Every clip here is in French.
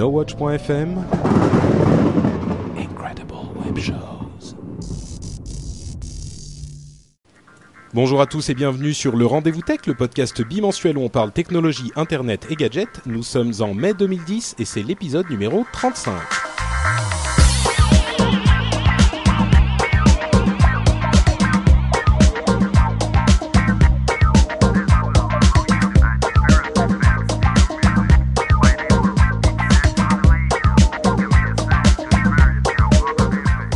NoWatch.fm Incredible Web Shows. Bonjour à tous et bienvenue sur le Rendez-vous Tech, le podcast bimensuel où on parle technologie, internet et gadgets. Nous sommes en mai 2010 et c'est l'épisode numéro 35.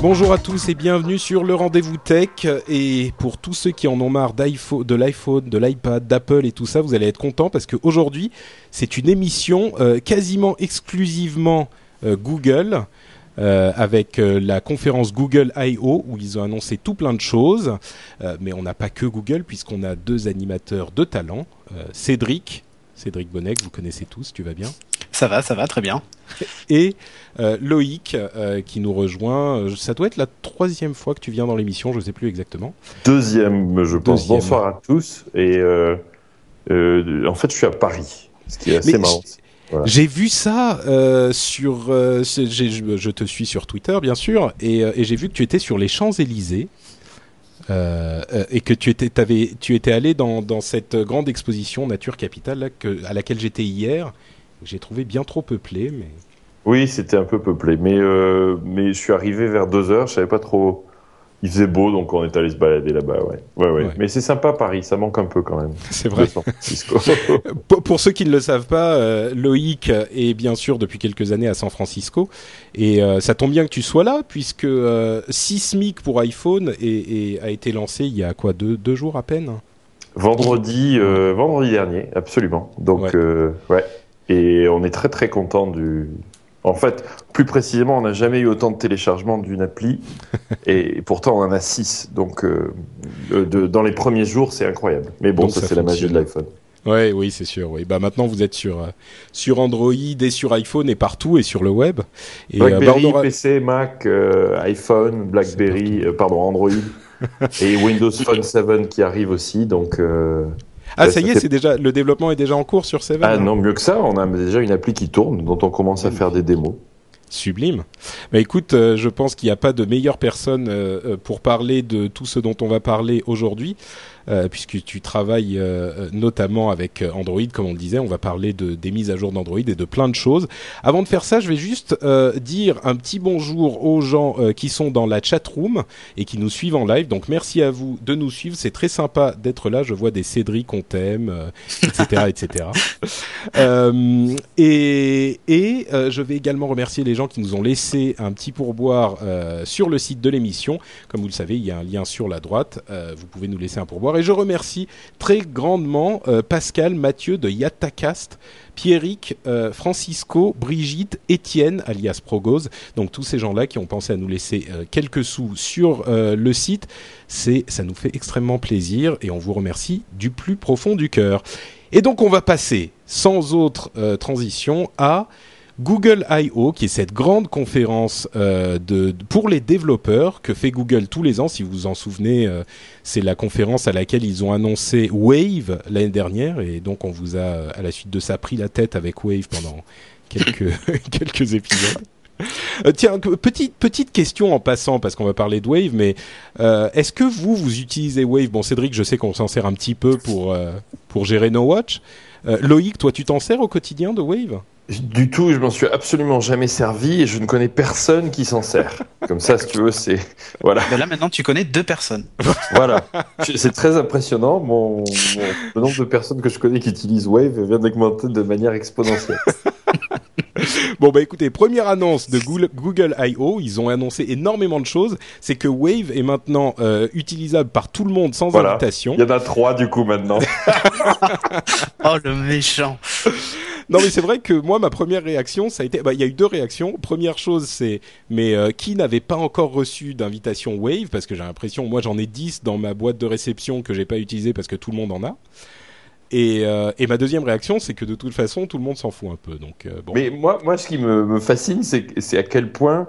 Bonjour à tous et bienvenue sur le rendez-vous tech. Et pour tous ceux qui en ont marre de l'iPhone, de l'iPad, d'Apple et tout ça, vous allez être contents parce qu'aujourd'hui, c'est une émission euh, quasiment exclusivement euh, Google. euh, avec la conférence Google I.O. où ils ont annoncé tout plein de choses. Mais on n'a pas que Google puisqu'on a deux animateurs de talent. Cédric, Cédric Bonnet, que vous connaissez tous, tu vas bien Ça va, ça va, très bien. et euh, Loïc euh, qui nous rejoint. Euh, Ça doit être la troisième fois que tu viens dans l'émission, je ne sais plus exactement. Deuxième, je pense. Deuxième. Bonsoir à tous. Et euh, euh, en fait, je suis à Paris, ce qui est assez Mais marrant. Voilà. J'ai vu ça euh, sur. euh, je, je te suis sur Twitter, bien sûr, et, euh, et j'ai vu que tu étais sur les Champs Élysées. Euh, et que tu étais, t'avais- tu étais allé dans, dans cette grande exposition Nature Capitale là, que, à laquelle j'étais hier. J'ai trouvé bien trop peuplé, mais Oui, c'était un peu peuplé, mais euh, mais je suis arrivé vers deux heures. Je savais pas trop. Il faisait beau, donc on est allé se balader là-bas. Ouais, ouais, ouais. Ouais. Mais c'est sympa Paris. Ça manque un peu quand même. c'est vrai. Pour, ceux qui ne le savent pas, euh, Loïc est bien sûr depuis quelques années à San Francisco et euh, ça tombe bien que tu sois là puisque euh, Sismic pour iPhone est- est- a été lancé il y a quoi deux, deux jours à peine? vendredi, euh, vendredi dernier, absolument. Donc ouais. Et on est très très content du. En fait, plus précisément, on n'a jamais eu autant de téléchargements d'une appli, et pourtant on en a six. Donc, euh, de- de- dans les premiers jours, c'est incroyable. Mais bon, Donc ça, ça c'est la magie de l'iPhone. Ouais, oui, c'est sûr. Oui. Bah maintenant vous êtes sur euh, sur Android et sur iPhone et partout et sur le web. Et euh, bah, BlackBerry, aura- PC, Mac, euh, iPhone, BlackBerry, euh, pardon, Android, et Windows Phone 7 qui arrive aussi. Donc, euh, ah ouais, ça y est, c'est déjà le développement est déjà en cours sur Seven. ah hein non, mieux que ça, on a déjà une appli qui tourne, dont on commence à faire des démos. Sublime. Bah écoute, euh, je pense qu'il n'y a pas de meilleure personne euh, euh, pour parler de tout ce dont on va parler aujourd'hui, puisque tu travailles euh, euh, notamment avec euh, Android, comme on le disait. On va parler de, des mises à jour d'Android et de plein de choses. Avant de faire ça, je vais juste euh, dire un petit bonjour aux gens euh, qui sont dans la chat room et qui nous suivent en live. Donc merci à vous de nous suivre. C'est très sympa d'être là. Je vois des Cédric, on t'aime, euh, etc., etc. Euh, et et euh, je vais également remercier les gens qui nous ont laissé un petit pourboire euh, sur le site de l'émission. Comme vous le savez, il y a un lien sur la droite. Euh, vous pouvez nous laisser un pourboire. Et je remercie très grandement euh, Pascal, Mathieu de Yatacast, Pierrick, euh, Francisco, Brigitte, Étienne, alias Progose. Donc tous ces gens-là qui ont pensé à nous laisser euh, quelques sous sur le site. C'est, ça nous fait extrêmement plaisir et on vous remercie du plus profond du cœur. Et donc on va passer sans autre transition à Google I.O., qui est cette grande conférence euh, de, pour les développeurs que fait Google tous les ans. Si vous vous en souvenez, euh, c'est la conférence à laquelle ils ont annoncé Wave l'année dernière, et donc on vous a, à la suite de ça, pris la tête avec Wave pendant quelques, quelques épisodes. Euh, tiens, petite petite question en passant parce qu'on va parler de Wave, mais euh, est-ce que vous vous utilisez Wave? Bon, Cédric, je sais qu'on s'en sert un petit peu pour euh, pour gérer No Watch. Loïc, toi, tu t'en sers au quotidien de Wave? Du tout, je m'en suis absolument jamais servi et je ne connais personne qui s'en sert. Comme ça, si tu veux, c'est voilà, Mais là maintenant tu connais deux personnes. voilà. C'est très impressionnant. Mon, mon- le nombre de personnes que je connais qui utilisent Wave vient d'augmenter de manière exponentielle. Bon bah écoutez, première annonce de Google, Google I.O. Ils ont annoncé énormément de choses. C'est que Wave est maintenant euh, utilisable par tout le monde sans Voilà. invitation. Il y en a trois du coup maintenant. Oh le méchant. Non mais c'est vrai que moi ma première réaction ça a été bah il y a eu deux réactions première chose c'est mais euh, qui n'avait pas encore reçu d'invitation Wave? Parce que j'ai l'impression moi j'en ai 10 dans ma boîte de réception que j'ai pas utilisé parce que tout le monde en a et, euh, et ma deuxième réaction c'est que de toute façon tout le monde s'en fout un peu donc euh, bon Mais moi, moi, ce qui me, me fascine, c'est à quel point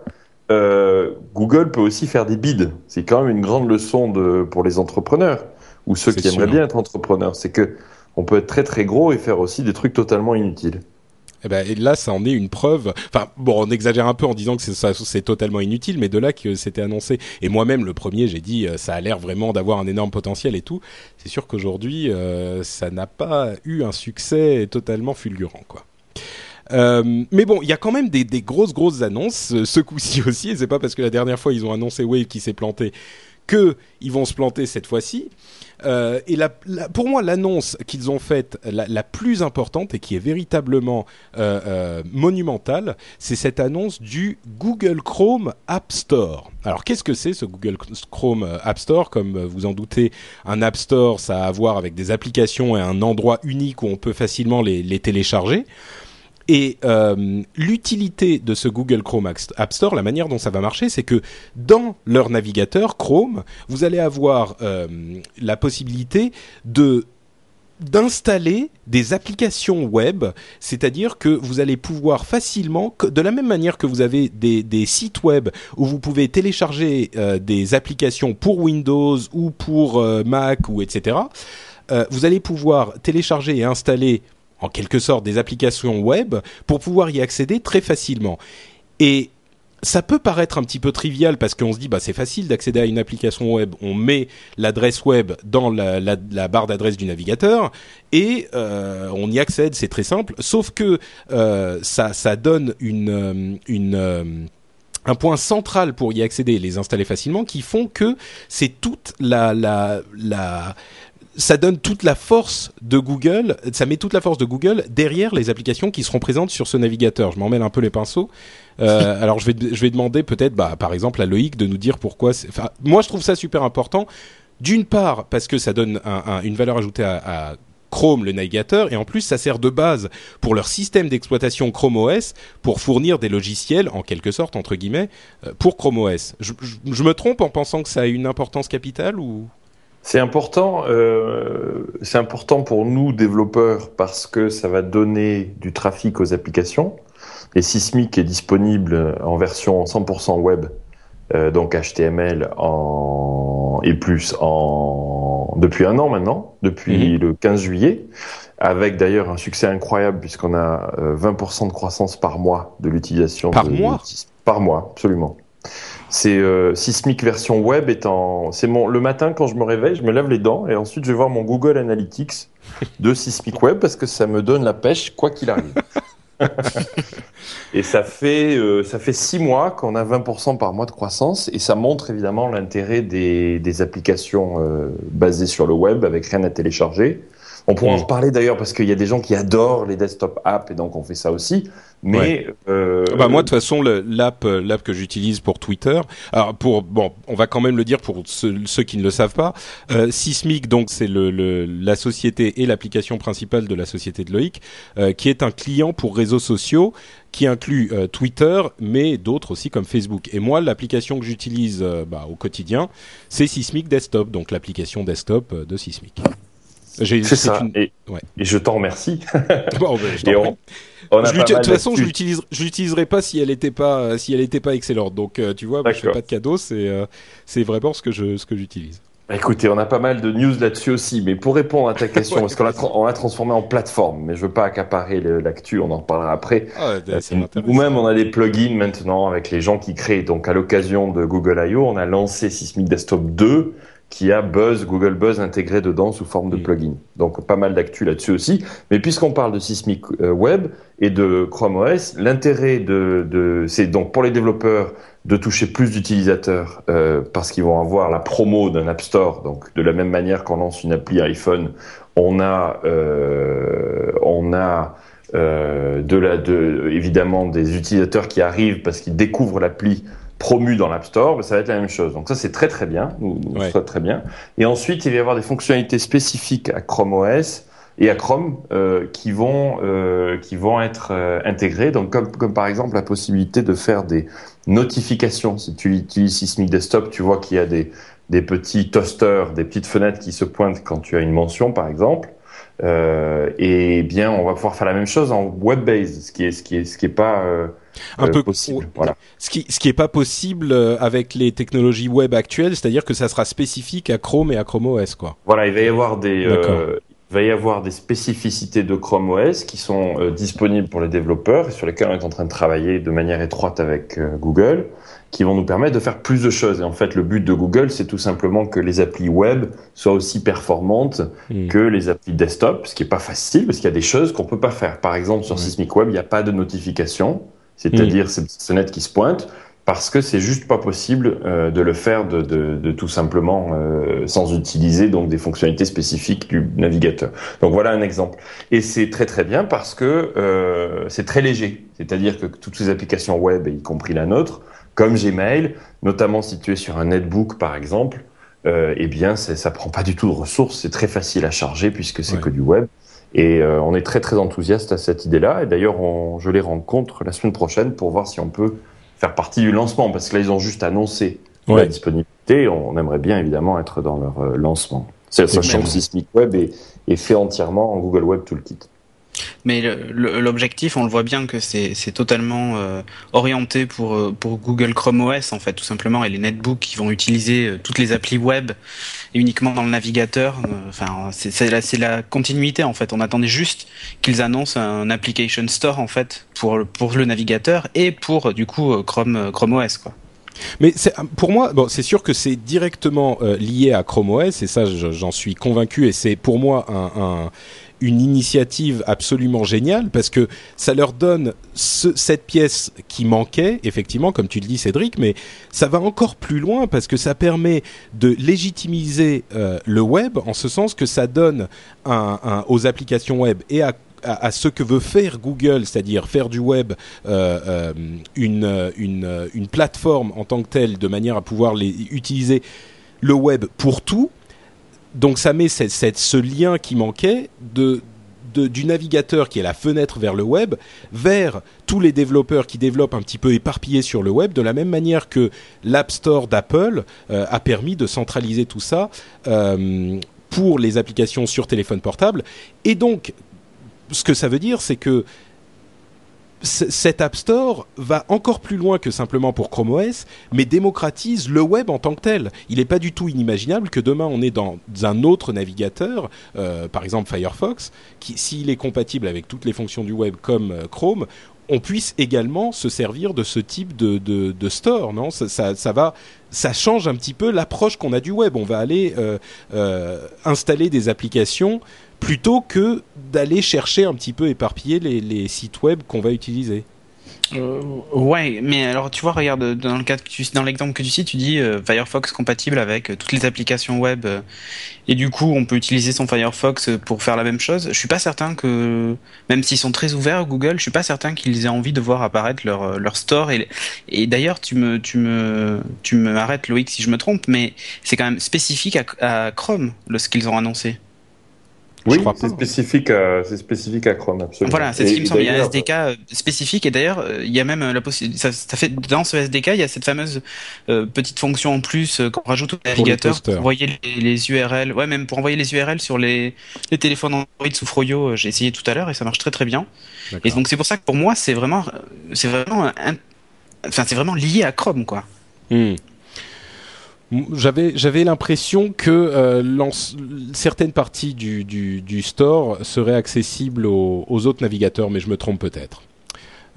euh, Google peut aussi faire des bids. C'est quand même une grande leçon de, pour les entrepreneurs ou ceux qui aimeraient sûr. bien être entrepreneurs. C'est que on peut être très très gros et faire aussi des trucs totalement inutiles. Eh ben, et là, ça en est une preuve. Enfin, bon, on exagère un peu en disant que c'est, totalement inutile, mais de là que c'était annoncé. Et moi-même, le premier, j'ai dit, euh, ça a l'air vraiment d'avoir un énorme potentiel et tout. C'est sûr qu'aujourd'hui, euh, ça n'a pas eu un succès totalement fulgurant, quoi. Euh, mais bon, il y a quand même des, grosses grosses annonces ce coup-ci aussi. Et c'est pas parce que la dernière fois ils ont annoncé Wave qui s'est planté que ils vont se planter cette fois-ci. Euh, et la, la- pour moi, l'annonce qu'ils ont faite la, la plus importante et qui est véritablement euh, euh, monumentale, c'est cette annonce du Google Chrome App Store. Alors, qu'est-ce que c'est ce Google Chrome euh, App Store? Comme euh, vous en doutez, un App Store, ça a à voir avec des applications et un endroit unique où on peut facilement les, les télécharger. Et euh, l'utilité de ce Google Chrome App Store, la manière dont ça va marcher, c'est que dans leur navigateur Chrome, vous allez avoir euh, la possibilité de d'installer des applications web, c'est-à-dire que vous allez pouvoir facilement, de la même manière que vous avez des, sites web où vous pouvez télécharger euh, des applications pour Windows ou pour Mac ou etc. vous allez pouvoir télécharger et installer en quelque sorte des applications web pour pouvoir y accéder très facilement. Et ça peut paraître un petit peu trivial parce qu'on se dit bah c'est facile d'accéder à une application web, on met l'adresse web dans la, barre d'adresse du navigateur et euh, on y accède, c'est très simple. Sauf que euh, ça ça donne euh, un point central pour y accéder et les installer facilement qui font que c'est toute la la ça donne toute la force de Google, ça met toute la force de Google derrière les applications qui seront présentes sur ce navigateur. Je m'en mêle un peu les pinceaux. Euh, alors je vais je vais demander peut-être bah par exemple à Loïc de nous dire pourquoi. Enfin moi je trouve ça super important. D'une part parce que ça donne un- un- une valeur ajoutée à, à Chrome le navigateur et en plus ça sert de base pour leur système d'exploitation Chrome OS pour fournir des logiciels en quelque sorte entre guillemets euh, pour Chrome OS. Je, je- je me trompe en pensant que ça a une importance capitale ou? C'est important, euh, c'est important pour nous développeurs parce que ça va donner du trafic aux applications. Et Sysmic est disponible en version 100% web, euh, donc HTML en et plus en depuis un an maintenant, depuis le 15 juillet, avec d'ailleurs un succès incroyable puisqu'on a euh, 20% de croissance par mois de l'utilisation Par de- mois? Par mois, absolument. C'est euh, Sysmic version web en. C'est mon le matin quand je me réveille, je me lave les dents et ensuite je vais voir mon Google Analytics de Sysmic Web parce que ça me donne la pêche quoi qu'il arrive. et ça fait euh, ça fait six mois qu'on a 20% par mois de croissance et ça montre évidemment l'intérêt des, des applications euh, basées sur le web avec rien à télécharger. On pourra en Mm. reparler d'ailleurs parce qu'il y a des gens qui adorent les desktop apps et donc on fait ça aussi. Mais euh, Bah moi de toute façon l'app euh, l'app que j'utilise pour Twitter. Alors pour bon, on va quand même le dire pour ceux, ceux qui ne le savent pas. Euh, Sysmic donc c'est le, le- la société et l'application principale de la société de Loïc euh, qui est un client pour réseaux sociaux qui inclut euh, Twitter mais d'autres aussi comme Facebook. Et moi l'application que j'utilise euh, bah, au quotidien c'est Sysmic Desktop donc l'application desktop euh, de Sysmic. J'ai- c'est ça. une- Et, Ouais. et je t'en remercie. Bon, je t'en Et prie. on, on a Je pas l'uti- de toute façon, je l'utiliserai pas si elle était pas, euh, si elle était pas excellente. Donc, euh, tu vois, moi, je fais pas de cadeau. C'est, euh, c'est vraiment ce que je, ce que j'utilise. Bah, Écoutez, on a pas mal de news là-dessus aussi, mais pour répondre à ta question, parce qu'on l'a tra- transformé en plateforme, mais je veux pas accaparer l'actu, on en reparlera après. Ah, Euh, ça m'intéresse. Nous-mêmes, on a des plugins maintenant avec les gens qui créent. Donc, à l'occasion de Google I.O., on a lancé Sysmic Desktop 2, qui a Buzz, Google Buzz intégré dedans sous forme de Mm. plugin. Donc, pas mal d'actu là-dessus aussi. Mais puisqu'on parle de Sysmic euh, Web et de Chrome OS, l'intérêt de, de c'est donc pour les développeurs de toucher plus d'utilisateurs euh, parce qu'ils vont avoir la promo d'un App Store. Donc, de la même manière qu'on lance une appli iPhone, on a, euh, on a euh, de la, de, évidemment des utilisateurs qui arrivent parce qu'ils découvrent l'appli promue dans l'App Store, ben, ça va être la même chose. Donc ça c'est très très bien, nous, nous, Ouais. ça très bien. Et ensuite il va y avoir des fonctionnalités spécifiques à Chrome OS et à Chrome euh, qui vont euh, qui vont être euh, intégrés. Donc comme comme par exemple la possibilité de faire des notifications. Si tu utilises Sysmic Desktop, tu vois qu'il y a des des petits toasters, des petites fenêtres qui se pointent quand tu as une mention, par exemple. Euh, et bien, on va pouvoir faire la même chose en web-based, ce qui est ce qui est ce qui est pas euh, un peu possible. Voilà. Ce qui ce qui est pas possible avec les technologies web actuelles, c'est-à-dire que ça sera spécifique à Chrome et à Chrome OS, quoi. Voilà, il va y avoir des il va y avoir des spécificités de Chrome OS qui sont euh, disponibles pour les développeurs et sur lesquelles on est en train de travailler de manière étroite avec euh, Google, qui vont nous permettre de faire plus de choses. Et en fait, le but de Google, c'est tout simplement que les applis web soient aussi performantes Mm. que les applis desktop, ce qui est pas facile parce qu'il y a des choses qu'on peut pas faire. Par exemple, sur Ouais. Sysmic Web, il n'y a pas de notification, c'est-à-dire ces petites fenêtres qui se pointent parce que c'est juste pas possible euh, de le faire de, de, de tout simplement euh, sans utiliser donc des fonctionnalités spécifiques du navigateur. Donc voilà un exemple. Et c'est très très bien parce que euh, c'est très léger. C'est-à-dire que toutes ces applications web, y compris la nôtre, comme Gmail, notamment si tu es sur un netbook par exemple, euh, eh bien ça prend pas du tout de ressources. C'est très facile à charger puisque c'est Ouais. que du web. Et euh, on est très très enthousiaste à cette idée-là. Et d'ailleurs, je les rencontre la semaine prochaine pour voir si on peut faire partie du lancement, parce que là, ils ont juste annoncé la disponibilité. On aimerait bien évidemment être dans leur euh, lancement. C'est sachant que Sysmic Web est, est fait entièrement en Google Web Toolkit. Mais l'objectif, on le voit bien que c'est totalement euh, orienté pour, euh, pour Google Chrome OS, en fait, tout simplement, et les netbooks qui vont utiliser euh, toutes les applis web et uniquement dans le navigateur. Enfin, c'est la, la continuité, en fait. On attendait juste qu'ils annoncent un application store, en fait, pour, pour le navigateur et pour, du coup, Chrome, Chrome OS, quoi. Mais pour moi, bon, c'est sûr que c'est directement lié à Chrome OS et ça, je- j'en suis convaincu et c'est pour moi un- une initiative absolument géniale parce que ça leur donne ce- cette pièce qui manquait, effectivement, comme tu le dis, Cédric, mais ça va encore plus loin parce que ça permet de légitimiser euh, le web en ce sens que ça donne aux applications web et à ce que veut faire Google, c'est-à-dire faire du web euh, euh, une, plateforme en tant que telle, de manière à pouvoir utiliser le web pour tout. Donc ça met ce lien qui manquait de, du navigateur qui est la fenêtre vers le web vers tous les développeurs qui développent un petit peu éparpillés sur le web, de la même manière que l'App Store d'Apple euh, a permis de centraliser tout ça euh, pour les applications sur téléphone portable. Et donc, ce que ça veut dire, c'est que cet App Store va encore plus loin que simplement pour Chrome OS, mais démocratise le web en tant que tel. Il n'est pas du tout inimaginable que demain on est dans un autre navigateur, euh, par exemple Firefox, qui, s'il est compatible avec toutes les fonctions du web comme euh, Chrome, on puisse également se servir de ce type de, store, non? Ça, va, ça change un petit peu l'approche qu'on a du web. On va aller euh, euh, installer des applications plutôt que d'aller chercher un petit peu éparpiller les sites web qu'on va utiliser. Euh, ouais, mais alors tu vois, regarde dans le cas que tu, dans l'exemple que tu cites, tu dis euh, Firefox compatible avec euh, toutes les applications web euh, et du coup on peut utiliser son Firefox pour faire la même chose. Je suis pas certain que même s'ils sont très ouverts Google, je suis pas certain qu'ils aient envie de voir apparaître leur leur store et et d'ailleurs tu me tu me tu me arrêtes Loïc si je me trompe, mais c'est quand même spécifique à, à Chrome le ce qu'ils ont annoncé. Oui, c'est spécifique, à, c'est spécifique à Chrome, absolument. Voilà, c'est ce Et- qui me semble. Il y a un d'ailleurs, SDK euh, spécifique et d'ailleurs, euh, il y a même euh, la possibilité. Ça, ça fait dans ce SDK, il y a cette fameuse euh, petite fonction en plus euh, qu'on rajoute au navigateur pour, envoyer les, les URL. Ouais, même pour envoyer les URL sur les, les téléphones Android sous Froyo. euh, J'ai essayé tout à l'heure et ça marche très très bien. Et donc c'est pour ça que pour moi, c'est vraiment, c'est vraiment, un- enfin c'est vraiment lié à Chrome quoi. Hmm. J'avais j'avais l'impression que euh, certaines parties du, du, du store seraient accessibles aux, aux autres navigateurs, mais je me trompe peut-être.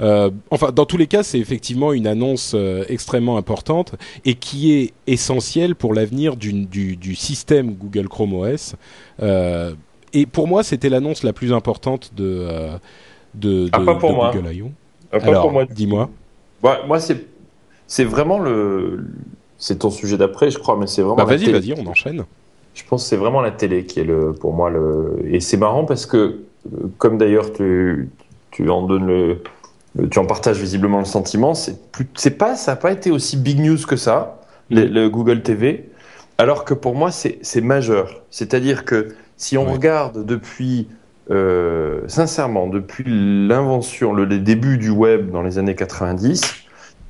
Euh, enfin, dans tous les cas, c'est effectivement une annonce euh, extrêmement importante et qui est essentielle pour l'avenir du, du, système Google Chrome OS. Et pour moi, c'était l'annonce la plus importante de, de, de, Ah, pas pour de moi. Google I.O. pas Alors, dis-moi. Bah, moi, c'est, c'est vraiment le, c'est ton sujet d'après, je crois, mais c'est vraiment. Bah, vas-y, vas-y, on enchaîne. Je pense que c'est vraiment la télé qui est le, pour moi le. Et c'est marrant parce que, euh, comme d'ailleurs tu, tu en donnes le, le- tu en partages visiblement le sentiment, c'est plus, c'est pas, ça n'a pas été aussi big news que ça, le, Mm. le Google TV, alors que pour moi c'est, c'est majeur. C'est-à-dire que si on Ouais. regarde depuis euh, sincèrement, depuis l'invention, le, les débuts du web dans les années 90,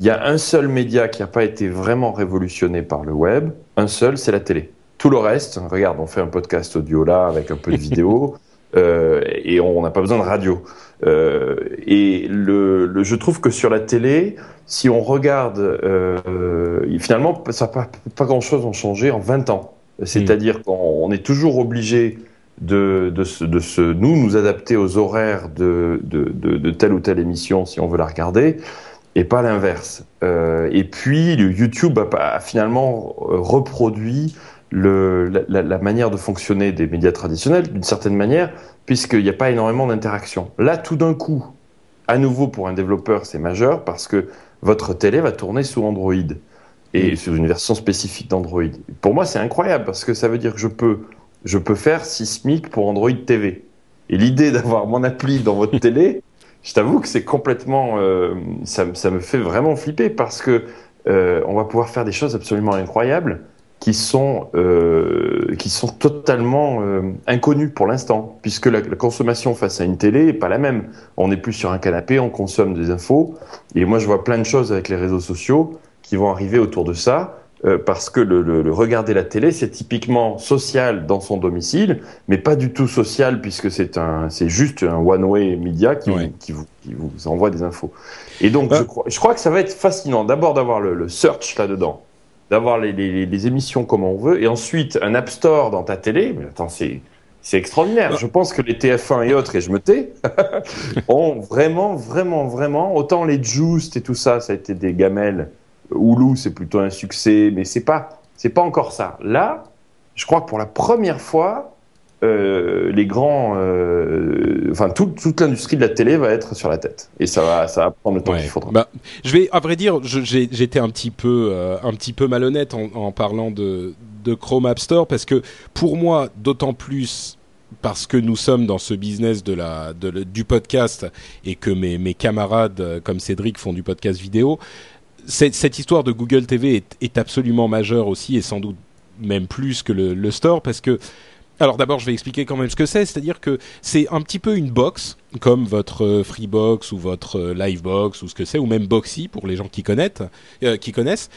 il y a un seul média qui n'a pas été vraiment révolutionné par le web, un seul, c'est la télé. Tout le reste, regarde, on fait un podcast audio là avec un peu de vidéo, euh, et on n'a pas besoin de radio. Euh, et le, le, je trouve que sur la télé, si on regarde, euh, finalement, ça pas, pas grand-chose a changé en 20 ans. C'est-à-dire qu'on est toujours obligé de, de, de se, nous, nous adapter aux horaires de, de, de, telle ou telle émission si on veut la regarder, et pas l'inverse. Euh, et puis, le YouTube a, a finalement reproduit le, la, la, manière de fonctionner des médias traditionnels d'une certaine manière, puisqu'il n'y a pas énormément d'interaction. Là, tout d'un coup, à nouveau pour un développeur, c'est majeur parce que votre télé va tourner sous Android et sur une version spécifique d'Android. Pour moi, c'est incroyable parce que ça veut dire que je peux, je peux faire Sismic pour Android TV. Et l'idée d'avoir mon appli dans votre télé, je t'avoue que c'est complètement, euh, ça, me fait vraiment flipper parce que euh, on va pouvoir faire des choses absolument incroyables qui sont, euh, qui sont totalement inconnus pour l'instant, puisque la, la, consommation face à une télé n'est pas la même. On n'est plus sur un canapé, on consomme des infos, et moi je vois plein de choses avec les réseaux sociaux qui vont arriver autour de ça, euh, parce que le, le, le, regarder la télé, c'est typiquement social dans son domicile, mais pas du tout social, puisque c'est un, c'est juste un one-way media qui, ouais. qui, vous, qui vous envoie des infos. Et donc, je, crois, je crois que ça va être fascinant, d'abord d'avoir le, le search là-dedans, d'avoir les, les, les, émissions comme on veut, et ensuite un App Store dans ta télé. Mais attends, c'est c'est extraordinaire. Je pense que les TF1 et autres, et je me tais, ont vraiment, vraiment, vraiment, autant les Juiced et tout ça, ça a été des gamelles. Hulu, c'est plutôt un succès, mais c'est pas, c'est pas encore ça. Là, je crois que pour la première fois, euh, les grands, euh, enfin toute, toute l'industrie de la télé va être sur la tête et ça va, ça va prendre le temps ouais. qu'il faudra. Bah, je vais, à vrai dire, j'étais un petit peu, euh, un petit peu malhonnête en, en, parlant de, de Chrome App Store parce que pour moi, d'autant plus parce que nous sommes dans ce business de la, de, du podcast et que mes, mes camarades comme Cédric font du podcast vidéo, cette, histoire de Google TV est, absolument majeure aussi et sans doute même plus que le, store parce que alors d'abord, je vais expliquer quand même ce que c'est, c'est-à-dire que c'est un petit peu une box, comme votre Freebox ou votre Livebox ou ce que c'est, ou même Boxy pour les gens qui connaissent, euh, qui connaissent.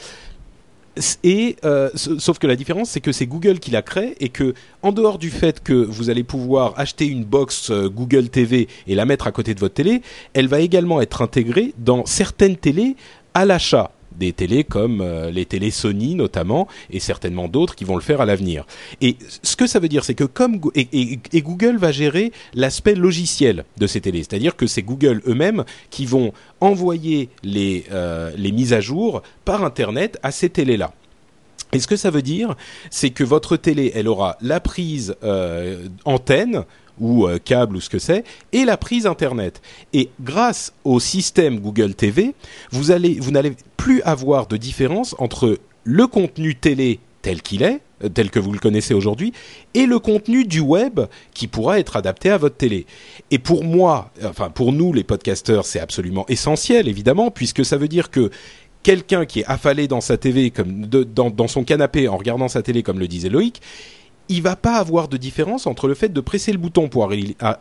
Et euh, sauf que la différence, c'est que c'est Google qui la crée et que, en dehors du fait que vous allez pouvoir acheter une box euh, Google TV et la mettre à côté de votre télé, elle va également être intégrée dans certaines télés à l'achat des télés comme euh, les télés Sony notamment et certainement d'autres qui vont le faire à l'avenir. Et ce que ça veut dire, c'est que comme et, Google va gérer l'aspect logiciel de ces télés, c'est-à-dire que c'est Google eux-mêmes qui vont envoyer les euh, les mises à jour par internet à ces télés-là. Et ce que ça veut dire, c'est que votre télé, elle aura la prise euh, antenne ou euh, câble ou ce que c'est, et la prise internet. Et grâce au système Google TV, vous vous n'allez plus avoir de différence entre le contenu télé tel qu'il est, euh, tel que vous le connaissez aujourd'hui, et le contenu du web qui pourra être adapté à votre télé. Et pour moi, enfin pour nous les podcasteurs, c'est absolument essentiel évidemment, puisque ça veut dire que quelqu'un qui est affalé dans sa TV, comme de, dans, dans son canapé en regardant sa télé, comme le disait Loïc, il va pas avoir de différence entre le fait de presser le bouton pour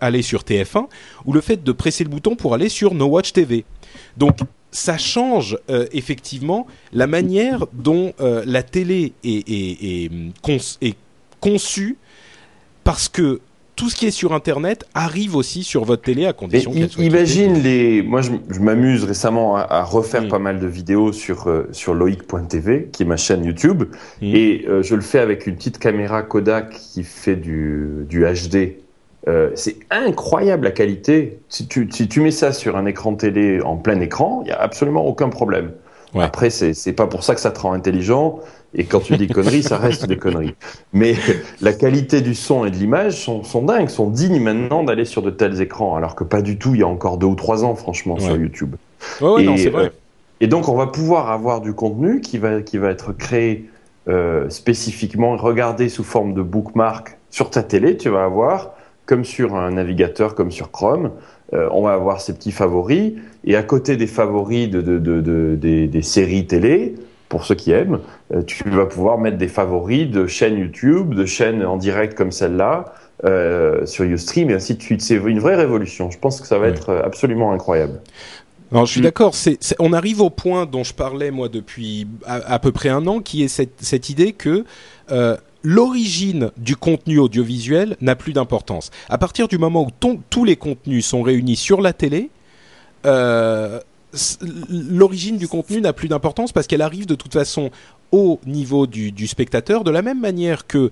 aller sur TF1 ou le fait de presser le bouton pour aller sur No Watch TV. Donc ça change euh, effectivement la manière dont euh, la télé est, conçue parce que tout ce qui est sur Internet arrive aussi sur votre télé à condition qu'elle soit Imagine les. Moi, je, je m'amuse récemment à, à refaire mmh. pas mal de vidéos sur euh, sur loic.tv, qui est ma chaîne YouTube, mmh. et euh, je le fais avec une petite caméra Kodak qui fait du du HD. Euh, c'est incroyable la qualité. Si tu, si tu mets ça sur un écran télé en plein écran, il y a absolument aucun problème. Ouais. Après, c'est pas pour ça que ça te rend intelligent. Et quand tu dis conneries, ça reste des conneries. Mais la qualité du son et de l'image sont, sont dingues, sont dignes maintenant d'aller sur de tels écrans, alors que pas du tout il y a encore deux ou trois ans, franchement, ouais. sur YouTube. Ouais, ouais, et, non, c'est vrai. Euh, et donc, on va pouvoir avoir du contenu qui va, qui va être créé euh, spécifiquement, regardé sous forme de bookmark sur ta télé, tu vas avoir, comme sur un navigateur, comme sur Chrome, euh, on va avoir ces petits favoris, et à côté des favoris de, de, de, de des, des séries télé, pour ceux qui aiment, euh, tu vas pouvoir mettre des favoris de chaînes YouTube, de chaînes en direct comme celle-là, sur Ustream et ainsi de suite. C'est une vraie révolution. Je pense que ça va être absolument incroyable. Alors, je suis mm. d'accord. On arrive au point dont je parlais moi depuis à, peu près un an, qui est cette, cette idée que euh, l'origine du contenu audiovisuel n'a plus d'importance. À partir du moment où tous les contenus sont réunis sur la télé, euh, l'origine du contenu n'a plus d'importance parce qu'elle arrive de toute façon au niveau du, spectateur, de la même manière que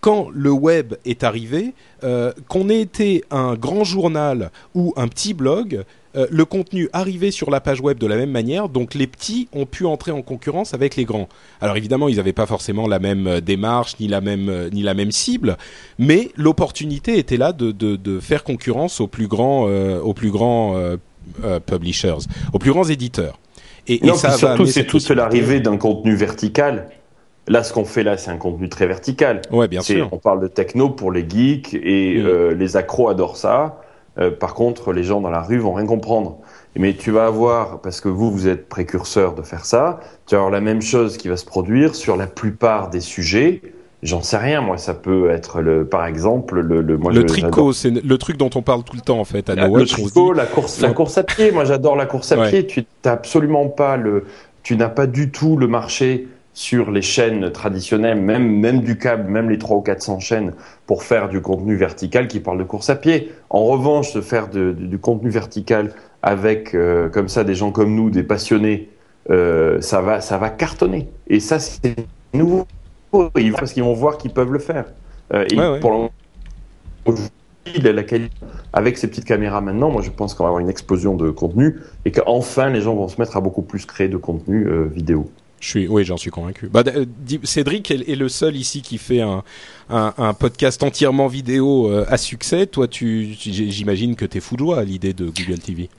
quand le web est arrivé, euh, qu'on ait été un grand journal ou un petit blog, euh, le contenu arrivait sur la page web de la même manière, donc les petits ont pu entrer en concurrence avec les grands. Alors évidemment, ils n'avaient pas forcément la même euh, démarche ni la même euh, ni la même cible, mais l'opportunité était là de, de, faire concurrence aux plus grands aux plus grands publishers, aux plus grands éditeurs. Et, non, ça surtout c'est toute l'arrivée d'un contenu vertical. Là, ce qu'on fait là, c'est un contenu très vertical. Ouais, bien sûr. On parle de techno pour les geeks et mm. les accros adorent ça. Euh, par contre, les gens dans la rue vont rien comprendre. Mais tu vas avoir, parce que vous, vous êtes précurseur de faire ça, tu vas avoir la même chose qui va se produire sur la plupart des sujets. J'en sais rien, moi, ça peut être le, par exemple, le, le, moi, le tricot, c'est le truc dont on parle tout le temps en fait. À la, le tricot, la course, la course à pied. Moi, j'adore la course à pied. Tu n'as absolument pas le, tu n'as pas du tout le marché sur les chaînes traditionnelles, même, même du câble, même les 300 ou 400 chaînes, pour faire du contenu vertical qui parle de course à pied. En revanche, de faire du contenu vertical avec, euh, comme ça, des gens comme nous, des passionnés, euh, ça, va, ça va cartonner. Et ça, c'est nouveau, parce qu'ils vont voir qu'ils peuvent le faire. Euh, et pour la qualité, avec ces petites caméras maintenant, moi je pense qu'on va avoir une explosion de contenu et qu'enfin les gens vont se mettre à beaucoup plus créer de contenu vidéo. Je suis, oui, j'en suis convaincu. Bah, euh, Cédric est, le seul ici qui fait un, un, podcast entièrement vidéo euh, à succès. Toi, tu, j'imagine que tu es fou de joie à l'idée de Google TV.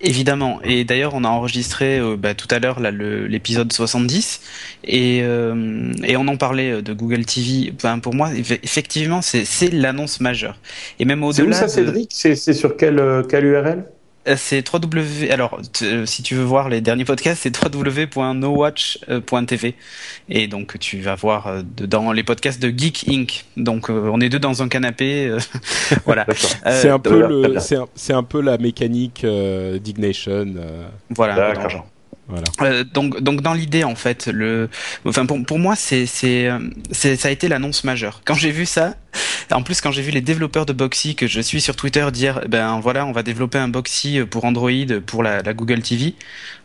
Évidemment. Et d'ailleurs, on a enregistré euh, bah, tout à l'heure l'épisode 70 et, et on en parlait de Google TV. pour moi, effectivement, c'est l'annonce majeure. Et même au-delà. C'est où ça, Cédric? C'est sur quelle, quelle URL c'est www. Alors, euh, si tu veux voir les derniers podcasts, c'est www.nowatch.tv. Et donc, tu vas voir euh, dans les podcasts de Geek Inc. Donc, on est deux dans un canapé. voilà. c'est un peu le, c'est un, peu la mécanique d'Ignation. Voilà. Voilà. Euh, donc, donc dans l'idée en fait, le, enfin pour, pour moi c'est c'est ça a été l'annonce majeure. Quand j'ai vu ça, en plus quand j'ai vu les développeurs de Boxy que je suis sur Twitter dire, ben voilà, on va développer un Boxy pour Android pour la, la Google TV,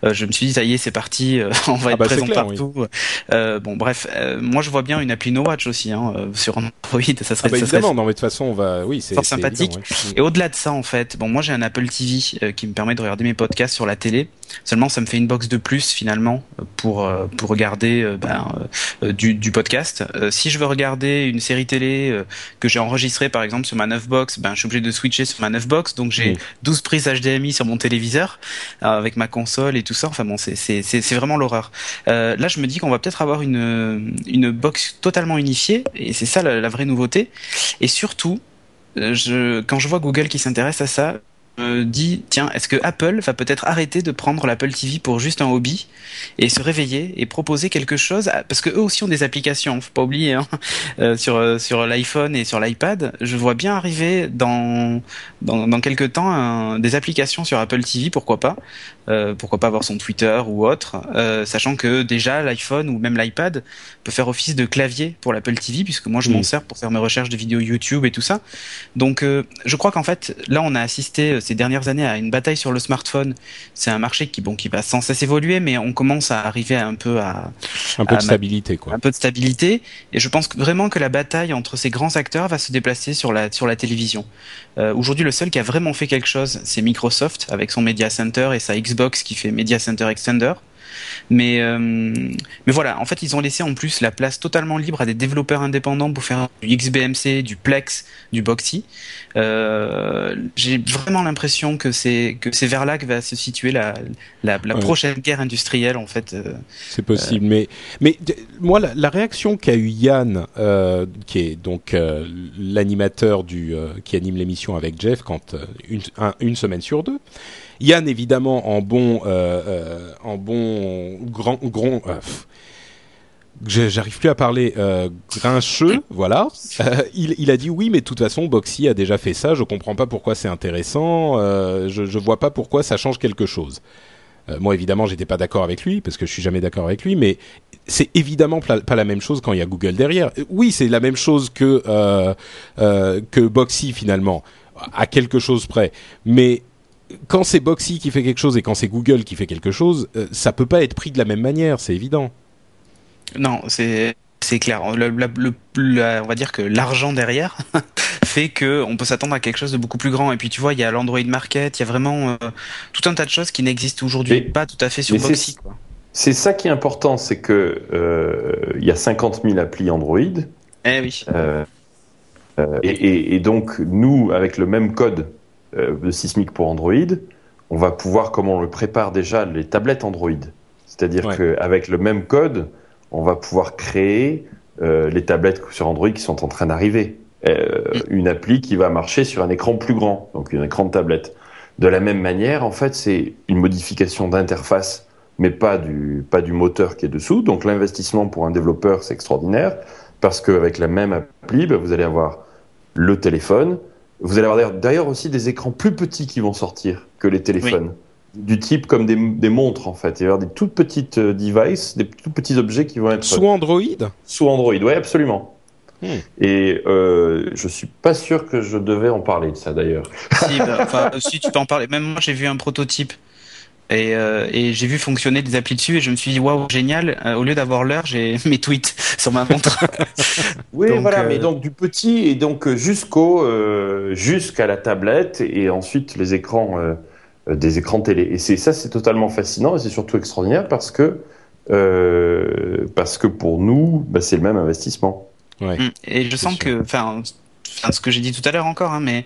euh, je me suis dit ça y est c'est parti, euh, on va ah être bah, présent partout. Euh, bon bref, moi je vois bien une appli No Watch aussi hein, sur Android, ça serait, ah bah, ça évidemment, non mais de toute façon on va, oui c'est sympathique. Et au-delà de ça en fait, bon moi j'ai un Apple TV qui me permet de regarder mes podcasts sur la télé. Seulement, ça me fait une box de plus finalement pour euh, pour regarder euh, ben, euh, du, du podcast. si je veux regarder une série télé que j'ai enregistrée par exemple sur ma 9 box, ben je suis obligé de switcher sur ma 9 box. Donc j'ai 12 prises HDMI sur mon téléviseur avec ma console et tout ça. Enfin bon, c'est vraiment l'horreur. là, je me dis qu'on va peut-être avoir une une box totalement unifiée et c'est ça la, la, vraie nouveauté. Et surtout, je, quand je vois Google qui s'intéresse à ça, me dit tiens est-ce que Apple va peut-être arrêter de prendre l'Apple TV pour juste un hobby et se réveiller et proposer quelque chose parce que eux aussi ont des applications faut pas oublier hein, euh, sur euh, sur l'iPhone et sur l'iPad je vois bien arriver dans dans, dans quelques temps des applications sur Apple TV pourquoi pas euh, pourquoi pas avoir son Twitter ou autre sachant que déjà l'iPhone ou même l'iPad peut faire office de clavier pour l'Apple TV puisque moi je m'en sers pour faire mes recherches de vidéos YouTube et tout ça. Donc je crois qu'en fait là on a assisté ces dernières années à une bataille sur le smartphone. C'est un marché qui, bon, qui va sans cesse évoluer, mais on commence à arriver un peu à un peu de stabilité, quoi. Un peu de stabilité. Et je pense vraiment que la bataille entre ces grands acteurs va se déplacer sur la sur la télévision. Euh, Aujourd'hui, le seul qui a vraiment fait quelque chose, c'est Microsoft avec son Media Center et sa Xbox qui fait Media Center Extender. Mais, euh, mais voilà, en fait, ils ont laissé en plus la place totalement libre à des développeurs indépendants pour faire du XBMC, du Plex, du Boxy. Euh, J'ai vraiment l'impression que c'est que c'est vers là que va se situer la, la, la prochaine guerre industrielle, en fait. Euh, c'est possible, mais mais moi, la, la réaction qu'a eu Yann, euh, qui est donc l'animateur du qui anime l'émission avec Jeff, quand une, une semaine sur deux. Yann, évidemment, en bon, euh, euh, en bon grand, grand euh, j'arrive plus à parler euh, grincheux, voilà. Euh, il, il, a dit oui, mais de toute façon, Boxy a déjà fait ça. Je comprends pas pourquoi c'est intéressant. Euh, je, je vois pas pourquoi ça change quelque chose. Moi, évidemment, j'étais pas d'accord avec lui parce que je suis jamais d'accord avec lui, mais c'est évidemment pas la même chose quand il y a Google derrière. Oui, c'est la même chose que que Boxy finalement, à quelque chose près, mais quand c'est Boxy qui fait quelque chose et quand c'est Google qui fait quelque chose, ça peut pas être pris de la même manière, c'est évident. Non, c'est c'est clair. Le, le, on va dire que l'argent derrière fait que on peut s'attendre à quelque chose de beaucoup plus grand. Et puis tu vois, il y a l'Android Market, il y a vraiment euh, tout un tas de choses qui n'existent aujourd'hui pas tout à fait sur Boxy. C'est ça qui est important, c'est que euh, il y a 50 000 applis Android. Eh oui. Euh, et, et, et, donc nous, avec le même code de Sismic pour Android, on va pouvoir, comme on le prépare déjà, les tablettes Android. C'est-à-dire qu'avec le même code, on va pouvoir créer euh, les tablettes sur Android qui sont en train d'arriver. Euh, mm. une appli qui va marcher sur un écran plus grand, donc un écran de tablette. De la même manière, en fait, c'est une modification d'interface, mais pas du, pas du moteur qui est dessous. Donc l'investissement pour un développeur, c'est extraordinaire, parce qu'avec la même appli, bah, vous allez avoir le téléphone, vous allez avoir d'ailleurs aussi des écrans plus petits qui vont sortir que les téléphones du type comme des, des, montres en fait. Il va y avoir des toutes petites euh, devices, des tout petits objets qui vont être sous Android? Sous Android, oui, absolument. Hmm. Et euh, je suis pas sûr que je devais en parler de ça d'ailleurs. Si, bah, si tu peux en parler. Même moi, j'ai vu un prototype et, euh, et j'ai vu fonctionner des applis dessus et je me suis dit waouh génial. Euh, au lieu d'avoir l'heure, j'ai mes tweets sur ma montre. oui, voilà. Mais donc du petit et donc jusqu'au jusqu'à la tablette et ensuite les écrans euh, des écrans télé. Et c'est ça, c'est totalement fascinant et c'est surtout extraordinaire parce que euh, parce que pour nous, bah, c'est le même investissement. Ouais. Mm. Et je sens que, enfin, ce que j'ai dit tout à l'heure encore, hein, mais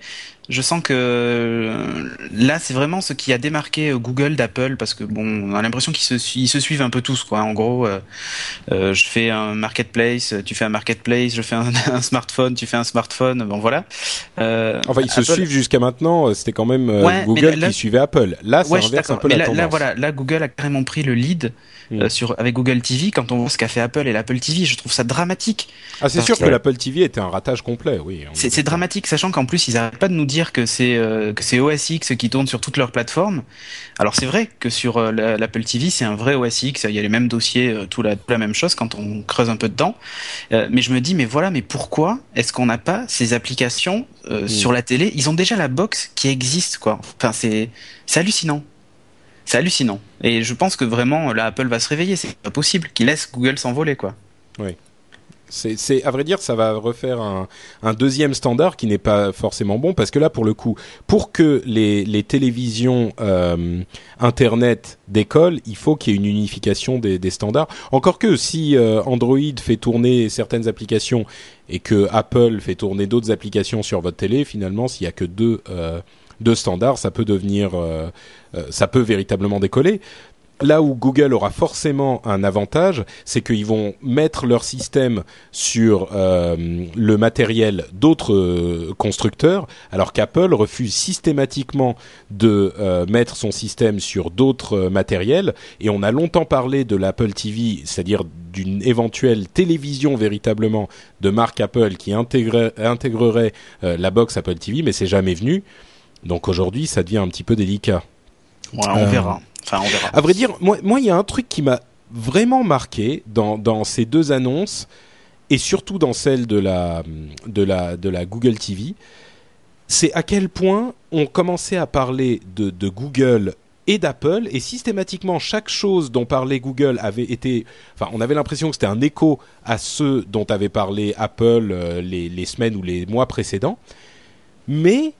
je sens que euh, là, c'est vraiment ce qui a démarqué euh, Google d'Apple parce que bon, on a l'impression qu'ils se, ils se suivent un peu tous, quoi. En gros, euh, euh, je fais un marketplace, tu fais un marketplace, je fais un, un smartphone, tu fais un smartphone, bon voilà. Euh, enfin, ils se suivent jusqu'à maintenant. C'était quand même Google qui suivait Apple. Là, ça ouais, inverse un peu mais la là, Là, voilà, là, Google a carrément pris le lead mm. sur avec Google TV. Quand on voit ce qu'a fait Apple et l'Apple TV, je trouve ça dramatique. Ah, c'est sûr que, que l'Apple TV était un ratage complet, oui. C'est dramatique, sachant qu'en plus, ils n'arrêtent pas de nous dire que c'est euh, que c'est OS X qui tourne sur toutes leurs plateformes. Alors c'est vrai que sur euh, l'Apple TV, c'est un vrai OS X, il y a les mêmes dossiers, euh, tout la, la même chose quand on creuse un peu dedans. mais je me dis mais voilà, mais pourquoi est-ce qu'on n'a pas ces applications mm. sur la télé? Ils ont déjà la box qui existe quoi. Enfin c'est c'est hallucinant. C'est hallucinant. Et je pense que vraiment, là, Apple va se réveiller. C'est pas possible qu'il laisse Google s'envoler, quoi. Oui. C'est, à vrai dire, ça va refaire un, deuxième standard qui n'est pas forcément bon parce que là, pour le coup, pour que les, télévisions euh, internet décollent, il faut qu'il y ait une unification des, standards. Encore que si euh, Android fait tourner certaines applications et que Apple fait tourner d'autres applications sur votre télé, finalement, s'il y a que deux euh, deux standards, ça peut devenir, euh, euh, ça peut véritablement décoller là où Google aura forcément un avantage, c'est qu'ils vont mettre leur système sur euh, le matériel d'autres constructeurs, alors qu'Apple refuse systématiquement de mettre son système sur d'autres matériels. Et on a longtemps parlé de l'Apple TV, c'est-à-dire d'une éventuelle télévision véritablement de marque Apple qui intégrerait la box Apple TV, mais c'est jamais venu. Donc aujourd'hui, ça devient un petit peu délicat. on verra. Enfin, on verra. À vrai dire, moi, moi, il y a un truc qui m'a vraiment marqué dans, dans ces deux annonces et surtout dans celle de la, de la, de la Google TV, c'est à quel point on commençait à parler de, de Google et d'Apple et systématiquement chaque chose dont parlait Google avait été enfin on avait l'impression que c'était un écho à ceux dont avait parlé Apple euh, les, les semaines ou les mois précédents mais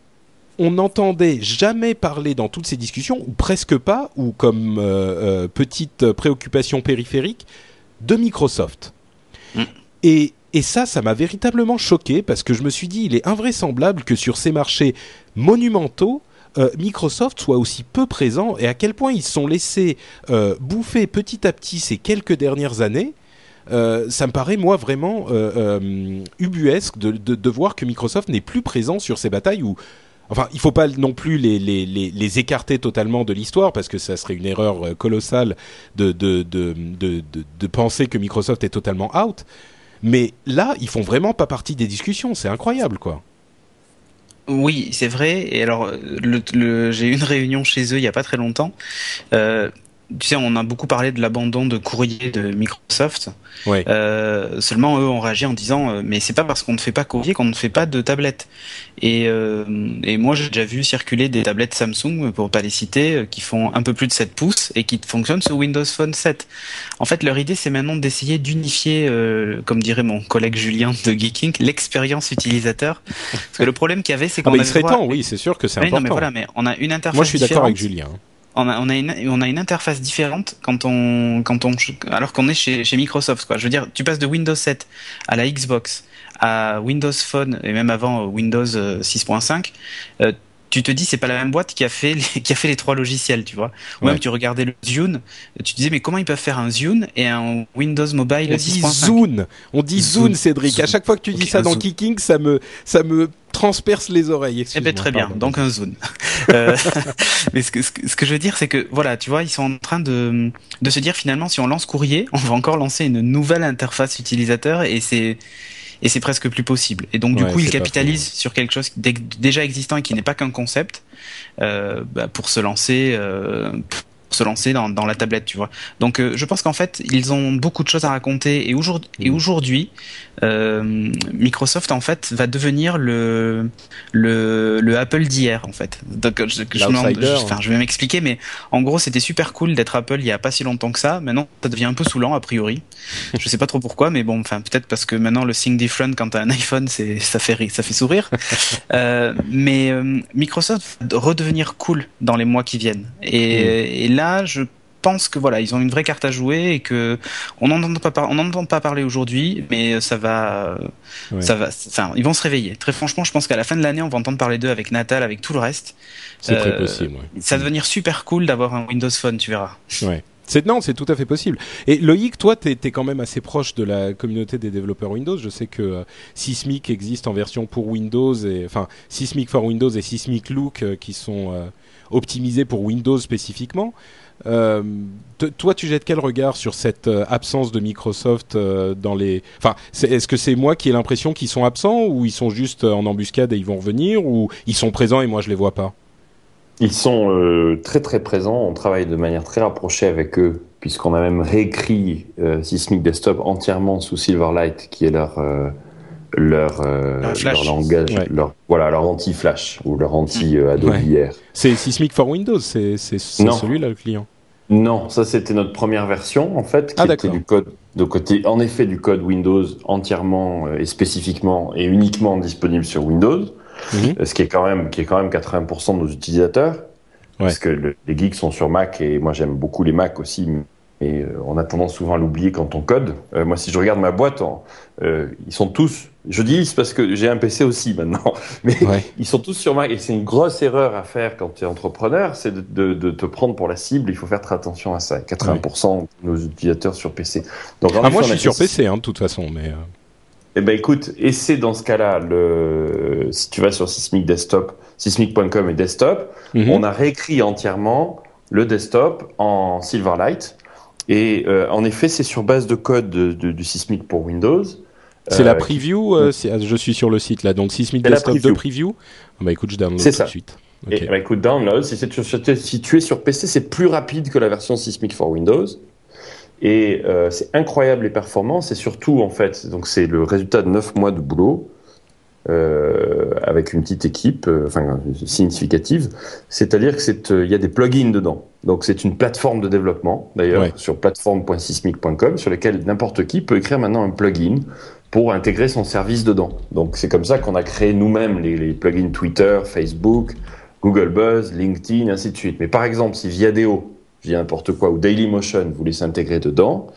on n'entendait jamais parler dans toutes ces discussions, ou presque pas, ou comme euh, euh, petite préoccupation périphérique, de Microsoft. Mm. Et, et ça, ça m'a véritablement choqué parce que je me suis dit, il est invraisemblable que sur ces marchés monumentaux, euh, Microsoft soit aussi peu présent et à quel point ils se sont laissés bouffer petit à petit ces quelques dernières années. ça me paraît moi vraiment ubuesque de, de, de, voir que Microsoft n'est plus présent sur ces batailles où Enfin, il faut pas non plus les, les, les, les écarter totalement de l'histoire parce que ça serait une erreur euh, colossale de de, de, de, de, penser que Microsoft est totalement out. Mais là, ils font vraiment pas partie des discussions. C'est incroyable, quoi. Oui, c'est vrai. Et alors, j'ai eu une réunion chez eux il y a pas très longtemps. Euh, tu sais, on a beaucoup parlé de l'abandon de courrier de Microsoft. Ouais. Euh, seulement, eux ont réagi en disant, euh, mais c'est pas parce qu'on ne fait pas courrier qu'on ne fait pas de tablette. Et, euh, et moi, j'ai déjà vu circuler des tablettes Samsung, pour pas les citer, qui font un peu plus de 7 pouces et qui fonctionnent sur Windows Phone 7. En fait, leur idée, c'est maintenant d'essayer d'unifier, comme dirait mon collègue Julien de Geeking, l'expérience utilisateur. Parce que le problème qu'il y avait, c'est Ah, qu'on bah, il avait serait droit- temps, oui, c'est sûr que c'est Oui, non, important. mais voilà, mais on a une interface Moi, je suis d'accord avec Julien. On a, on a une, on a une interface différente quand on, quand on, alors qu'on est chez, chez Microsoft, quoi. Je veux dire, tu passes de Windows 7 à la Xbox, à Windows Phone et même avant euh, Windows euh, 6.5. euh, tu te dis c'est pas la même boîte qui a fait les, qui a fait les trois logiciels, tu vois. Ou Ouais. même tu regardais le Zune, tu te disais mais comment ils peuvent faire un Zune et un Windows Mobile On dit 6.5 Zune, on dit Zune, Zune. Cédric. À chaque fois que tu dis ça dans. Kicking, ça me, ça me transperce les oreilles. Eh ben très bien, donc un zone. Euh, mais ce que, ce, que, ce que je veux dire, c'est que voilà, tu vois, ils sont en train de, de se dire finalement, si on lance courrier, on va encore lancer une nouvelle interface utilisateur et c'est et c'est presque plus possible. Et donc du Ouais, coup, ils capitalisent sur quelque chose déjà existant et qui n'est pas qu'un concept euh, bah, pour se lancer. Euh, pour se lancer dans, dans la tablette, tu vois. Donc, euh, je pense qu'en fait, ils ont beaucoup de choses à raconter. Et aujourd'hui, et aujourd'hui, euh, Microsoft en fait va devenir le le, le Apple d'hier en fait. Donc je, je, me- L'outsider, je- enfin, je vais m'expliquer, mais en gros c'était super cool d'être Apple il y a pas si longtemps que ça. Maintenant ça devient un peu saoulant a priori. Je sais pas trop pourquoi, mais bon, enfin peut-être parce que maintenant le Think Different quand t'as un iPhone, c'est ça fait rire, ça fait sourire. Euh, mais euh, Microsoft va redevenir cool dans les mois qui viennent. Et, et là je pense que voilà, ils ont une vraie carte à jouer et que on n'en entend pas, par- on n'en entend pas parler aujourd'hui, mais ça va, Ouais. ça va, enfin, ils vont se réveiller. Très franchement, je pense qu'à la fin de l'année, on va entendre parler d'eux avec Natal, avec tout le reste. C'est très Euh, possible. ouais. Ça va devenir super cool d'avoir un Windows Phone, tu verras. Ouais. C'est non, c'est tout à fait possible. Et Loïc, toi, t'es es quand même assez proche de la communauté des développeurs Windows. Je sais que euh, existe en version pour Windows et enfin Sysmic for Windows et Sysmic Look euh, qui sont euh, optimisés pour Windows spécifiquement. Euh, toi, tu jettes quel regard sur cette absence de Microsoft dans les Enfin, est-ce que c'est moi qui ai l'impression qu'ils sont absents ou ils sont juste en embuscade et ils vont revenir ou ils sont présents et moi je les vois pas? Ils sont euh, très très présents, on travaille de manière très rapprochée avec eux, puisqu'on a même réécrit euh, Sysmic Desktop entièrement sous Silverlight, qui est leur leur euh, Leur leur langage, Ouais. leur voilà leur anti-Flash ou leur anti euh, Adobe Ouais. C'est Sysmic for Windows, c'est c'est- c'est Non. celui-là le client. Non, ça c'était notre première version en fait, qui Ah, était du code de côté, en effet du code Windows entièrement euh, et spécifiquement et uniquement disponible sur Windows, Mhm. euh, ce qui est quand même qui est quand même 80% de nos utilisateurs, parce que le- les geeks sont sur Mac et moi j'aime beaucoup les Mac aussi, et euh, on a tendance souvent à l'oublier quand on code. Euh, moi si je regarde ma boîte, en- euh, ils sont tous, je dis ils parce que j'ai un PC aussi maintenant, mais Ouais. ils sont tous sur Mac et c'est une grosse erreur à faire quand tu es entrepreneur, c'est de, de, de te prendre pour la cible. Il faut faire très attention à ça. 80% de nos utilisateurs sur PC. Donc Ah, moi, je suis sur PC, hein, de toute façon, mais. Euh, Eh ben écoute, et c'est dans ce cas-là, le si tu vas sur Sysmic Desktop, sysmic.com et desktop, mhm. on a réécrit entièrement le desktop en Silverlight. Et euh, en effet, c'est sur base de code de, de- du Sysmic pour Windows. C'est Euh, la preview. euh, c'est- ah, je suis sur le site là, donc la Desktop de preview. preview. Ah bah écoute, je download C'est tout ça. de suite. Et bah, écoute, download, si, tu es sur PC, c'est plus rapide que la version Sysmic for Windows. Et euh, c'est incroyable les performances, et surtout, en fait, donc c'est le résultat de 9 mois de boulot euh, avec une petite équipe, euh, enfin significative. C'est-à-dire que c'est, euh, il y a des plugins dedans. Donc c'est une plateforme de développement, d'ailleurs, Ouais. sur plateforme.sysmic.com, sur lequel n'importe qui peut écrire maintenant un plugin pour intégrer son service dedans. Donc c'est comme ça qu'on a créé nous-mêmes les, les plugins Twitter, Facebook, Google Buzz, LinkedIn, ainsi de suite. Mais par exemple, si Viadeo, je dis n'importe quoi, ou Dailymotion voulait s'intégrer dedans,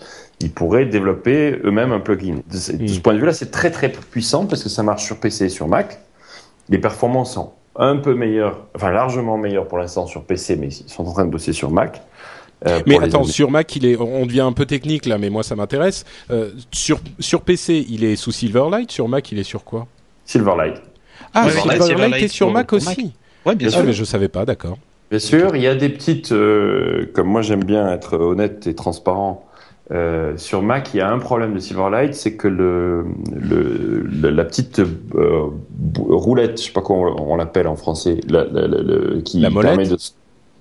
ils pourraient développer eux-mêmes un plugin. De ce, de ce point de vue-là, c'est très très puissant parce que ça marche sur PC et sur Mac. Les performances sont un peu meilleures, enfin largement meilleures pour l'instant sur PC, mais ils sont en train de bosser sur Mac. Euh, Mais attends, sur Mac, il est, on devient un peu technique là, mais moi ça m'intéresse. Euh, sur sur PC, il est sous Silverlight. Sur Mac, il est sur quoi? Silverlight. Ah, Silverlight, Silverlight est sur Mac aussi. Ouais, bien Ah, sûr. mais je savais pas, d'accord. Bien sûr, il y a des petites, euh, comme moi j'aime bien être honnête et transparent. Euh, sur Mac, il y a un problème de Silverlight, c'est que le, le, le- la petite euh, roulette, je sais pas comment on, on l'appelle en français, la, la- la- qui La molette permet de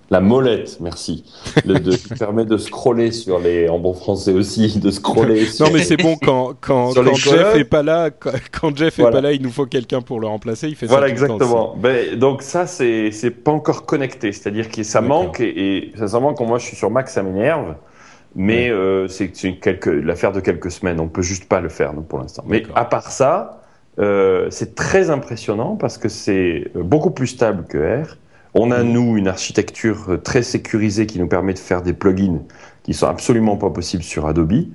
la molette, merci, le, de, qui permet de scroller sur les, en bon français aussi, de scroller. Non, sur- mais c'est bon quand quand, quand Jeff est pas là, quand, quand Jeff est Voilà. pas là, il nous faut quelqu'un pour le remplacer. Il fait Voilà, ça temps exactement. Ben, donc ça, c'est c'est pas encore connecté, c'est-à-dire que ça manque et, et sincèrement, quand moi je suis sur Mac, ça m'énerve. Mais euh, c'est l'affaire de quelques semaines. On peut juste pas le faire nous, pour l'instant. Mais à part ça, euh, c'est très impressionnant parce que c'est beaucoup plus stable que R. On a nous une architecture euh, très sécurisée qui nous permet de faire des plugins qui sont absolument pas possibles sur Adobe.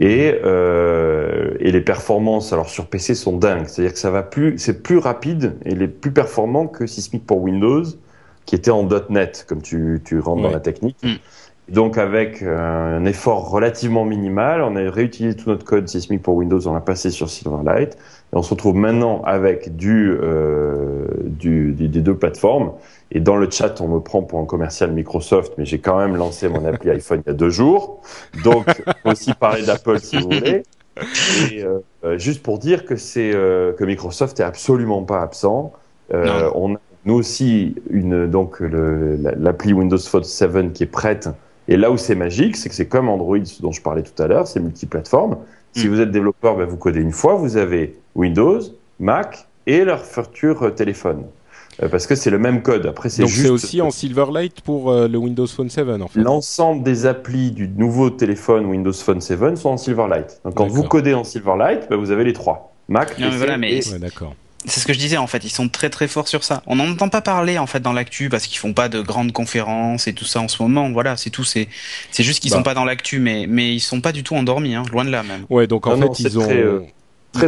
Et euh, et les performances alors sur PC sont dingues. C'est-à-dire que ça va plus c'est plus rapide et les plus performants que Sysmic pour Windows qui était en .NET comme tu tu rentres dans la technique. Mm. Donc avec euh, un effort relativement minimal on a réutilisé tout notre code Sysmic pour Windows on l'a passé sur Silverlight et on se retrouve maintenant avec du, euh, du, du- des deux plateformes et dans le chat, on me prend pour un commercial Microsoft, mais j'ai quand même lancé mon appli iPhone il y a deux jours. Donc, aussi parler d'Apple si vous voulez. Et euh, juste pour dire que c'est euh, que Microsoft est absolument pas absent. Euh, on a nous aussi une donc l'appli Windows Phone 7 qui est prête. Et là où c'est magique, c'est que c'est comme Android, ce dont je parlais tout à l'heure, c'est multiplateforme. Si Mm. vous êtes développeur, ben, vous codez une fois, vous avez Windows, Mac et leur futur euh, téléphone. Euh, parce que c'est le même code. Après, c'est Donc juste c'est aussi en Silverlight pour euh, le Windows Phone 7 en fait. L'ensemble des applis du nouveau téléphone Windows Phone 7 sont en Silverlight. Donc quand vous codez en Silverlight, ben, vous avez les trois. Mac, Non, mais PC voilà, mais et- Ouais, d'accord. C'est ce que je disais en fait, ils sont très très forts sur ça. On n'en entend pas parler en fait dans l'actu parce qu'ils font pas de grandes conférences et tout ça en ce moment. Voilà, c'est tout. C'est c'est juste qu'ils Bah. sont pas dans l'actu, mais mais ils sont pas du tout endormis, hein, loin de là même. Ouais, donc en Non, fait non, ils ont très, euh,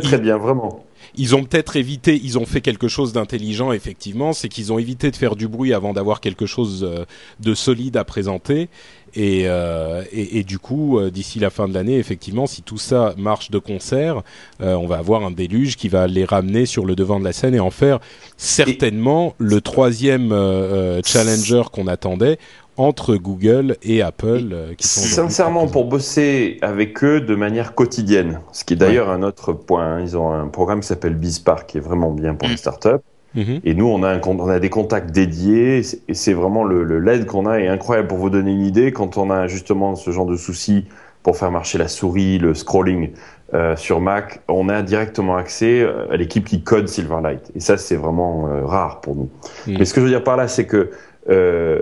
très bien, vraiment. Ils ont peut-être évité, ils ont fait quelque chose d'intelligent, effectivement, c'est qu'ils ont évité de faire du bruit avant d'avoir quelque chose euh, de solide à présenter. Et, euh, et, et du coup, euh, d'ici la fin de l'année, effectivement, si tout ça marche de concert, euh, on va avoir un déluge qui va les ramener sur le devant de la scène et en faire certainement le troisième euh, challenger qu'on attendait entre Google et Apple. euh, qui sont aujourd'hui Sincèrement, pour bosser avec eux de manière quotidienne, ce qui est d'ailleurs un autre point. hein. Ils ont un programme qui s'appelle BizSpark, qui est vraiment bien pour Mm. les startups. Mhm. Et nous, on a, un, con- on a des contacts dédiés, et c'est- vraiment le, le l'aide qu'on a est incroyable. Pour vous donner une idée, quand on a justement ce genre de soucis pour faire marcher la souris, le scrolling euh, sur Mac, on a directement accès euh, à l'équipe qui code Silverlight. Et ça, c'est vraiment euh, rare pour nous. Mm. Mais ce que je veux dire par là, c'est que euh,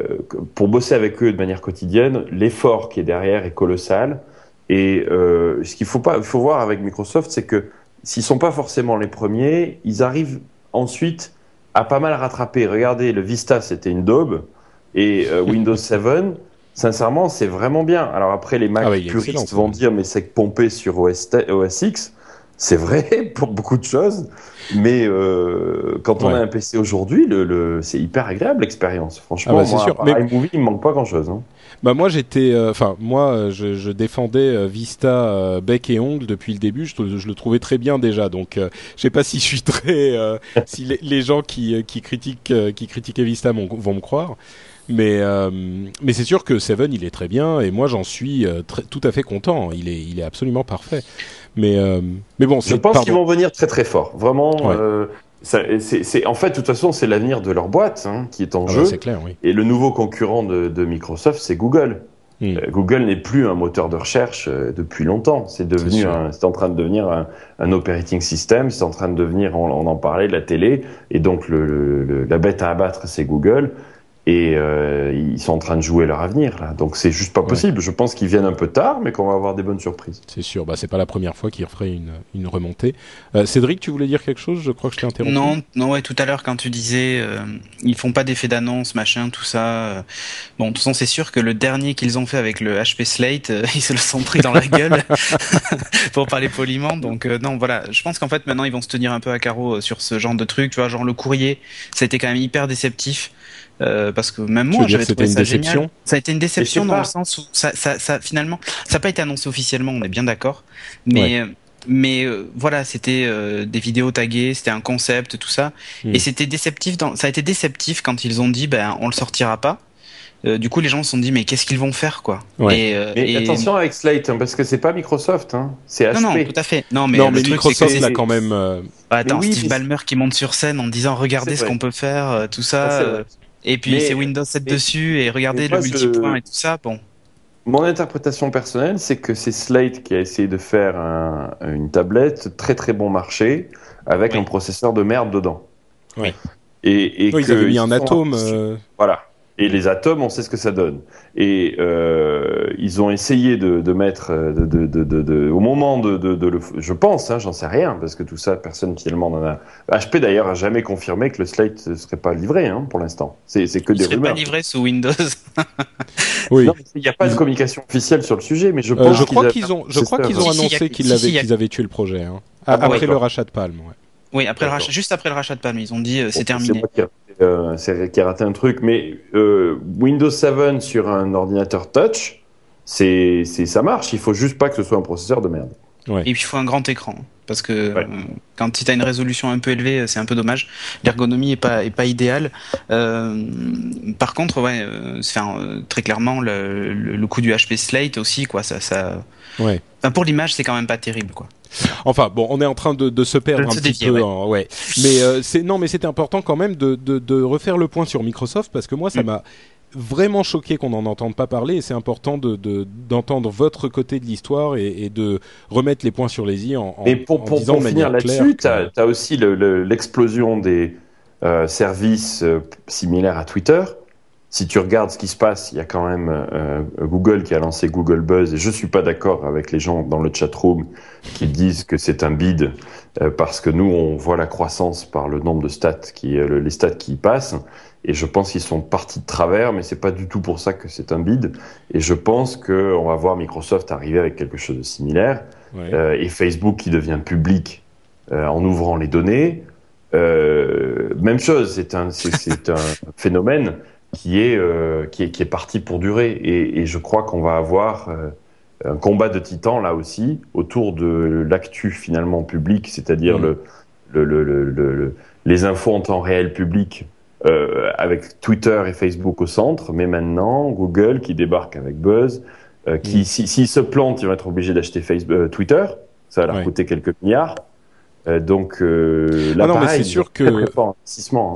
pour bosser avec eux de manière quotidienne, l'effort qui est derrière est colossal. Et ce qu'il faut pas, faut voir avec Microsoft, c'est que s'ils sont pas forcément les premiers, ils arrivent ensuite à pas mal rattraper. Regardez, le Vista, c'était une daube, et euh, Windows 7, sincèrement, c'est vraiment bien. Alors après, les Mac Ah puristes vont dire, mais c'est pompé sur OS, OS X. C'est vrai pour beaucoup de choses, mais euh, quand on Ouais. a un PC aujourd'hui, le, le, c'est hyper agréable l'expérience. Franchement, Ah bah, moi, sûr. à Mais- iMovie, il me manque pas grand-chose. Hein. Bah moi j'étais, euh, enfin moi euh, je, je défendais euh, Vista euh, bec et ongle depuis le début. Je, je le trouvais très bien déjà. Donc euh, je sais pas si je suis très, euh, si les, les gens qui qui critiquent euh, qui critiquaient Vista vont me croire. Mais euh, mais c'est sûr que Seven il est très bien et moi j'en suis euh, très, tout à fait content. Il est il est absolument parfait. Mais euh, mais bon Je pense qu'ils vont venir très très fort. Vraiment, Ouais. C'est, en fait, de toute façon, c'est l'avenir de leur boîte hein, qui est en Ah bah, jeu. c'est clair, oui. Et le nouveau concurrent de, de Microsoft, c'est Google. Mm. Euh, Google n'est plus un moteur de recherche euh, depuis longtemps. C'est devenu, en train de devenir un, un operating system. C'est en train de devenir, on, on en parlait, la télé. Et donc le, le- le- la bête à abattre, c'est Google. Et euh, ils sont en train de jouer leur avenir là. Donc c'est juste pas Ouais. possible. Je pense qu'ils viennent un peu tard, mais qu'on va avoir des bonnes surprises. C'est sûr. Bah c'est pas la première fois qu'il referait une une remontée. Euh, Cédric, tu voulais dire quelque chose? Je crois que je t'ai interrompu. Non, non, ouais, tout à l'heure quand tu disais euh, ils font pas d'effet d'annonce, machin, tout ça. euh, bon, de toute façon, c'est sûr que le dernier qu'ils ont fait avec le HP Slate, euh, ils se le sont pris dans la gueule, pour parler poliment. Donc euh, non, voilà, je pense qu'en fait maintenant ils vont se tenir un peu à carreau sur ce genre de truc. Tu vois, genre le courrier, ça a été quand même hyper déceptif. Euh, parce que même moi j'avais trouvé une ça déception génial. Ça a été une déception dans pas. le sens où ça, ça, ça finalement ça n'a pas été annoncé officiellement, on est bien d'accord. Mais mais euh, voilà, c'était euh, des vidéos taguées, c'était un concept, tout ça, Hmm. et c'était déceptif. Dans, ça a été déceptif quand ils ont dit, ben, on le sortira pas. Euh, du coup, les gens se sont dit, mais qu'est-ce qu'ils vont faire, quoi Ouais. Et, euh, Mais et- attention avec Slate, hein, parce que c'est pas Microsoft, hein, c'est Non, non, HP. tout à fait. Non, mais, non, Microsoft c'est- quand même. Bah, attends, oui, Steve Ballmer qui monte sur scène en disant, regardez ce qu'on peut faire, tout Ça, ça. Et puis c'est Windows 7 mais- dessus, et regardez le moi, je- multipoint et tout ça. Bon. Mon interprétation personnelle, c'est que c'est Slate qui a essayé de faire un- une tablette très très bon marché avec Oui. un processeur de merde dedans. Oui. Et, et oui, ils que avaient mis ils un sont- atome. euh, Voilà. Et les atomes, on sait ce que ça donne. Et euh, ils ont essayé de, de mettre, euh, de, de, de, de- de- au moment de, de, de le, je pense, hein, j'en sais rien, parce que tout ça, personne finalement n'en a. HP d'ailleurs a jamais confirmé que le Slate ne serait pas livré hein, pour l'instant. C'est c'est que Il des serait pas rumeurs. livré sous Windows. Oui. Il n'y a pas de communication officielle sur le sujet, mais je Euh, pense je crois avaient qu'ils ont, je crois qu'ils ont Si, si, y a- annoncé qu'ils si, avaient, si, y a- qu'ils avaient tué le projet. hein. Ah après le rachat de Palm. Ouais. Oui, après le rachat, juste après le rachat de Palm, ils ont dit, euh, c'est Bon, terminé. Euh, c'est- qui ai raté un truc, mais euh, Windows 7 sur un ordinateur touch, c'est, ça marche. Il faut juste pas que ce soit un processeur de merde. Et puis il faut un grand écran parce que Ouais. euh, quand tu as une résolution un peu élevée, euh, c'est un peu dommage. L'ergonomie est pas est pas idéale. Euh, par contre, ouais, euh, euh, très clairement le, le, le coup du HP Slate aussi quoi. Ça ça. Ouais. Enfin, pour l'image, c'est quand même pas terrible quoi. Enfin bon, on est en train de, de se perdre De un se petit dévier, peu. ouais. en- ouais. Mais euh, c'est non, mais c'était important quand même de, de, de refaire le point sur Microsoft parce que moi ça Mm. m'a vraiment choqué qu'on n'en entende pas parler et c'est important de de- d'entendre votre côté de l'histoire et, et de remettre les points sur les i en, en, Mais pour, en pour, disant pour de finir là-dessus, que- tu as, aussi le- le- l'explosion des euh, services euh, similaires à Twitter. Si tu regardes ce qui se passe, il y a quand même euh, Google qui a lancé Google Buzz, et je suis pas d'accord avec les gens dans le chat room qui disent que c'est un bid, euh, parce que nous, on voit la croissance par le nombre de stats, qui, euh, le- les stats qui y passent, et je pense qu'ils sont partis de travers, mais c'est pas du tout pour ça que c'est un bid, et je pense qu'on va voir Microsoft arriver avec quelque chose de similaire, Ouais. euh, et Facebook qui devient public euh, en ouvrant les données. Euh, même chose, c'est un, c'est, c'est un phénomène qui est, euh, qui est, qui est parti pour durer. Et, et je crois qu'on va avoir euh, un combat de titans là aussi autour de l'actu finalement public, c'est-à-dire Mhm. le, le, le, le, le- le- les infos en temps réel public. euh, avec Twitter et Facebook au centre, mais maintenant Google qui débarque avec Buzz, qui si- s'ils se plantent, ils vont être obligés d'acheter Facebook, Twitter, ça va leur coûter quelques milliards. Donc là, Ah non, mais pareil, c'est sûr que-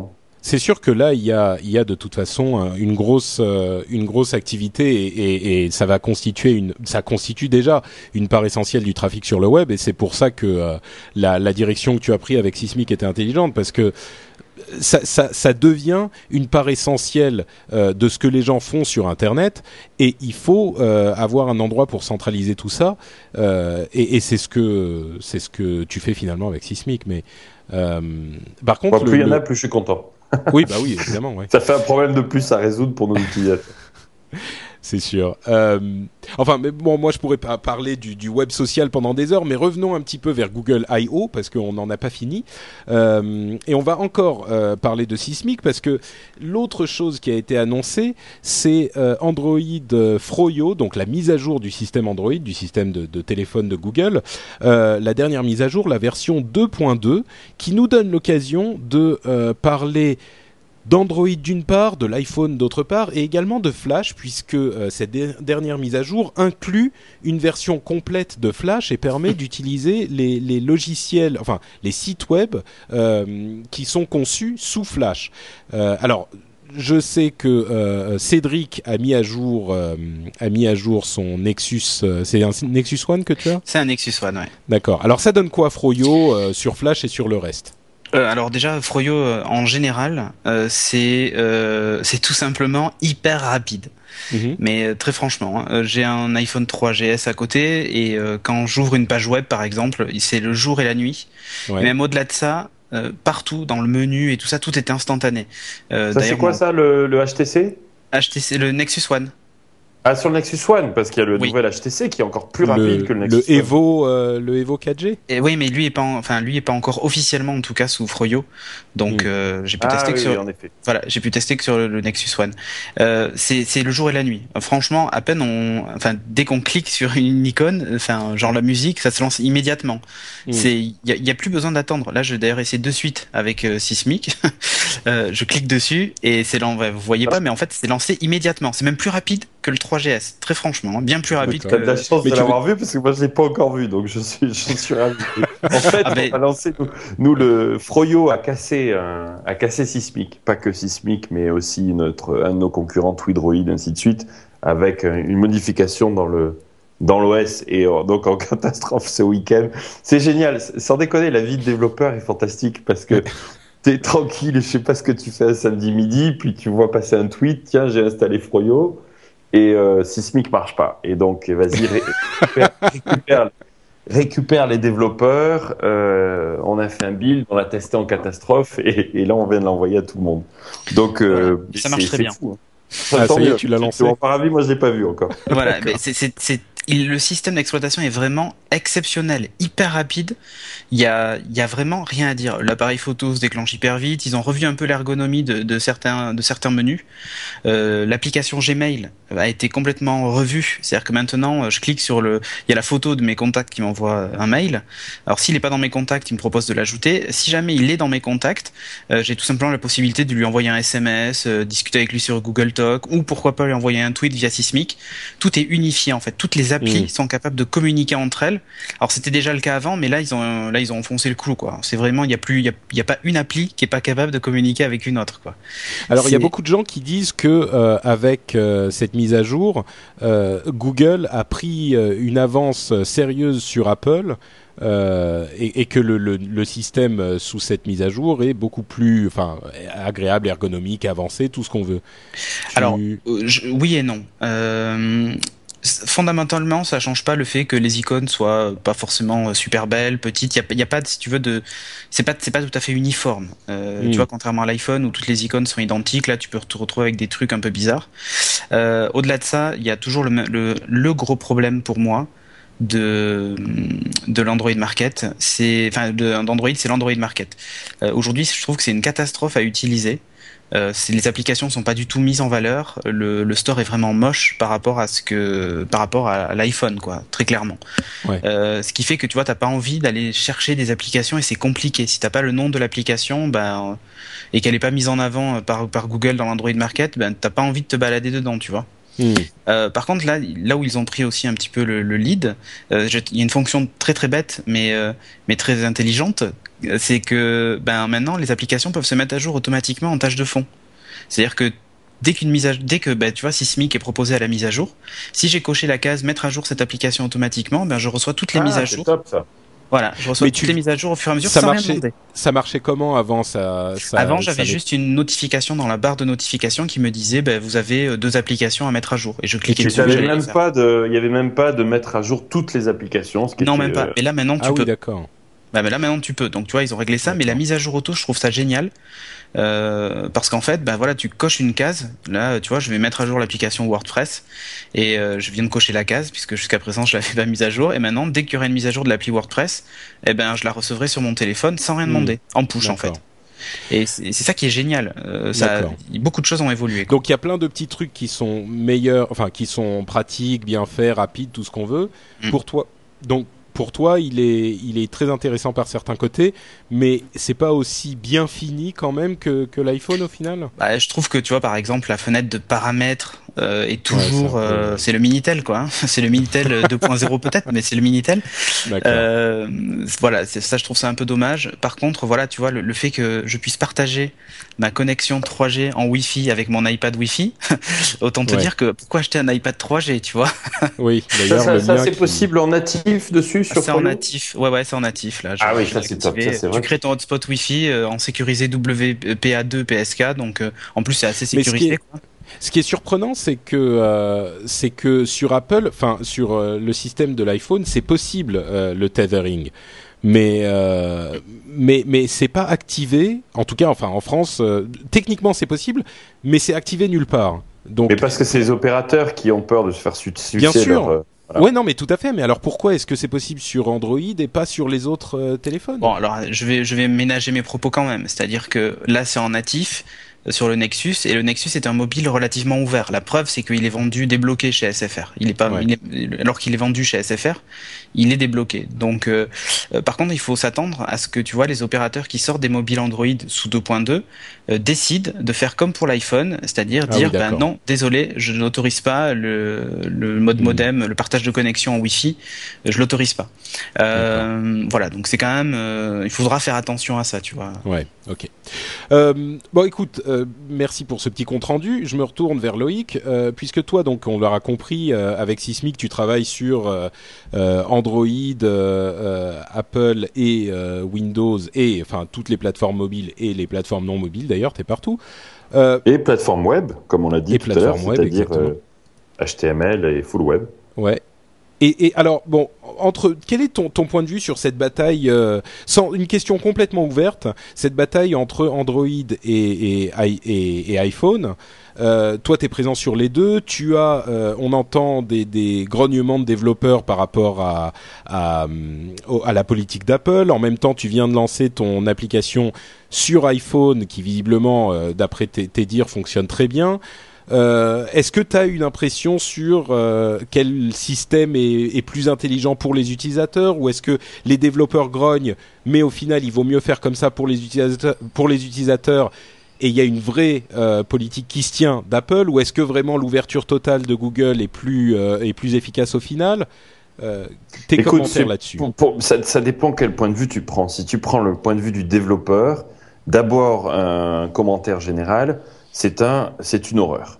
hein. C'est sûr que là, il y a, il y a de toute façon euh, une grosse, euh, une grosse activité et, et, et ça va constituer une, ça constitue déjà une part essentielle du trafic sur le web et c'est pour ça que euh, la, la direction que tu as pris avec Sismic était intelligente parce que ça, ça, ça devient une part essentielle euh, de ce que les gens font sur Internet et il faut euh, avoir un endroit pour centraliser tout ça euh, et, et c'est ce que c'est ce que tu fais finalement avec Sismic. Mais euh, par contre, plus il y en a, plus je suis content. Oui, bah oui, évidemment, ouais. Ça fait un problème de plus à résoudre pour nos utilisateurs. C'est sûr. Euh, enfin, mais bon, moi, je pourrais pas parler du, web social pendant des heures, mais revenons un petit peu vers Google I.O. parce qu'on n'en a pas fini. Euh, et on va encore euh, parler de Sismic parce que l'autre chose qui a été annoncée, c'est Android Froyo, donc la mise à jour du système Android, du système de, de téléphone de Google. La dernière mise à jour, la version 2.2, qui nous donne l'occasion de parler d'Android d'une part, de l'iPhone d'autre part, et également de Flash, puisque euh, cette der- dernière mise à jour inclut une version complète de Flash et permet d'utiliser les, les logiciels, enfin les sites web euh, qui sont conçus sous Flash. Euh, alors. Je sais que euh, Cédric a mis à jour euh, a mis à jour son Nexus. euh, c'est un Nexus One que tu as? C'est un Nexus One, ouais. D'accord. Alors ça donne quoi Froyo sur Flash et sur le reste? Euh, alors déjà, Froyo euh, en général, euh, c'est euh, c'est tout simplement hyper rapide. Mhm. Mais euh, très franchement, hein, euh, j'ai un iPhone 3GS à côté et euh, quand j'ouvre une page web par exemple, c'est le jour et la nuit. Ouais. Et même au-delà de ça, euh, partout dans le menu et tout ça, tout est instantané. Euh, Ça, c'est quoi mon ça, le, le HTC HTC, le Nexus One. Ah, sur le Nexus One, parce qu'il y a le Oui. nouvel HTC qui est encore plus rapide que le Nexus le One. Evo, euh, le Evo 4G. Et oui, mais lui est pas, en- enfin lui est pas encore officiellement en tout cas sous Froyo, donc Mm. euh, j'ai pu Ah, oui, sur, oui, voilà, j'ai pu tester que sur le, le Nexus One. Euh, c'est c'est le jour et la nuit. Euh, Franchement, à peine on, enfin dès qu'on clique sur une icône, enfin genre la musique, ça se lance immédiatement. Mm. C'est, il y a, plus besoin d'attendre. Là, je vais d'ailleurs essayer de suite avec euh, Sismic. Euh, je clique dessus et c'est là, vous voyez pas, mais en fait c'est lancé immédiatement. C'est même plus rapide que le 3GS, très franchement, hein, bien plus rapide. T'as de la chance Mais de l'avoir vu parce que moi je l'ai pas encore vu donc je suis, je suis ravi. En fait, Ah, mais- on a lancé nous, nous, le Froyo a cassé un, a cassé Sismic, pas que Sismic mais aussi notre un de nos concurrents Twidroid ainsi de suite avec une modification dans le dans l'OS et euh, donc en catastrophe ce week-end. C'est génial, sans déconner, la vie de développeur est fantastique parce que t'es tranquille, je sais pas ce que tu fais un samedi midi, puis tu vois passer un tweet, tiens j'ai installé Froyo et euh, Sismic marche pas. Et donc vas-y ré- récupère, récupère, récupère les développeurs. euh, on a fait un build, on l'a testé en catastrophe et, et là on vient de l'envoyer à tout le monde. Donc euh. Ça marche très bien. fou, hein. Ah, ça y est, tu l'as lancé. En paravie, moi je l'ai pas vu encore. Voilà, mais il- le système d'exploitation est vraiment exceptionnel, hyper rapide. Il y a, y a vraiment rien à dire. L'appareil photo se déclenche hyper vite. Ils ont revu un peu l'ergonomie de, de certains, de certains menus. Euh, l'application Gmail a été complètement revue. C'est-à-dire que maintenant, euh, je clique sur le, il y a la photo de mes contacts qui m'envoie un mail. Alors s'il est pas dans mes contacts, il me propose de l'ajouter. Si jamais il est dans mes contacts, euh, j'ai tout simplement la possibilité de lui envoyer un SMS, euh, discuter avec lui sur Google Talk, ou pourquoi pas lui envoyer un tweet via Sismic. Tout est unifié en fait. Toutes les applis Mm. sont capables de communiquer entre elles. Alors c'était déjà le cas avant, mais là ils ont là ils ont enfoncé le clou quoi. C'est vraiment il y a plus il y a, il y a pas une appli qui est pas capable de communiquer avec une autre quoi. Alors il y a beaucoup de gens qui disent que euh, avec euh, cette mise à jour, euh, Google a pris une avance sérieuse sur Apple. euh, et, et que le, le, le système sous cette mise à jour est beaucoup plus, enfin, agréable, ergonomique, avancé, tout ce qu'on veut. Tu- Alors, je- oui et non. Euh, fondamentalement, ça change pas le fait que les icônes soient pas forcément euh, super belles, petites. Il y a, a pas, de- si tu veux, de, c'est pas, c'est pas tout à fait uniforme. Euh. Tu vois, contrairement à l'iPhone où toutes les icônes sont identiques, là, tu peux te retrouver avec des trucs un peu bizarres. Euh, Au-delà de ça, il y a toujours le, le, le gros problème pour moi de de l'Android Market, c'est enfin d'Android, c'est l'Android Market. Euh, Aujourd'hui, je trouve que c'est une catastrophe à utiliser. Euh, les applications sont pas du tout mises en valeur. Le, le store est vraiment moche par rapport à ce que, par rapport à, l'iPhone, quoi, très clairement. Ouais. Euh, ce qui fait que tu vois, t'as pas envie d'aller chercher des applications et c'est compliqué. Si t'as pas le nom de l'application, ben, et qu'elle est pas mise en avant par, par Google dans l'Android Market, ben t'as pas envie de te balader dedans, tu vois. Hmm. Euh, par contre, là, là où ils ont pris aussi un petit peu le, le lead, euh, il y a une fonction très très bête, mais euh, mais très intelligente, c'est que ben maintenant les applications peuvent se mettre à jour automatiquement en tâche de fond. C'est-à-dire que dès qu'une mise à dès que ben, tu vois Sismic est proposé à la mise à jour, si j'ai coché la case mettre à jour cette application automatiquement, ben je reçois toutes les Ah, mises à c'est jour. top ça. Voilà, je reçois Mais toutes tu- les mises à jour au fur et à mesure ça sans rien marchait- demander. Ça marchait comment avant ça, ça Avant, j'avais juste une notification dans la barre de notification qui me disait ben, vous avez euh, deux applications à mettre à jour et je cliquais Et dessus. il y avait même pas de mettre à jour toutes les applications. Ce qui Non, était, même pas. euh, Et là maintenant tu Ah peux oui, d'accord. Bah, mais là maintenant tu peux. Donc tu vois ils ont réglé ça, mais la mise à jour auto je trouve ça génial euh, parce qu'en fait bah voilà tu coches une case. Là tu vois je vais mettre à jour l'application WordPress et euh, je viens de cocher la case puisque jusqu'à présent je l'avais pas mise à jour et maintenant dès qu'il y aura une mise à jour de l'appli WordPress, eh ben je la recevrai sur mon téléphone sans rien Hmm. demander en push en fait. Et c'est ça qui est génial. Euh, ça, beaucoup de choses ont évolué. quoi. Donc il y a plein de petits trucs qui sont meilleurs, enfin qui sont pratiques, bien faits, rapides, tout ce qu'on veut. Mm. Pour toi, donc pour toi, il est, il est très intéressant par certains côtés, mais c'est pas aussi bien fini quand même que, l'iPhone au final? Bah, je trouve que tu vois par exemple la fenêtre de paramètres euh, est toujours euh, c'est le minitel quoi. hein. C'est le minitel euh, 2.0 peut-être, mais c'est le minitel. D'accord. Euh, voilà, c'est ça, je trouve ça un peu dommage. Par contre, voilà, tu vois, le, le fait que je puisse partager ma connexion 3G en Wi-Fi avec mon iPad Wi-Fi, autant te Ouais. dire que pourquoi acheter un iPad 3G, tu vois? Oui, Ça, d'ailleurs ça, c'est qui- possible en natif dessus sur C'est en natif. Ouais, ouais, c'est en natif là. Je- Ah oui, ça, c'est top, ça, c'est Tu vrai. crées ton hotspot Wi-Fi euh, en sécurisé WPA2 PSK, donc euh, en plus c'est assez Mais ce qui sécurisé. est- quoi. Ce qui est surprenant, c'est que euh, c'est que sur Apple, enfin sur euh, le système de l'iPhone, c'est possible euh, le tethering, mais euh, mais mais c'est pas activé. En tout cas, enfin en France, euh, techniquement c'est possible, mais c'est activé nulle part. Donc, Mais parce que c'est les opérateurs qui ont peur de se faire su- sucer Bien sûr. leur, euh, voilà. ouais, non, mais tout à fait. Mais alors pourquoi est-ce que c'est possible sur Android et pas sur les autres euh, téléphones? Bon, alors je vais, je vais ménager mes propos quand même. C'est-à-dire que là, c'est en natif sur le Nexus et le Nexus est un mobile relativement ouvert. La preuve, c'est qu'il est vendu débloqué chez SFR. Il est pas, Ouais. il est- alors qu'il est vendu chez SFR, il est débloqué. Donc, euh, euh, par contre, il faut s'attendre à ce que tu vois les opérateurs qui sortent des mobiles Android sous 2.2 euh, décident de faire comme pour l'iPhone, c'est-à-dire Ah oui, dire, ben non, désolé, je n'autorise pas le, le mode Mhm. modem, le partage de connexion en Wi-Fi, je l'autorise pas. Euh, voilà, donc c'est quand même, il faudra faire attention à ça, tu vois. Ouais, ok. Bon, écoute, euh, merci pour ce petit compte rendu. Je me retourne vers Loïc, euh, puisque toi, donc, on l'aura compris, euh, avec Sismic, tu travailles sur Android, Apple et Windows, et enfin toutes les plateformes mobiles et les plateformes non mobiles. D'ailleurs, t'es partout. Et plateforme web, comme on l'a dit Et tout à l'heure, c'est-à-dire HTML et full web. Ouais. Et, et alors, bon, entre quel est ton, ton point de vue sur cette bataille euh, Sans une question complètement ouverte, cette bataille entre Android et, et, et- iPhone. Euh, toi, tu es présent sur les deux. Tu as, euh, on entend des, des grognements de développeurs par rapport à, à, au- à la politique d'Apple. En même temps, tu viens de lancer ton application sur iPhone, qui visiblement, euh, d'après tes, tes dires, fonctionne très bien. Euh, Est-ce que tu as une impression sur euh, quel système est, est plus intelligent pour les utilisateurs ou est-ce que les développeurs grognent mais au final il vaut mieux faire comme ça pour les utilisateurs, pour les utilisateurs et il y a une vraie euh, politique qui se tient d'Apple ou est-ce que vraiment l'ouverture totale de Google est plus, euh, est plus efficace au final? Euh, Tes Écoute, commentaires là-dessus ça, ça dépend quel point de vue tu prends. Si tu prends le point de vue du développeur, d'abord un commentaire général, c'est un, c'est une horreur.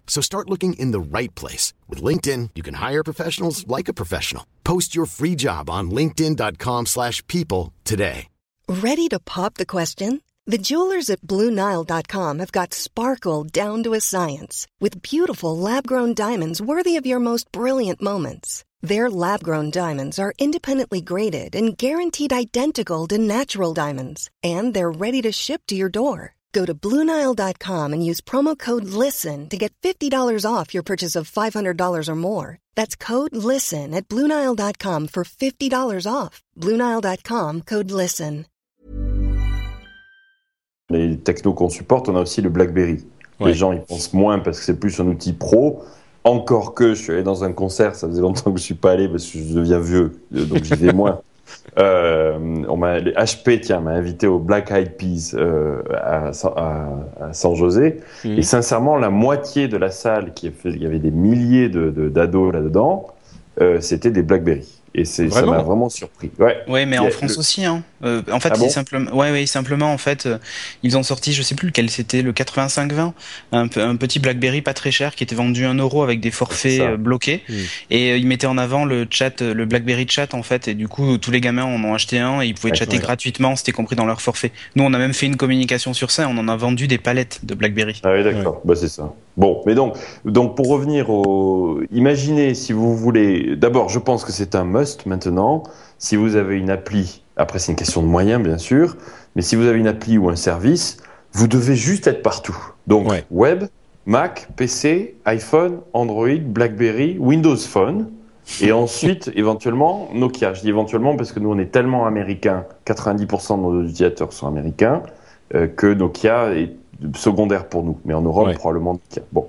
So start looking in the right place. With LinkedIn, you can hire professionals like a professional. Post your free job on linkedin.com/people slash people today. Ready to pop the question? The jewelers at BlueNile.com have got sparkle down to a science with beautiful lab grown diamonds worthy of your most brilliant moments. Their lab grown diamonds are independently graded and guaranteed identical to natural diamonds, and they're ready to ship to your door. Go to BlueNile.com and use promo code LISTEN to get $50 off your purchase of $500 or more. That's code LISTEN at BlueNile.com for $50 off. BlueNile.com code LISTEN. les technos qu'on supporte, on a aussi le BlackBerry. Ouais. Les gens y pensent moins parce que c'est plus un outil pro. Encore que je suis allé dans un concert, ça faisait longtemps que je suis pas allé parce que je deviens vieux, donc j'y vais moins. Euh, on m'a, les HP, tiens, m'a invité au Black Eyed Peas euh, à, San- à, à San José. Mhm. Et sincèrement, la moitié de la salle, qui a fait- il y avait des milliers de, de- d'ados là-dedans, euh, c'était des BlackBerry. Et c'est, ça m'a vraiment? surpris. Ouais. Ouais, mais en France le- aussi. Hein. Euh, en fait, Ah bon simplement, ouais, ouais, simplement en fait, euh, ils ont sorti, je sais plus lequel c'était, le 8520, un, pe- un petit BlackBerry pas très cher qui était vendu 1 euro avec des forfaits euh, bloqués. Mm. Et euh, ils mettaient en avant le chat, le BlackBerry Chat en fait. Et du coup, tous les gamins en ont acheté un et ils pouvaient chatter gratuitement. C'était compris dans leur forfait. Nous, on a même fait une communication sur ça. On en a vendu des palettes de BlackBerry. Ah oui, d'accord. Bah, c'est ça. Bon, mais donc, donc pour revenir au, imaginez si vous voulez. D'abord, je pense que c'est un must maintenant. Si vous avez une appli, après c'est une question de moyens bien sûr, mais si vous avez une appli ou un service, vous devez juste être partout. Donc Ouais. web, Mac, PC, iPhone, Android, BlackBerry, Windows Phone. Et ensuite, éventuellement, Nokia. Je dis éventuellement parce que nous, on est tellement américains, 90% de nos utilisateurs sont américains, euh, que Nokia est secondaire pour nous. Mais en Europe, Ouais. probablement Nokia. Bon,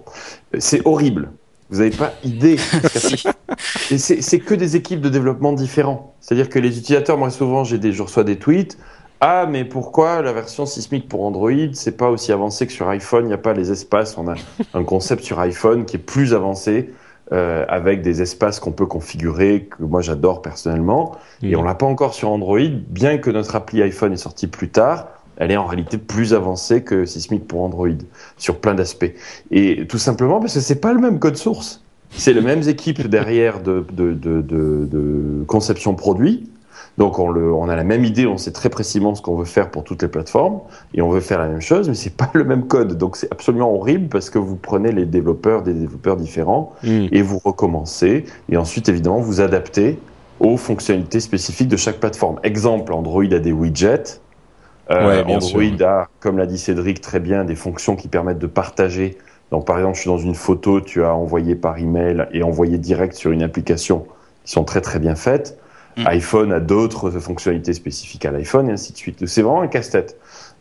c'est horrible. Vous n'avez pas idée. C'est que des équipes de développement différents. C'est-à-dire que les utilisateurs, moi souvent, j'ai des, je reçois des tweets. Ah, mais pourquoi la version sismique pour Android, c'est pas aussi avancé que sur iPhone? Il n'y a pas les espaces. On a un concept sur iPhone qui est plus avancé, euh, avec des espaces qu'on peut configurer, que moi j'adore personnellement. Et Mm. on l'a pas encore sur Android, bien que notre appli iPhone est sortie plus tard. Elle est en réalité plus avancée que Sismic pour Android sur plein d'aspects. Et tout simplement parce que c'est pas le même code source. c'est les mêmes équipes derrière de, de, de, de, de conception produit. Donc on, le, on a la même idée, on sait très précisément ce qu'on veut faire pour toutes les plateformes et on veut faire la même chose, mais c'est pas le même code. Donc c'est absolument horrible parce que vous prenez les développeurs des développeurs différents Mm. et vous recommencez et ensuite évidemment vous adaptez aux fonctionnalités spécifiques de chaque plateforme. Exemple, Android a des widgets. Euh, Ouais, Android sûr. a, comme l'a dit Cédric très bien, des fonctions qui permettent de partager. Donc par exemple, je suis dans une photo, tu as envoyé par email et envoyé direct sur une application qui sont très très bien faites. Mm. iPhone a d'autres fonctionnalités spécifiques à l'iPhone et ainsi de suite. C'est vraiment un casse-tête.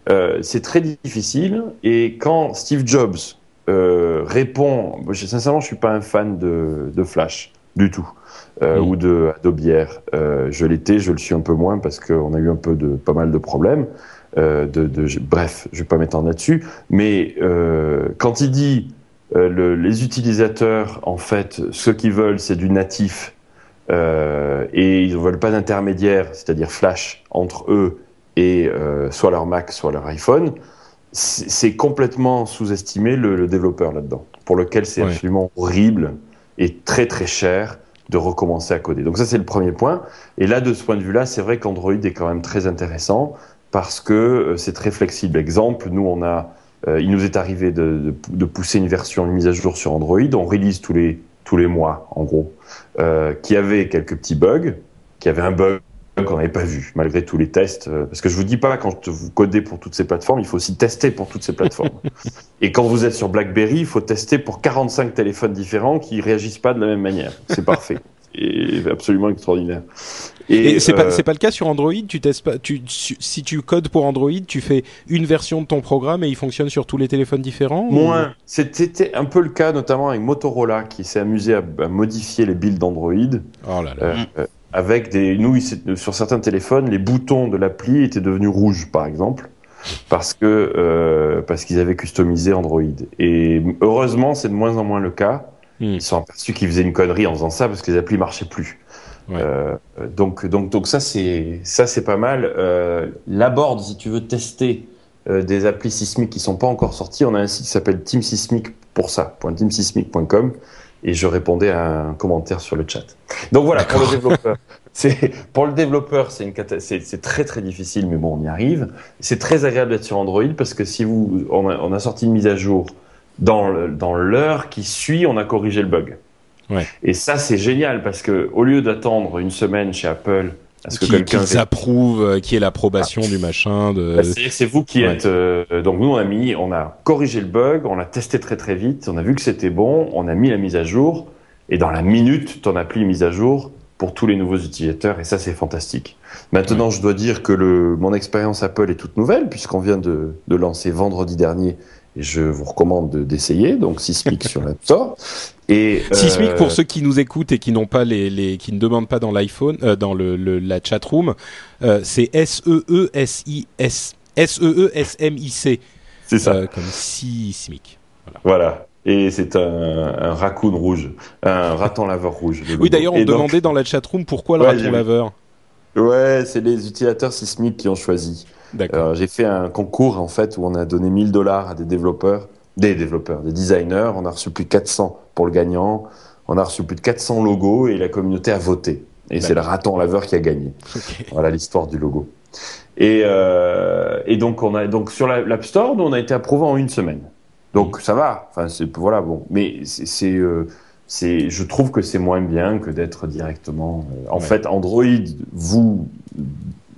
Euh, c'est très difficile et quand Steve Jobs euh, répond, sincèrement, je suis pas un fan de, de Flash du tout euh, Mm. ou de Adobe Air. Euh, je l'étais, je le suis un peu moins parce qu'on a eu un peu de pas mal de problèmes. Euh, de, de, je- bref, je vais pas m'étendre là-dessus, mais euh, quand il dit euh, le- les utilisateurs, en fait, ce qu'ils veulent, c'est du natif et ils ne veulent pas d'intermédiaire, c'est-à-dire Flash entre eux et soit leur Mac, soit leur iPhone. C'est c'est complètement sous-estimé le, le développeur là-dedans, pour lequel c'est Ouais. absolument horrible et très très cher de recommencer à coder. Donc ça c'est le premier point. Et là de ce point de vue-là, c'est vrai qu'Android est quand même très intéressant parce que euh, c'est très flexible. Exemple, nous on a, euh, il nous est arrivé de, de, de pousser une version, une mise à jour sur Android. On release tous les tous les mois en gros, euh, qui avait quelques petits bugs, qui avait un bug qu'on n'avait pas vu malgré tous les tests. euh, parce que je vous dis pas quand vous codez pour toutes ces plateformes, il faut aussi tester pour toutes ces plateformes. Et quand vous êtes sur BlackBerry, il faut tester pour 45 téléphones différents qui réagissent pas de la même manière. C'est parfait. Et absolument extraordinaire. Et, c'est euh, pas c'est pas le cas sur Android. Tu testes pas. Tu, si tu codes pour Android, tu fais une version de ton programme et il fonctionne sur tous les téléphones différents. ou- Moins. C'était un peu le cas notamment avec Motorola qui s'est amusé à, à modifier les builds d'Android. Oh là là. Euh, euh, avec des nous s'est- sur certains téléphones les boutons de l'appli étaient devenus rouges par exemple parce que euh, parce qu'ils avaient customisé Android et heureusement c'est de moins en moins le cas Hmm. ils sont aperçus qu'ils faisaient une connerie en faisant ça parce que les applis marchaient plus Ouais. Euh, donc donc donc ça c'est ça c'est pas mal euh, la board si tu veux tester euh, des applis sismiques qui sont pas encore sorties on a un site qui s'appelle Team Sismic pour ça .teamsismic.com et je répondais à un commentaire sur le chat donc voilà pour le développeur c'est pour le développeur, c'est une cata- c'est c'est très très difficile, mais bon, on y arrive. C'est très agréable d'être sur Android parce que si vous, on a, on a sorti une mise à jour dans le- dans l'heure qui suit, on a corrigé le bug. Ouais. Et ça, c'est génial parce que au lieu d'attendre une semaine chez Apple que qui, quelqu'un qu'ils approuvent, euh, qui est l'approbation du machin. De... bah, c'est vous qui ouais. êtes. euh, donc nous on a mis, on a corrigé le bug, on l'a testé très très vite, on a vu que c'était bon, on a mis la mise à jour et dans la minute, ton appli est mise à jour pour tous les nouveaux utilisateurs et ça c'est fantastique. Maintenant, je dois dire que le, mon expérience Apple est toute nouvelle puisqu'on vient de, de lancer vendredi dernier je vous recommande de- d'essayer. Donc Sismic sur l'App Store et euh, Sismic pour ceux qui nous écoutent et qui n'ont pas les, les qui ne demandent pas dans l'iPhone, euh, dans le, le la chat room, euh, c'est S E E S I S S E E S M I C c'est ça. euh, comme Sismic. Voilà. Et c'est un, un raccoon rouge, un raton laveur rouge. Oui, d'ailleurs, on Et donc- demandait dans la chat room pourquoi le Ouais, raton laveur. Ouais, c'est les utilisateurs sismiques qui ont choisi. Euh, j'ai fait un concours en fait où on a donné 1000 dollars à des développeurs, des développeurs, des designers. On a reçu plus de 400 pour le gagnant. On a reçu plus de 400 logos et la communauté a voté. Et c'est le raton laveur qui a gagné. Voilà l'histoire du logo. Et, euh, et donc on a donc sur la- l'App Store, nous, on a été approuvé en une semaine. Donc ça va. Enfin voilà bon. Mais c'est euh, je trouve que c'est moins bien que d'être directement. euh, en Ouais. fait, Android vous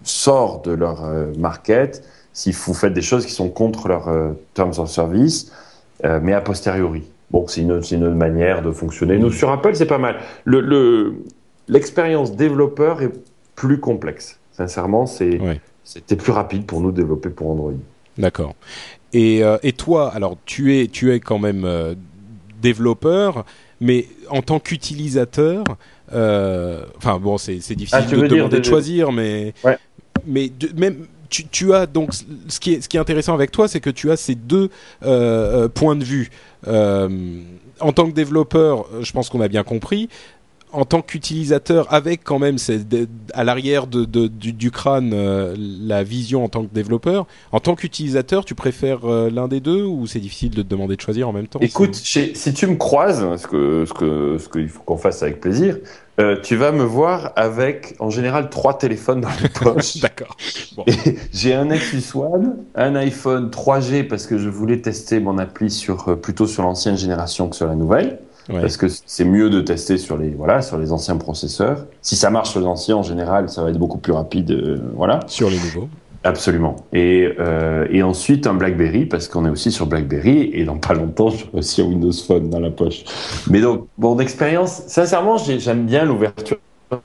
sort de leur euh, market si vous faites des choses qui sont contre leurs euh, terms of service, euh, mais a posteriori. Bon, c'est une, une autre manière de fonctionner. Nous, sur Apple, c'est pas mal. Le, le, l'expérience développeur est plus complexe. Sincèrement, c'était plus rapide pour nous de développer pour Android. D'accord. Et, euh, et toi, alors tu es tu es quand même euh, développeur, mais en tant qu'utilisateur, euh, enfin bon, c'est difficile Ah, de demander de- de choisir, mais Ouais. Mais même tu, as donc ce qui est ce qui est intéressant avec toi, c'est que tu as ces deux euh, euh, points de vue. Euh, en tant que développeur, je pense qu'on a bien compris. En tant qu'utilisateur, avec quand même à l'arrière de, du, crâne euh, la vision en tant que développeur, en tant qu'utilisateur, tu préfères euh, l'un des deux ou c'est difficile de te demander de choisir en même temps? Écoute, si tu me croises, ce que ce que ce qu'il faut qu'on fasse avec plaisir, euh, tu vas me voir avec en général trois téléphones dans les poches. D'accord. Bon. J'ai un Nexus One, un iPhone 3G parce que je voulais tester mon appli sur plutôt sur l'ancienne génération que sur la nouvelle. Parce que c'est mieux de tester sur les voilà sur les anciens processeurs. Si ça marche sur les anciens, en général, ça va être beaucoup plus rapide. Euh, voilà. Sur les nouveaux. Absolument. Et, euh, et ensuite un BlackBerry parce qu'on est aussi sur BlackBerry et dans pas longtemps je aussi un Windows Phone dans la poche. Mais donc bon d'expérience, sincèrement j'aime bien l'ouverture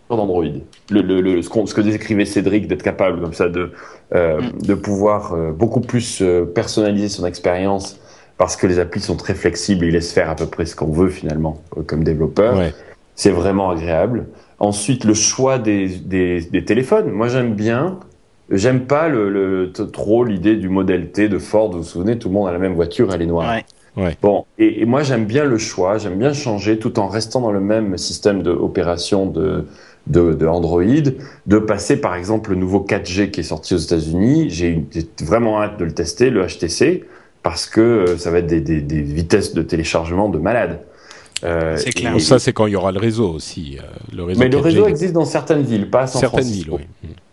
d'Android. Le, le, le, ce, ce, que décrivait Cédric d'être capable comme ça de euh, mm. de pouvoir euh, beaucoup plus personnaliser son expérience parce que les applis sont très flexibles et ils laissent faire à peu près ce qu'on veut finalement euh, comme développeur. C'est vraiment agréable. Ensuite, le choix des, des, des téléphones. Moi, j'aime bien. J'aime pas le, le trop l'idée du modèle T de Ford. Vous vous souvenez, tout le monde a la même voiture, elle est noire. Ouais. Bon, et, et moi j'aime bien le choix, j'aime bien changer tout en restant dans le même système d'opération de, de, de, Android, de passer par exemple le nouveau 4G qui est sorti aux États-Unis. J'ai vraiment hâte de le tester, le HTC parce que euh, ça va être des, des, des vitesses de téléchargement de malade. Euh, c'est clair. ça, c'est quand il y aura le réseau aussi. Euh, le réseau mais le réseau existe dans certaines villes, pas à San certaines villes, oui.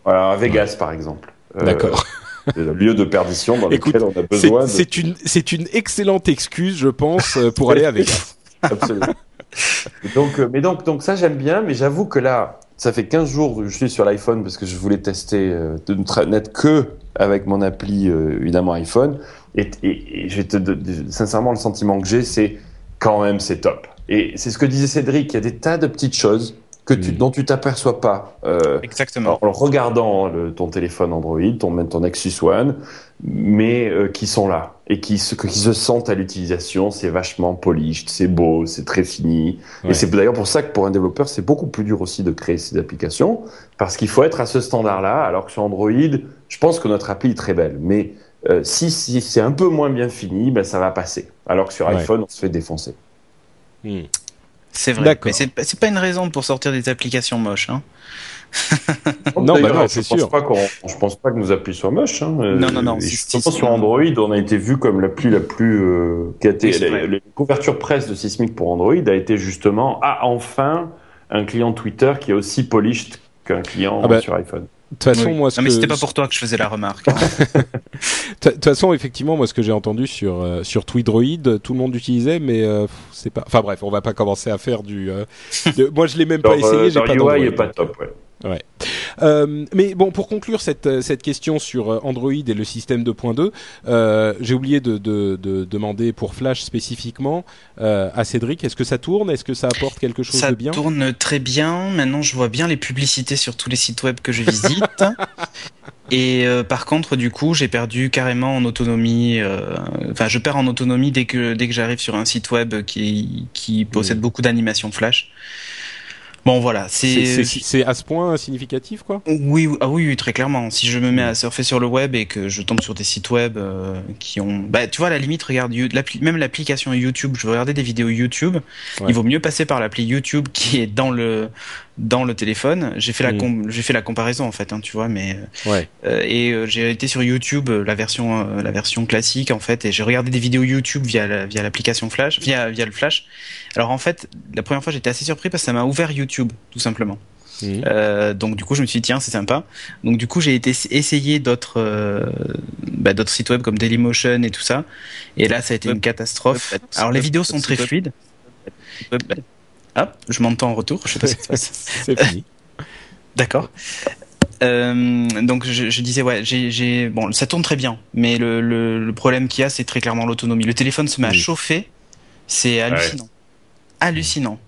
Voilà, à Vegas, par exemple. Euh, D'accord. lieu de perdition dans lequel on a besoin. C'est de... une, c'est une excellente excuse, je pense, pour aller à Vegas. Absolument. donc, mais donc, donc ça j'aime bien, mais j'avoue que là, ça fait 15 jours que je suis sur l'iPhone parce que je voulais tester de n'être que avec mon appli évidemment iPhone. Et, et, je te, sincèrement, le sentiment que j'ai, c'est quand même c'est top. Et c'est ce que disait Cédric, il y a des tas de petites choses que tu, dont tu t'aperçois pas euh, Exactement. en regardant le, ton téléphone Android, ton, ton Nexus One, mais euh, qui sont là et qui se, qui se sentent à l'utilisation. C'est vachement polished, c'est beau, c'est très fini. Et c'est d'ailleurs pour ça que pour un développeur, c'est beaucoup plus dur aussi de créer ces applications parce qu'il faut être à ce standard-là. Alors que sur Android, je pense que notre appli est très belle, mais euh, si, si c'est un peu moins bien fini, ben, ça va passer. Alors que sur iPhone, on se fait défoncer. Hmm. C'est vrai. Mais c'est pas une raison pour sortir des applications moches. Hein. non, bah non, c'est sûr. Pas je pense pas que nos applis soient moches. Hein. Non, non, non. je pense sur Android, on a été vu comme l'appli la plus euh, qui a été la, couverture presse de Sismic pour Android a été justement ah enfin un client Twitter qui est aussi polished qu'un client ah bah, sur iPhone. De toute façon, moi, ce non, mais c'était pas pour toi que je faisais la remarque. De toute façon, effectivement, moi, ce que j'ai entendu sur euh, sur Tweedroid, tout le monde utilisait, mais euh, c'est pas. Enfin bref, on va pas commencer à faire du. Euh, moi, je l'ai même pas essayé. J'ai pas UI est pas top, ouais. Ouais. Euh, mais bon, pour conclure cette, euh, cette question sur euh, Android et le système 2.2, euh, j'ai oublié de, de, de, demander pour Flash spécifiquement euh, à Cédric, est-ce que ça tourne? Est-ce que ça apporte quelque chose de bien? Ça tourne très bien. Maintenant, je vois bien les publicités sur tous les sites web que je visite. Et euh, par contre, du coup, j'ai perdu carrément en autonomie. Enfin, je perds en autonomie dès que dès que j'arrive sur un site web qui qui possède beaucoup d'animations Flash. Bon voilà, c'est c'est à ce point significatif quoi? Oui, ah oui, oui, très clairement. Si je me mets à surfer sur le web et que je tombe sur des sites web euh, qui ont, bah tu vois à la limite, regarde même l'application YouTube. Je veux regarder des vidéos YouTube. Il vaut mieux passer par l'appli YouTube qui est dans le dans le téléphone. J'ai fait la mm. j'ai fait la comparaison en fait, hein, tu vois, mais ouais. Euh, et euh, j'ai été sur YouTube la version la version classique en fait et j'ai regardé des vidéos YouTube via via l'application Flash, via via le Flash. Alors en fait, la première fois j'étais assez surpris parce que ça m'a ouvert YouTube tout simplement. Mmh. Euh, donc du coup je me suis dit tiens c'est sympa. Donc du coup j'ai été essayer d'autres euh, bah, d'autres sites web comme Dailymotion et tout ça. Et là ça a été une catastrophe. Alors les vidéos sont très fluides. Hop, je m'entends en retour. Je sais pas ce qui se passe. c'est fini. D'accord. Euh, donc je, je, disais ouais, j'ai bon ça tourne très bien, mais le, le, le problème qu'il y a c'est très clairement l'autonomie. Le téléphone se met à chauffer, c'est hallucinant hallucinant.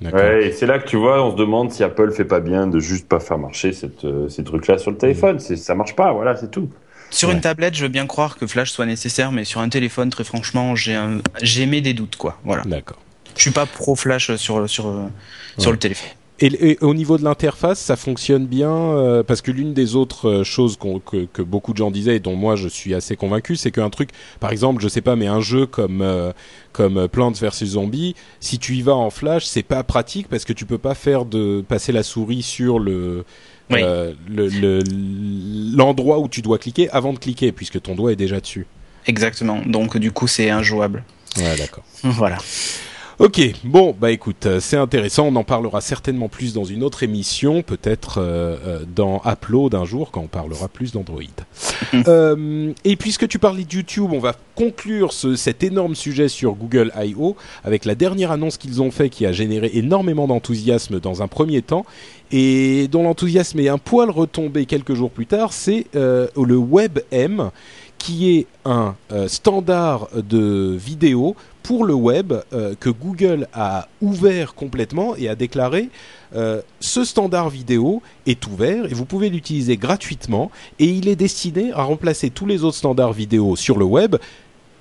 Ouais, et c'est là que tu vois, on se demande si Apple fait pas bien de juste pas faire marcher cette, euh, ces trucs-là sur le téléphone. Mm. Ça marche pas, voilà, c'est tout. Sur une tablette, je veux bien croire que Flash soit nécessaire, mais sur un téléphone, très franchement, j'ai un... j'ai des doutes, quoi. Voilà. D'accord. Je suis pas pro Flash sur sur sur le téléphone. Et, au niveau de l'interface, ça fonctionne bien euh, parce que l'une des autres euh, choses que, que, beaucoup de gens disaient et dont moi je suis assez convaincu, c'est qu'un truc, par exemple, je sais pas, mais un jeu comme euh, comme Plants vs Zombies, si tu y vas en flash, c'est pas pratique parce que tu peux pas faire de passer la souris sur le l'endroit le, où tu dois cliquer avant de cliquer puisque ton doigt est déjà dessus. Exactement. Donc du coup, c'est injouable. Ouais, d'accord. voilà. Ok, bon, bah écoute, euh, c'est intéressant. On en parlera certainement plus dans une autre émission, peut-être euh, euh, dans Upload un jour, quand on parlera plus d'Android. Mhm. et puisque tu parlais de YouTube, on va conclure ce, cet énorme sujet sur Google I.O. avec la dernière annonce qu'ils ont fait qui a généré énormément d'enthousiasme dans un premier temps et dont l'enthousiasme est un poil retombé quelques jours plus tard, c'est le WebM qui est un standard de vidéo pour le web euh, que Google a ouvert complètement et a déclaré euh, ce standard vidéo est ouvert et vous pouvez l'utiliser gratuitement et il est destiné à remplacer tous les autres standards vidéo sur le web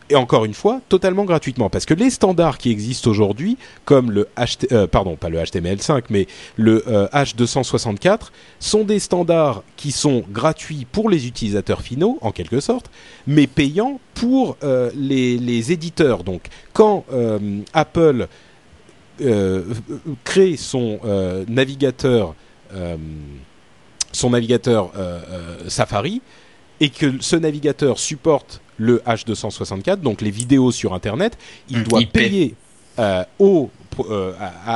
et encore une fois, totalement gratuitement. Parce que les standards qui existent aujourd'hui, comme le euh, pardon, pas le HTML5, mais le H264, euh, sont des standards qui sont gratuits pour les utilisateurs finaux, en quelque sorte, mais payants pour euh, les, les, éditeurs. Donc, quand Apple crée son navigateur, son navigateur Safari, et que ce navigateur supporte le H264, donc les vidéos sur Internet, il mmh, doit payer euh, au, euh,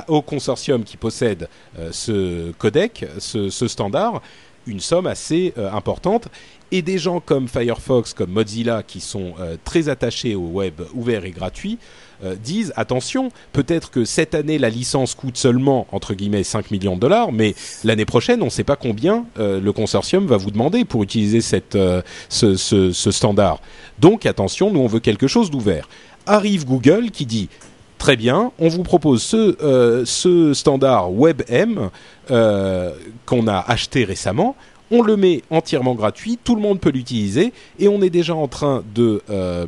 au, consortium qui possède euh, ce codec, ce, ce, standard, une somme assez importante. Et des gens comme Firefox, comme Mozilla, qui sont très attachés au web ouvert et gratuit, euh, disent attention, peut-être que cette année la licence coûte seulement entre guillemets 5 millions de dollars, mais l'année prochaine on ne sait pas combien euh, le consortium va vous demander pour utiliser euh, ce, standard. Donc attention, nous on veut quelque chose d'ouvert. Arrive Google qui dit très bien, on vous propose ce standard WebM qu'on a acheté récemment on le met entièrement gratuit, tout le monde peut l'utiliser et on est déjà en train de euh,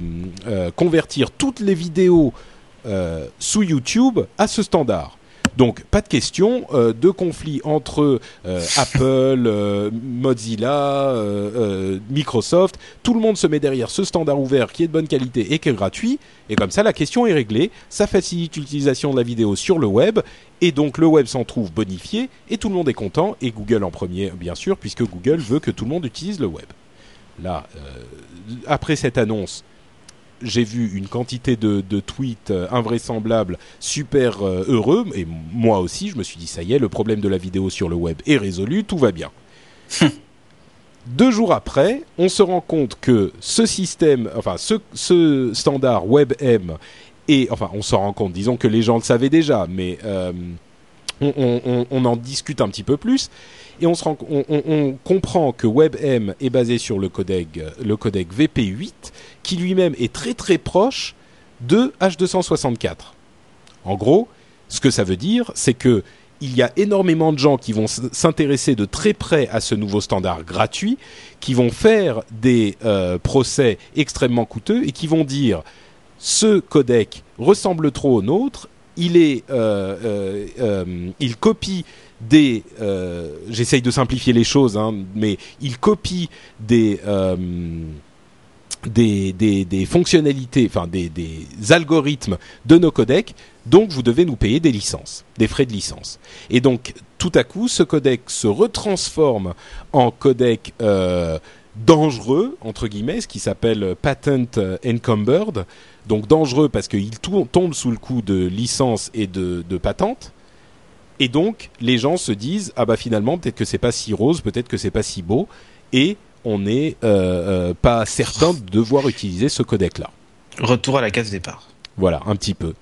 euh, convertir toutes les vidéos euh, sous YouTube à ce standard. Donc pas de question euh, de conflit entre euh, Apple, euh, Mozilla, Microsoft. Tout le monde se met derrière ce standard ouvert qui est de bonne qualité et qui est gratuit. Et comme ça, la question est réglée. Ça facilite l'utilisation de la vidéo sur le web. Et donc le web s'en trouve bonifié et tout le monde est content. Et Google en premier, bien sûr, puisque Google veut que tout le monde utilise le web. Là, après cette annonce, j'ai vu une quantité de, tweets euh, invraisemblables, super euh, heureux, et moi aussi, je me suis dit, ça y est, le problème de la vidéo sur le web est résolu, tout va bien. Deux jours après, on se rend compte que ce système, enfin ce, standard WebM, et enfin on s'en rend compte, disons que les gens le savaient déjà, mais euh, on, en discute un petit peu plus, et on, comprend que WebM est basé sur le codec, le codec VP8 qui lui-même est très très proche de H264. En gros, ce que ça veut dire, c'est que il y a énormément de gens qui vont s'intéresser de très près à ce nouveau standard gratuit, qui vont faire des euh, procès extrêmement coûteux et qui vont dire ce codec ressemble trop au nôtre, il est, euh, euh, il copie des, j'essaye de simplifier les choses, hein, mais il copie des des, des, fonctionnalités, enfin des, des, algorithmes de nos codecs, donc vous devez nous payer des licences, des frais de licence. Et donc tout à coup, ce codec se retransforme en codec euh, dangereux entre guillemets, ce qui s'appelle patent encumbered, donc dangereux parce qu'il tombe sous le coup de licence et de, de patente. Et donc les gens se disent ah bah finalement peut-être que c'est pas si rose, peut-être que c'est pas si beau et on n'est euh, euh, pas certain de devoir utiliser ce codec-là. Retour à la case départ. Voilà, un petit peu.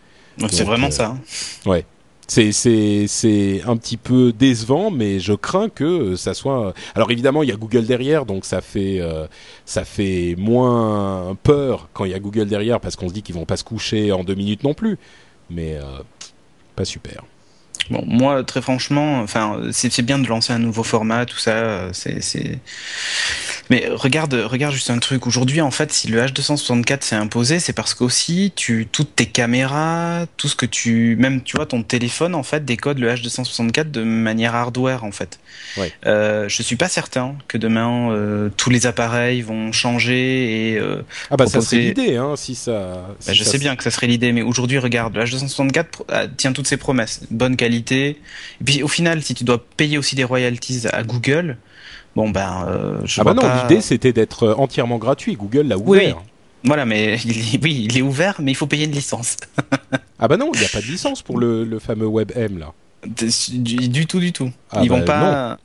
C'est vraiment euh, ça. Hein. Ouais. C'est c'est un petit peu décevant, mais je crains que ça soit. Alors évidemment, il y a Google derrière, donc ça fait ça fait moins peur quand il y a Google derrière parce qu'on se dit qu'ils vont pas se coucher en deux minutes non plus. Mais pas super. Bon, moi, très franchement, enfin, c'est bien de lancer un nouveau format, tout ça. C'est Mais regarde, regarde juste un truc. Aujourd'hui, en fait, si le H264 s'est imposé, c'est parce qu'aussi, tu, toutes tes caméras, tout ce que tu, même, tu vois, ton téléphone, en fait, décode le H264 de manière hardware, en fait. Ouais. Euh, je suis pas certain que demain, euh, tous les appareils vont changer et, euh, Ah bah ça serait l'idée, hein, si ça. bah, je ça sais bien que ça serait l'idée, mais aujourd'hui, regarde, le H264 pr- euh, tient toutes ses promesses. Bonne qualité. Et puis, au final, si tu dois payer aussi des royalties à Google, bon, ben, euh, je Ah bah vois non, pas- l'idée c'était d'être euh, entièrement gratuit. Google l'a Oui, ouvert. Voilà, mais il est- oui, il est ouvert, mais il faut payer une licence. Ah bah non, il n'y a pas de licence pour le, le fameux WebM là. Du, du tout, du tout. Ah Ils bah vont pas.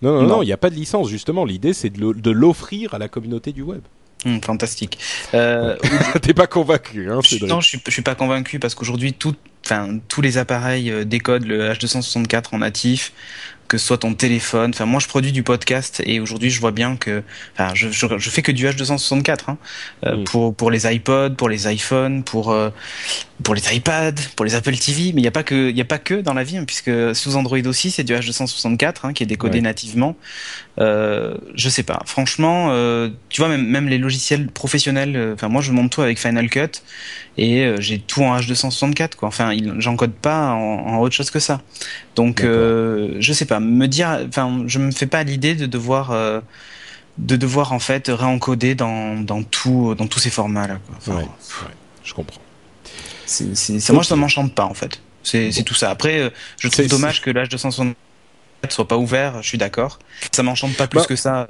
Non, non, Non. non, il n'y a pas de licence justement. L'idée c'est de l'offrir à la communauté du web. Hum, fantastique. Euh, T'es pas convaincu, hein, Cédric non, je suis, je suis pas convaincu parce qu'aujourd'hui, tout, tous les appareils euh, décodent le H264 en natif, que ce soit ton téléphone. Enfin, moi, je produis du podcast et aujourd'hui, je vois bien que, enfin, je, je, je fais que du H264 hein, euh, Mm. pour pour les iPods, pour les iPhones, pour euh, pour les iPads, pour les Apple TV. Mais il y a pas que il y a pas que dans la vie, hein, puisque sous Android aussi, c'est du H264 hein, qui est décodé Ouais. nativement. Euh, je sais pas. Franchement, euh, tu vois, même, même les logiciels professionnels, euh, enfin, moi, je monte tout avec Final Cut et j'ai tout en H264, quoi. Enfin, j'encode pas en, en autre chose que ça. Donc, je sais pas. Me dire, enfin, je me fais pas l'idée de devoir, de devoir en fait réencoder dans, dans tout, dans tous ces formats-là, quoi. Enfin, Ouais, ouais, je comprends. c'est, c'est, c'est- moi, ça m'enchante pas, en fait. C'est, tout ça. Après, je trouve dommage que l'H264 soit pas ouvert. Je suis d'accord. Ça m'enchante pas plus Bah, que ça.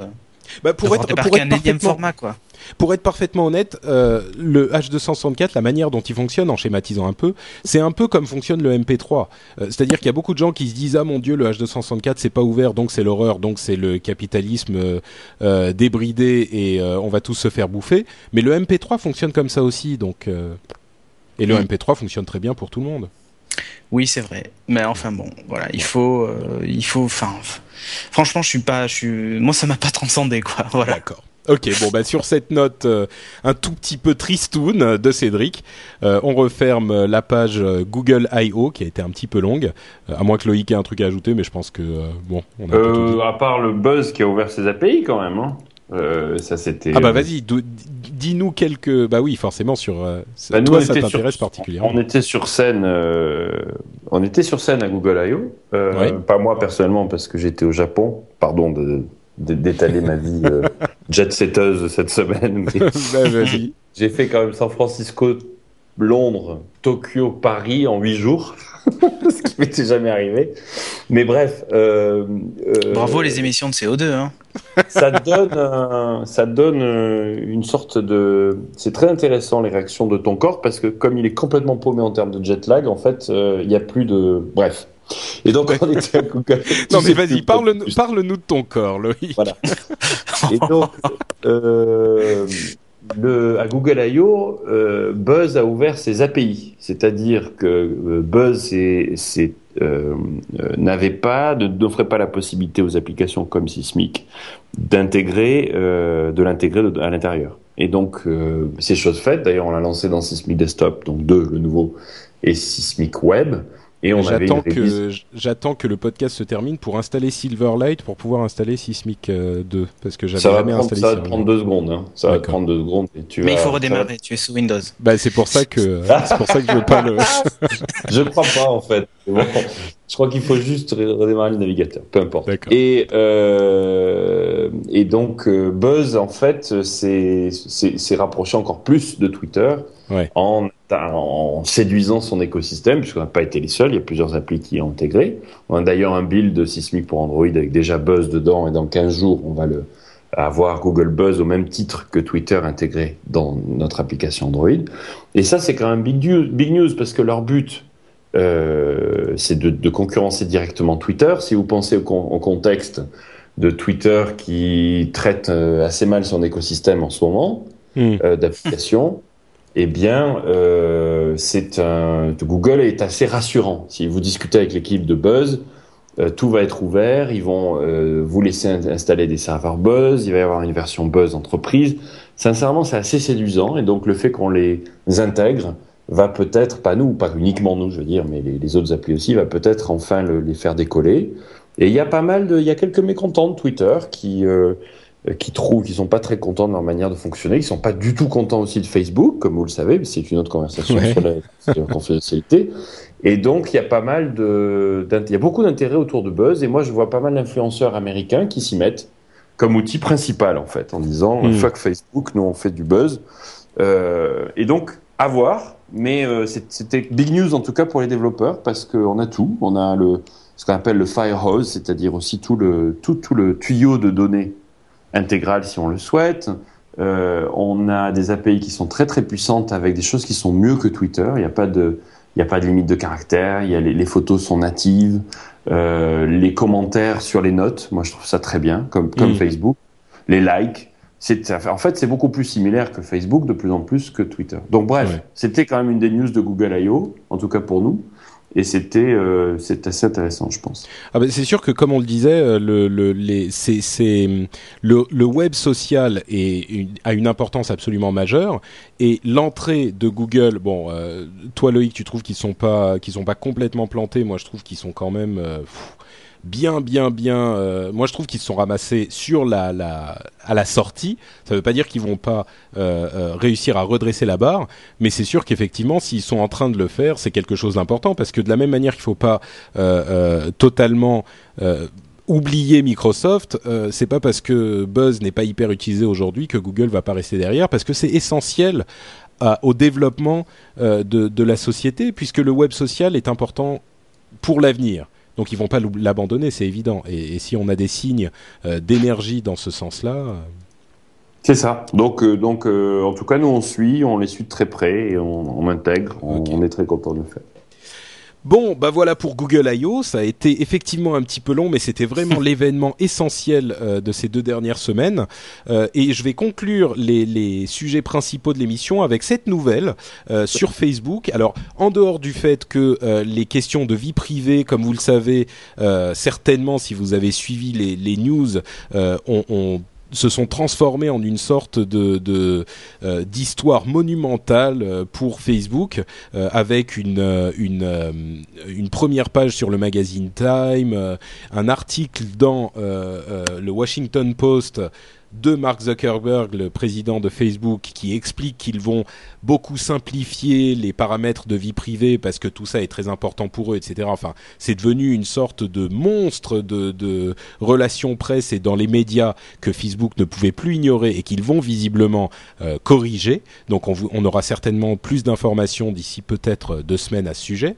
Bah, pour, être, débarqué pour, être un énième parfaitement, format, quoi. pour être parfaitement honnête, euh, le H264, la manière dont il fonctionne, en schématisant un peu, c'est un peu comme fonctionne le MP3. Euh, C'est-à-dire qu'il y a beaucoup de gens qui se disent ah mon dieu le H264 c'est pas ouvert donc c'est l'horreur donc c'est le capitalisme euh, euh, débridé et euh, on va tous se faire bouffer. Mais le MP3 fonctionne comme ça aussi donc euh, et le Mm. MP3 fonctionne très bien pour tout le monde. Oui, c'est vrai. Mais enfin bon, voilà, il faut, euh, il faut, enfin, franchement, je suis pas, je suis, moi, ça m'a pas transcendé, quoi. Voilà. D'accord. Ok, bon bah sur cette note euh, un tout petit peu tristoun de Cédric, euh, on referme la page Google I.O. qui a été un petit peu longue, euh, à moins que Loïc ait un truc à ajouter, mais je pense que euh, bon, on a tout dit. À part le buzz qui a ouvert ses API quand même. Hein. Euh, ça c'était. Ah bah vas-y, dou- dis-nous quelques. Bah oui, forcément sur. euh, Bah, nous, toi, on ça était t'intéresse sur- particulièrement. On était sur scène. euh, on était sur scène à Google I.O. Euh, Ouais. Pas moi personnellement parce que j'étais au Japon. Pardon de d'étaler ma vie euh, jet-setteuse cette semaine. mais bah, vas-y. J'ai fait quand même San Francisco, Londres, Tokyo, Paris en huit jours. Ce qui m'était jamais arrivé. Mais bref. euh, euh, Bravo les émissions de CO2, hein. ça donne, un- ça donne euh, une sorte de. C'est très intéressant les réactions de ton corps parce que comme il est complètement paumé en termes de jet lag, en fait, euh, il y a plus de. Bref. Et donc on était à Google. Non mais vas-y, parle-nous de ton corps, Loïc. Voilà. Et donc, euh, le, à Google I.O., euh, Buzz a ouvert ses API. C'est-à-dire que euh, Buzz euh, euh, n'avait pas, n'offrait pas la possibilité aux applications comme Sysmic d'intégrer, euh, de l'intégrer à l'intérieur. Et donc, c'est chose faite. D'ailleurs, on l'a lancé dans Sysmic Desktop, donc 2, le nouveau, et Sysmic Web. Et on avait J'attends que j'attends que le podcast se termine pour installer Silverlight pour pouvoir installer Sysmic euh, 2 parce que j'avais Ça va, jamais prendre, installé ça va prendre deux secondes. Hein. Ça va prendre deux secondes. Et tu Mais il faut va redémarrer. Tu es sous Windows. Bah c'est pour ça que c'est pour ça que je veux pas le. Je crois pas en fait. Bon, je crois qu'il faut juste redémarrer le navigateur, peu importe. D'accord. Et euh, et donc euh, Buzz en fait s'est s'est rapproché encore plus de Twitter Ouais. en en séduisant son écosystème puisqu'on n'a pas été les seuls. Il y a plusieurs applis qui ont intégré. On a d'ailleurs un build de Sysmic pour Android avec déjà Buzz dedans et dans 15 jours on va le avoir Google Buzz au même titre que Twitter intégré dans notre application Android. Et ça, c'est quand même big news, big news parce que leur but, euh, c'est de, de concurrencer directement Twitter. Si vous pensez au, con- au contexte de Twitter qui traite euh, assez mal son écosystème en ce moment euh, d'applications, eh bien, euh, c'est un Google est assez rassurant. Si vous discutez avec l'équipe de Buzz, euh, tout va être ouvert. Ils vont euh, vous laisser in- installer des serveurs Buzz. Il va y avoir une version Buzz entreprise. Sincèrement, c'est assez séduisant. Et donc, le fait qu'on les intègre va peut-être, pas nous, pas uniquement nous, je veux dire, mais les, autres applis aussi, va peut-être enfin le- les faire décoller. Et il y a pas mal de, il y a quelques mécontents de Twitter qui euh, qui trouvent qu'ils sont pas très contents de leur manière de fonctionner, qui sont pas du tout contents aussi de Facebook, comme vous le savez, mais c'est une autre conversation Ouais. sur la, sur la confidentialité. Et donc, il y a pas mal de, il y a beaucoup d'intérêt autour de Buzz, et moi, je vois pas mal d'influenceurs américains qui s'y mettent comme outil principal, en fait, en disant, Mm. fuck Facebook, nous, on fait du buzz. Euh, et donc, à voir, mais euh, c'était big news, en tout cas, pour les développeurs, parce qu'on a tout. On a le, ce qu'on appelle le firehose, c'est-à-dire aussi tout le, tout, tout le tuyau de données intégral si on le souhaite. Euh, on a des API qui sont très très puissantes avec des choses qui sont mieux que Twitter. Il n'y a pas de, il a pas de limite de caractère. Il y a les, les photos sont natives. Euh, les commentaires sur les notes, moi je trouve ça très bien, comme comme Mm. Facebook. Les likes, c'est en fait c'est beaucoup plus similaire que Facebook de plus en plus que Twitter. Donc bref, Ouais. c'était quand même une des news de Google I.O. en tout cas pour nous. Et c'était euh, c'est assez intéressant, je pense. Ah ben, c'est sûr que comme on le disait, euh, le, le, les, c'est, c'est, le, le web social est a une importance absolument majeure et l'entrée de Google, bon, euh, toi Loïc, tu trouves qu'ils sont pas qu'ils sont pas complètement plantés, moi je trouve qu'ils sont quand même euh, pff, bien bien bien. euh, moi je trouve qu'ils se sont ramassés sur la, à la sortie. Ça veut pas dire qu'ils vont pas euh, euh, réussir à redresser la barre, mais c'est sûr qu'effectivement s'ils sont en train de le faire, c'est quelque chose d'important parce que de la même manière qu'il faut pas totalement oublier Microsoft, euh, c'est pas parce que Buzz n'est pas hyper utilisé aujourd'hui que Google va pas rester derrière, parce que c'est essentiel au développement de la société, puisque le web social est important pour l'avenir. Donc ils vont pas l'abandonner, c'est évident. Et, et si on a des signes euh, d'énergie dans ce sens-là, euh, C'est ça. Donc, euh, donc euh, en tout cas, nous, on suit, on les suit de très près et on, on intègre. On est très content de le faire. Bon, bah voilà pour Google I.O. Ça a été effectivement un petit peu long, mais c'était vraiment l'événement essentiel euh, de ces deux dernières semaines. Euh, et je vais conclure les, les sujets principaux de l'émission avec cette nouvelle euh, sur Facebook. Alors, en dehors du fait que les questions de vie privée, comme vous le savez, certainement, si vous avez suivi les, les news, ont, ont se sont transformés en une sorte de de, euh, d'histoire monumentale euh, pour Facebook euh, avec une une une première page sur le magazine Time, un article dans le Washington Post de Mark Zuckerberg, le président de Facebook, qui explique qu'ils vont beaucoup simplifier les paramètres de vie privée parce que tout ça est très important pour eux, etc. Enfin, c'est devenu une sorte de monstre de, relations presse et dans les médias que Facebook ne pouvait plus ignorer et qu'ils vont visiblement euh, corriger. Donc on aura certainement plus d'informations d'ici peut-être deux semaines à ce sujet.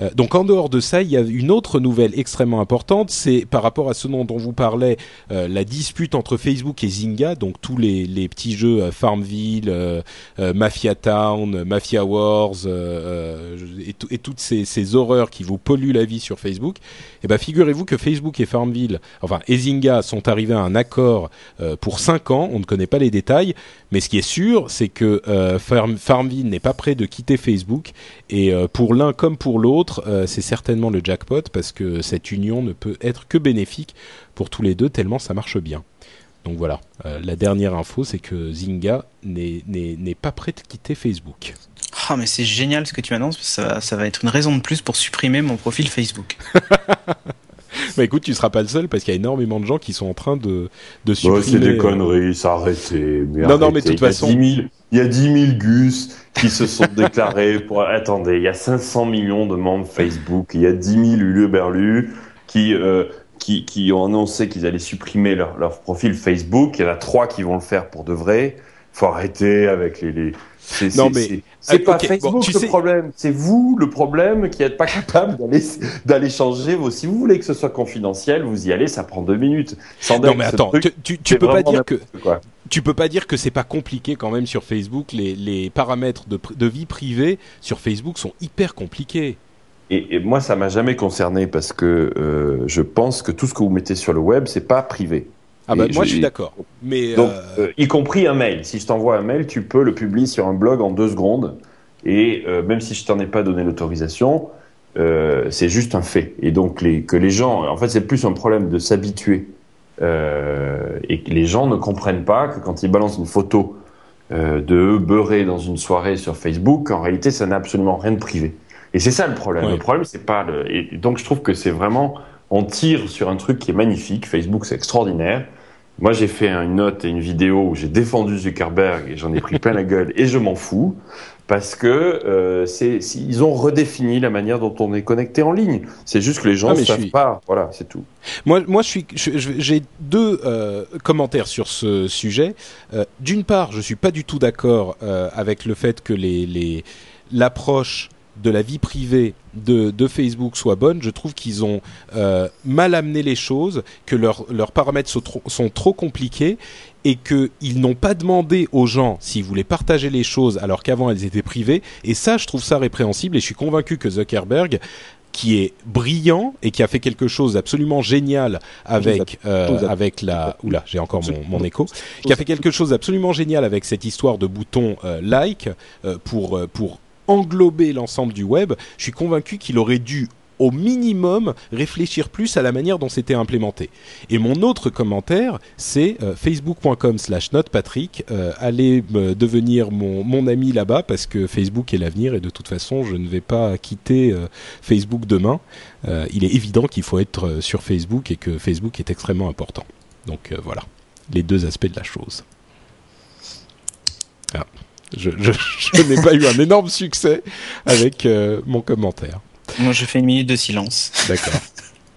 Euh, donc en dehors de ça, il y a une autre nouvelle extrêmement importante, c'est par rapport à ce dont on vous parlait, euh, la dispute entre Facebook et Zynga, donc tous les, les petits jeux euh, Farmville, euh, euh, Mafia Town, Mafia Wars et, et toutes ces, ces horreurs qui vous polluent la vie sur Facebook. Et ben figurez-vous que Facebook et Farmville, enfin et Zynga sont arrivés à un accord pour 5 ans. On ne connaît pas les détails, mais ce qui est sûr, c'est que Farm- Farmville n'est pas prêt de quitter Facebook et pour l'un comme pour l'autre, euh, c'est certainement le jackpot parce que cette union ne peut être que bénéfique pour tous les deux tellement ça marche bien. Donc voilà, Euh, la dernière info, c'est que Zynga n'est pas prêt de quitter Facebook. Ah, mais c'est génial ce que tu m'annonces, parce que ça, va- ça va être une raison de plus pour supprimer mon profil Facebook. Bah écoute, tu seras pas le seul parce qu'il y a énormément de gens qui sont en train de, supprimer. c'est des euh, conneries, ça arrêtez. Mais Non, non, mais de toute façon- 10 000 il y a 10 000 gus qui se sont déclarés pour. Attendez, il y a 500 millions de membres Facebook, il y a 10 000 huluberlus qui, euh, qui, qui ont annoncé qu'ils allaient supprimer leur, leur profil Facebook. Il y en a trois qui vont le faire pour de vrai. Faut arrêter avec les. les... C'est, Non, mais- c'est- Ah, pas ok, Facebook bon, tu le sais- problème, c'est vous le problème qui n'êtes pas capable d'aller changer vos. Si vous voulez que ce soit confidentiel, vous y allez, ça prend deux minutes. Sans Non mais attends, truc, tu, tu, tu c'est peux pas dire que quoi. tu peux pas dire que c'est pas compliqué quand même sur Facebook. Les, les paramètres de, vie privée sur Facebook sont hyper compliqués. Et, et moi, ça m'a jamais concerné parce que euh, je pense que tout ce que vous mettez sur le web, c'est pas privé. Ah bah moi je- suis d'accord. Mais Donc, euh, euh, y compris un mail. Si je t'envoie un mail, tu peux le publier sur un blog en deux secondes. Et euh, même si je t'en ai pas donné l'autorisation, euh, c'est juste un fait. Et donc, les, que les gens, en fait, c'est plus un problème de s'habituer. Et que les gens ne comprennent pas que quand ils balancent une photo de eux beurrés dans une soirée sur Facebook, en réalité, ça n'a absolument rien de privé. Et c'est ça le problème. Le problème, c'est pas le. Et donc, je trouve que c'est vraiment. On tire sur un truc qui est magnifique. Facebook, c'est extraordinaire. Moi, j'ai fait une note et une vidéo où j'ai défendu Zuckerberg et j'en ai pris plein la gueule et je m'en fous parce que euh, c'est ils ont redéfini la manière dont on est connecté en ligne. C'est juste que les gens Ah, ne je savent suis- pas. Voilà, c'est tout. Moi, moi, je suis, j'ai deux euh, commentaires sur ce sujet. Euh, D'une part, je suis pas du tout d'accord euh, avec le fait que les, les, l'approche de la vie privée de, de Facebook soit bonne. Je trouve qu'ils ont euh, mal amené les choses, que leurs leurs paramètres sont trop, sont trop compliqués et qu'ils n'ont pas demandé aux gens s'ils voulaient partager les choses alors qu'avant elles étaient privées. Et ça, je trouve ça répréhensible et je suis convaincu que Zuckerberg qui est brillant et qui a fait quelque chose d'absolument génial avec euh, avec la oula j'ai encore mon, mon écho qui a fait quelque chose d'absolument génial avec cette histoire de bouton euh, like euh, pour pour englober l'ensemble du web je suis convaincu qu'il aurait dû au minimum réfléchir plus à la manière dont c'était implémenté. Et mon autre commentaire, c'est euh, facebook.com slash notepatrick. Euh, allez devenir mon, mon ami là-bas parce que Facebook est l'avenir et de toute façon, je ne vais pas quitter euh, Facebook demain. Euh, il est évident qu'il faut être sur Facebook et que Facebook est extrêmement important. Donc voilà, les deux aspects de la chose. Ah, je je, je n'ai pas eu un énorme succès avec euh, mon commentaire. Moi, je fais une minute de silence. D'accord.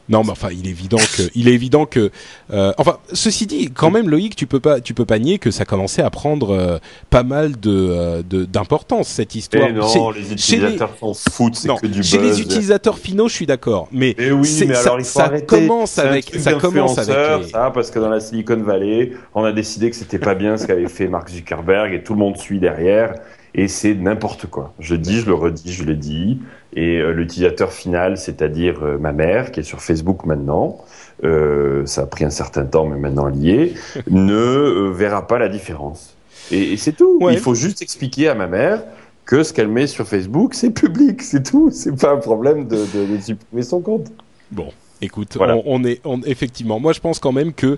Non, mais enfin, il est évident que, il est évident que, euh, enfin, ceci dit, quand même, Loïc, tu peux pas, tu peux pas nier que ça commençait à prendre euh, pas mal de, euh, de- d'importance cette histoire. Et non, Chez- les utilisateurs s'en foutent, c'est non, que du chez buzz. les utilisateurs finaux, je suis d'accord, mais, Mais oui, c'est- mais ça, alors ça commence avec, ça commence avec les- ça, parce que dans la Silicon Valley, on a décidé que c'était pas bien ce qu'avait fait Mark Zuckerberg et tout le monde suit derrière. Et c'est n'importe quoi. Je le dis, je le redis, je l'ai dit. Et euh, l'utilisateur final, c'est-à-dire euh, ma mère, qui est sur Facebook maintenant, euh, ça a pris un certain temps, mais maintenant est, ne verra pas la différence. Et, et c'est tout. Ouais. Il faut juste expliquer à ma mère que ce qu'elle met sur Facebook, c'est public, c'est tout. C'est pas un problème de, de, de supprimer son compte. Bon, écoute, Voilà. on, on est, on, effectivement, moi je pense quand même que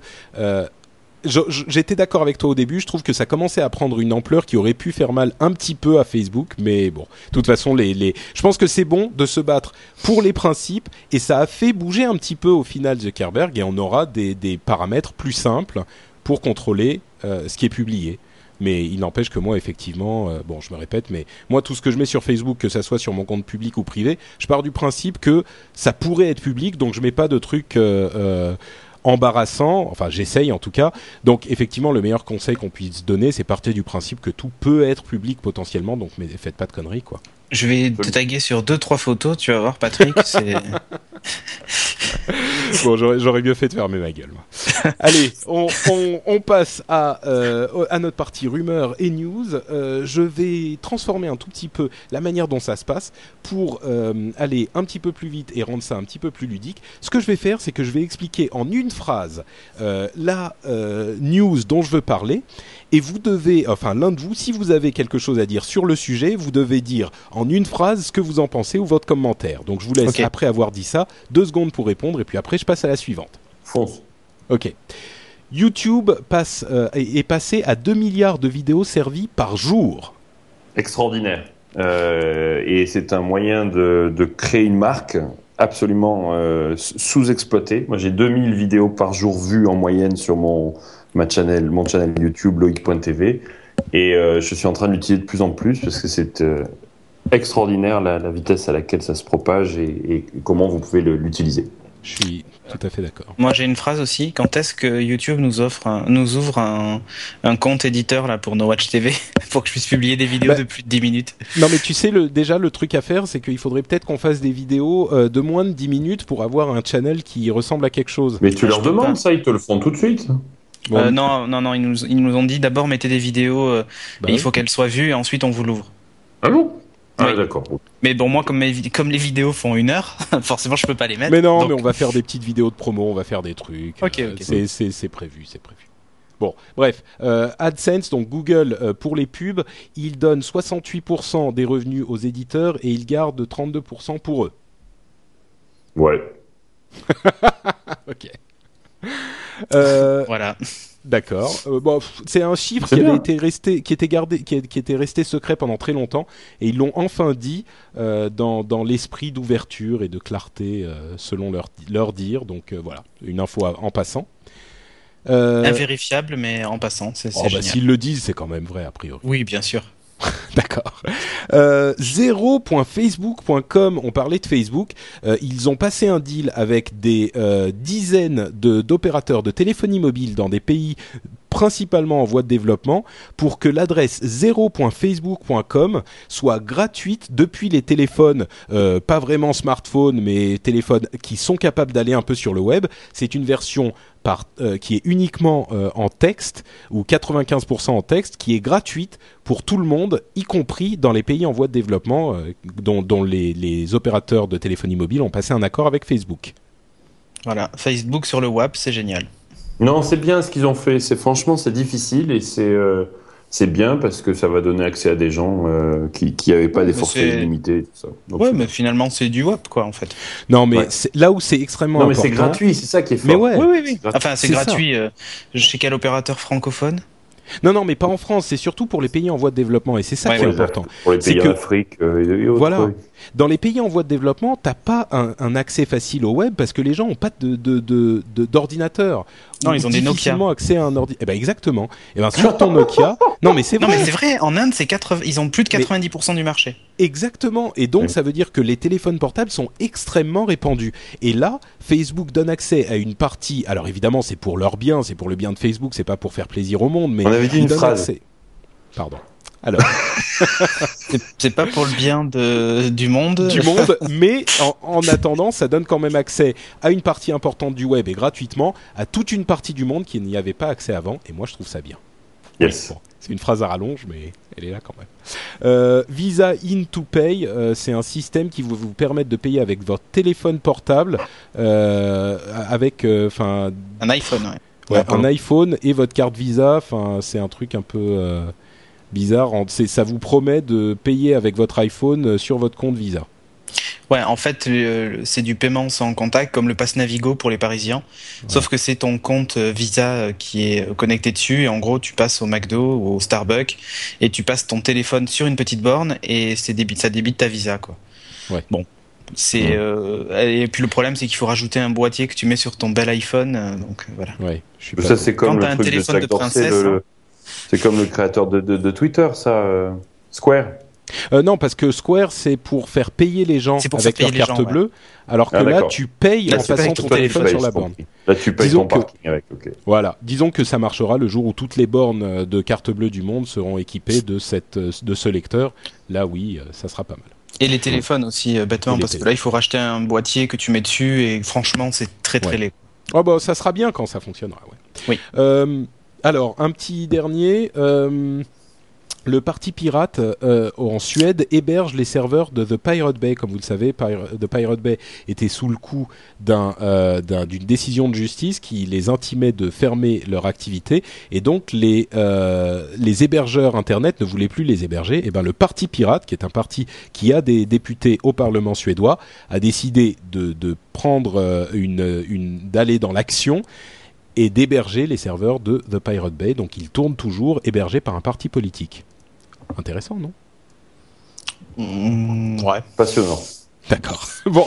j'étais d'accord avec toi au début. Je trouve que ça commençait à prendre une ampleur qui aurait pu faire mal un petit peu à Facebook, mais bon, de toute façon, les, les, je pense que c'est bon de se battre pour les principes et ça a fait bouger un petit peu au final Zuckerberg et on aura des, des paramètres plus simples pour contrôler euh, ce qui est publié. Mais il n'empêche que moi, effectivement, euh, bon, je me répète, mais moi, tout ce que je mets sur Facebook, que ça soit sur mon compte public ou privé, je pars du principe que ça pourrait être public, donc je mets pas de trucs euh, embarrassants. Enfin, j'essaye en tout cas. Donc, effectivement, le meilleur conseil qu'on puisse donner, c'est partir du principe que tout peut être public potentiellement. Donc, mais faites pas de conneries, quoi. Je vais te taguer sur deux trois photos, tu vas voir Patrick, c'est bon, j'aurais, j'aurais mieux fait de fermer ma gueule. moi. Allez, on, on, on passe à, euh, à notre partie rumeurs et news. Euh, je vais transformer un tout petit peu la manière dont ça se passe pour euh, aller un petit peu plus vite et rendre ça un petit peu plus ludique. Ce que je vais faire, c'est que je vais expliquer en une phrase la news dont je veux parler. Et vous devez, enfin l'un de vous, si vous avez quelque chose à dire sur le sujet, vous devez dire en une phrase ce que vous en pensez ou votre commentaire. Donc je vous laisse, après avoir dit ça, deux secondes pour répondre et puis après je passe à la suivante. Fonce. Ok. YouTube passe, euh, est passé à 2 milliards de vidéos servies par jour. Extraordinaire. Euh, et c'est un moyen de, de créer une marque absolument euh, sous-exploitée. Moi, j'ai 2000 vidéos par jour vues en moyenne sur mon, ma channel, mon channel YouTube, loïc.tv. Et je suis en train de l'utiliser de plus en plus parce que c'est extraordinaire la, la vitesse à laquelle ça se propage et, et comment vous pouvez l'utiliser. Je suis tout à fait d'accord. Moi, j'ai une phrase aussi. Quand est-ce que YouTube nous offre, un- nous ouvre un, un compte éditeur là pour nos Watch TV pour que je puisse publier des vidéos Bah, de plus de 10 minutes? Non mais tu sais, le, déjà le truc à faire, c'est qu'il faudrait peut-être qu'on fasse des vidéos euh, de moins de 10 minutes pour avoir un channel qui ressemble à quelque chose. Mais tu Ah, leur demandes ça, ils te le font tout de suite. Bon, Euh, Non, non, non. Ils nous, ils nous ont dit d'abord mettez des vidéos. euh, bah et il oui. faut qu'elles soient vues et ensuite on vous l'ouvre. Ah bon? Ah Oui. d'accord. Mais bon, moi, comme, mes vid- comme les vidéos font une heure, forcément, je peux pas les mettre. Mais non, Donc, mais on va faire des petites vidéos de promo, on va faire des trucs. Ok, euh, ok. c'est, c'est, c'est prévu, c'est prévu. Bon, bref, euh, AdSense, donc Google euh, pour les pubs, il donne 68% des revenus aux éditeurs et il garde 32% pour eux. Ouais. Ok. Euh, Voilà. D'accord. Euh, bon, c'est un chiffre qui avait été resté, qui était gardé, qui, était resté secret pendant très longtemps, et ils l'ont enfin dit euh, dans, dans l'esprit d'ouverture et de clarté euh, selon leur, leur dire. Donc euh, voilà, une info à- en passant. Euh, Invérifiable, mais en passant, c'est oh, bah, génial. S'ils le disent, c'est quand même vrai, a priori. Oui, bien sûr. D'accord. Euh, 0.facebook.com, on parlait de Facebook, euh, ils ont passé un deal avec des euh, dizaines d'opérateurs de, téléphonie mobile dans des pays principalement en voie de développement pour que l'adresse 0.facebook.com soit gratuite depuis les téléphones, euh, pas vraiment smartphones, mais téléphones qui sont capables d'aller un peu sur le web. C'est une version euh, qui est uniquement euh, en texte ou 95% en texte, qui est gratuite pour tout le monde, y compris dans les pays en voie de développement, dont, les opérateurs de téléphonie mobile ont passé un accord avec Facebook. Voilà, Facebook sur le web, c'est génial. Non, c'est bien ce qu'ils ont fait. C'est franchement, c'est difficile et c'est euh, c'est bien parce que ça va donner accès à des gens euh, qui qui n'avaient pas Ouais, des forfaits illimités. Tout ça. Donc, Ouais, c'est- mais finalement, c'est du web, quoi, en fait. Non, mais Ouais. là où c'est extrêmement non, mais important. c'est gratuit, c'est ça qui est fort. Mais ouais. Oui, oui, oui. Enfin, c'est gratuit. euh, chez quel opérateur francophone? Non, non, mais pas en France. C'est surtout pour les pays en voie de développement, et c'est ça Ouais, qui est important. Pour les pays que- en Afrique euh, et autres. Voilà. oui. Dans les pays en voie de développement, t'as pas un, un accès facile au web parce que les gens ont pas de de- de- de- d'ordinateur. Non, ils ont des Nokia. difficilement accès à un ordi. Eh ben exactement. Et ben sur ton Nokia. Non, mais c'est Non, vrai. mais c'est vrai, en Inde, c'est 80... ils ont plus de Mais- 90% du marché. Exactement. Et donc, Oui. ça veut dire que les téléphones portables sont extrêmement répandus. Et là, Facebook donne accès à une partie. Alors évidemment, c'est pour leur bien, c'est pour le bien de Facebook, c'est pas pour faire plaisir au monde, mais On avait dit une phrase. accès. Pardon. Alors, C'est- pas pour le bien de... du monde. du monde, mais en, en attendant, ça donne quand même accès à une partie importante du web et gratuitement à toute une partie du monde qui n'y avait pas accès avant. Et moi, je trouve ça bien. Yes. Bon, c'est une phrase à rallonge, mais elle est là quand même. Euh, Visa In to Pay, euh, c'est un système qui vous, vous permet de payer avec votre téléphone portable, euh, avec, enfin, Un iPhone, ouais. Ah, un iPhone et votre carte Visa. Enfin, c'est un truc un peu euh, bizarre. En- c'est- Ça vous promet de payer avec votre iPhone euh, sur votre compte Visa? Ouais, en fait, c'est du paiement sans contact, comme le pass Navigo pour les Parisiens. Sauf que c'est ton compte euh, Visa euh, qui est connecté dessus. Et en gros, tu passes au McDo ou au Starbucks et tu passes ton téléphone sur une petite borne et c'est débite, ça débite ta Visa, quoi. Ouais. Bon. C'est euh, et puis le problème c'est qu'il faut rajouter un boîtier que tu mets sur ton bel iPhone euh, donc voilà. Ouais, je suis pas Ça, c'est comme Quand le t'as un truc de téléphone Jack de princesse, le- hein. C'est comme le créateur de, de, de Twitter, ça. euh, Square. Euh, non, parce que Square, c'est pour faire payer les gens pour avec leur carte gens, ouais. bleue, alors que Ah, là, tu payes Là, en tu passant ton téléphone sur la borne. Là, tu payes Disons ton que- parking avec. ok. Voilà. Disons que ça marchera le jour où toutes les bornes euh, de carte bleue du monde seront équipées de cette de ce lecteur. Là, oui, ça sera pas mal. Et les téléphones aussi euh, bêtement parce que là il faut racheter un boîtier que tu mets dessus et franchement c'est très très Ouais. laid. Oh bah ça sera bien quand ça fonctionnera. Ouais. Oui. Euh, alors un petit dernier. euh, le parti pirate euh, en Suède héberge les serveurs de The Pirate Bay, comme vous le savez. The Pirate Bay était sous le coup euh, d'un- d'une décision de justice qui les intimait de fermer leur activité, et donc les hébergeurs internet ne voulaient plus les héberger. Et ben le parti pirate, qui est un parti qui a des députés au Parlement suédois, a décidé de, prendre une d'aller dans l'action et d'héberger les serveurs de The Pirate Bay. Donc ils tournent toujours hébergés par un parti politique. Intéressant, non? Mm, ouais. Passionnant. D'accord. Bon,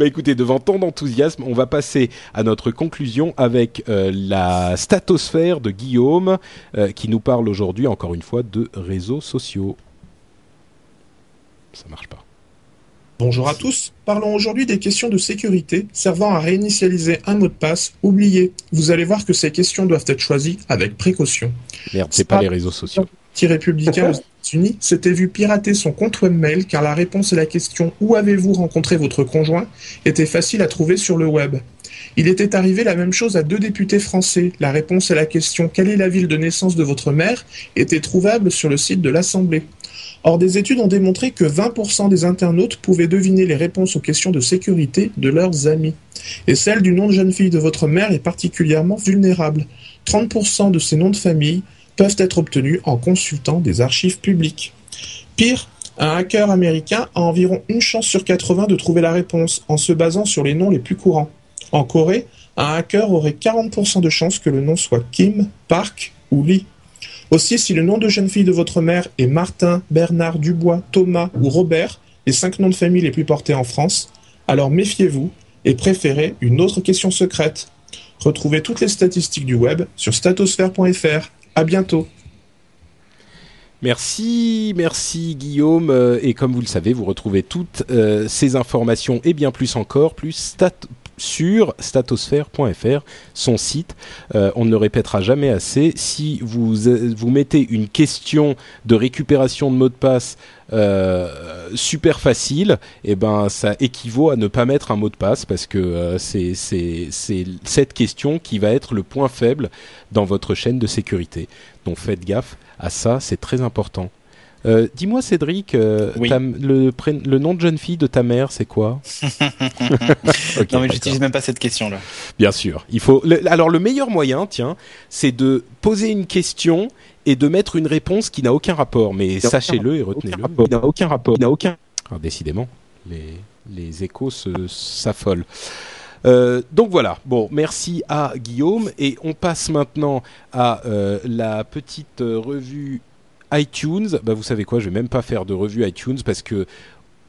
bah écoutez, devant tant d'enthousiasme, on va passer à notre conclusion avec euh, la statosphère de Guillaume, euh, qui nous parle aujourd'hui, encore une fois, de réseaux sociaux. Ça marche pas. Bonjour à tous. Parlons aujourd'hui des questions de sécurité servant à réinitialiser un mot de passe oublié. Vous allez voir que ces questions doivent être choisies avec précaution. Merde, c'est pas les réseaux sociaux. Petit républicain aux États-Unis s'était vu pirater son compte webmail car la réponse à la question Où avez-vous rencontré votre conjoint? était facile à trouver sur le web. Il était arrivé la même chose à deux députés français. La réponse à la question Quelle est la ville de naissance de votre mère? était trouvable sur le site de l'Assemblée. Or, des études ont démontré que 20% des internautes pouvaient deviner les réponses aux questions de sécurité de leurs amis. Et celle du nom de jeune fille de votre mère est particulièrement vulnérable. 30% de ces noms de famille peuvent être obtenus en consultant des archives publiques. Pire, un hacker américain a environ une chance sur 80 de trouver la réponse en se basant sur les noms les plus courants. En Corée, un hacker aurait 40% de chances que le nom soit Kim, Park ou Lee. Aussi, si le nom de jeune fille de votre mère est Martin, Bernard, Dubois, Thomas ou Robert, les cinq noms de famille les plus portés en France, alors méfiez-vous et préférez une autre question secrète. Retrouvez toutes les statistiques du web sur statosphère.fr. À bientôt. Merci, merci Guillaume. Euh, et comme vous le savez, vous retrouvez toutes euh, ces informations et bien plus encore, plus stat sur statosphère.fr, son site. Euh, on ne le répétera jamais assez. Si vous, vous mettez une question de récupération de mot de passe euh, super facile, eh ben ça équivaut à ne pas mettre un mot de passe parce que euh, c'est cette question qui va être le point faible dans votre chaîne de sécurité. Donc faites gaffe à ça, c'est très important. Euh, dis-moi, Cédric, euh, le, nom de jeune fille de ta mère, c'est quoi Non, mais j'utilise même pas cette question-là. Bien sûr. Il faut. alors, le meilleur moyen, tiens, c'est de poser une question et de mettre une réponse qui n'a aucun rapport. Mais sachez-le et retenez-le. Il n'a aucun rapport. Il n'a aucun. Alors, décidément, les, les échos s'affolent. Euh, donc voilà, bon, merci à Guillaume et on passe maintenant à la petite revue iTunes, bah vous savez quoi, je vais même pas faire de revue iTunes parce que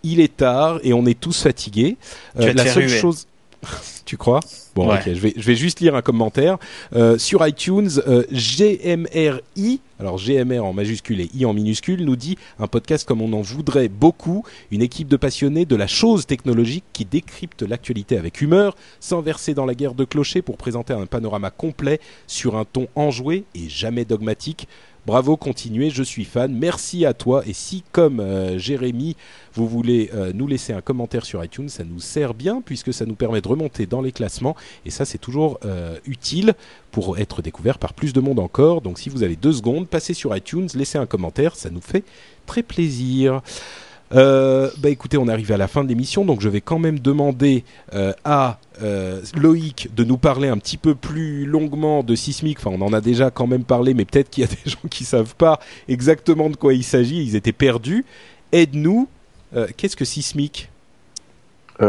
il est tard et on est tous fatigués. Euh, la seule chose tu crois? Bon, ok, je vais, je vais juste lire un commentaire. Euh, sur iTunes, euh, GMRI, alors GMR en majuscule et I en minuscule, nous dit un podcast comme on en voudrait beaucoup, une équipe de passionnés de la chose technologique qui décrypte l'actualité avec humeur, sans verser dans la guerre de clochers pour présenter un panorama complet sur un ton enjoué et jamais dogmatique. Bravo, continuez, je suis fan. Merci à toi. Et si, comme euh, Jérémy, vous voulez euh, nous laisser un commentaire sur iTunes, ça nous sert bien puisque ça nous permet de remonter dans les classements. Et ça, c'est toujours euh, utile pour être découvert par plus de monde encore. Donc si vous avez deux secondes, passez sur iTunes, laissez un commentaire, ça nous fait très plaisir. Euh, bah écoutez, on arrive à la fin de l'émission, donc je vais quand même demander euh, à euh, Loïc de nous parler un petit peu plus longuement de Sismic. Enfin, on en a déjà quand même parlé, mais peut-être qu'il y a des gens qui savent pas exactement de quoi il s'agit. Ils étaient perdus. Aide-nous. Qu'est-ce que Sismic?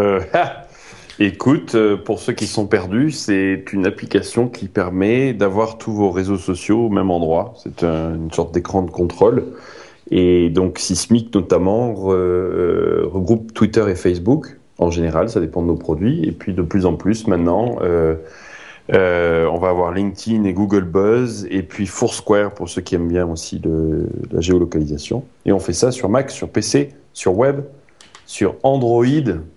Écoute, pour ceux qui sont perdus, c'est une application qui permet d'avoir tous vos réseaux sociaux au même endroit. C'est une sorte d'écran de contrôle et donc Sismic notamment euh, regroupe Twitter et Facebook en général, ça dépend de nos produits. Et puis de plus en plus maintenant, euh, euh, on va avoir LinkedIn et Google Buzz et puis Foursquare pour ceux qui aiment bien aussi la géolocalisation. Et on fait ça sur Mac, sur PC, sur web, sur Android,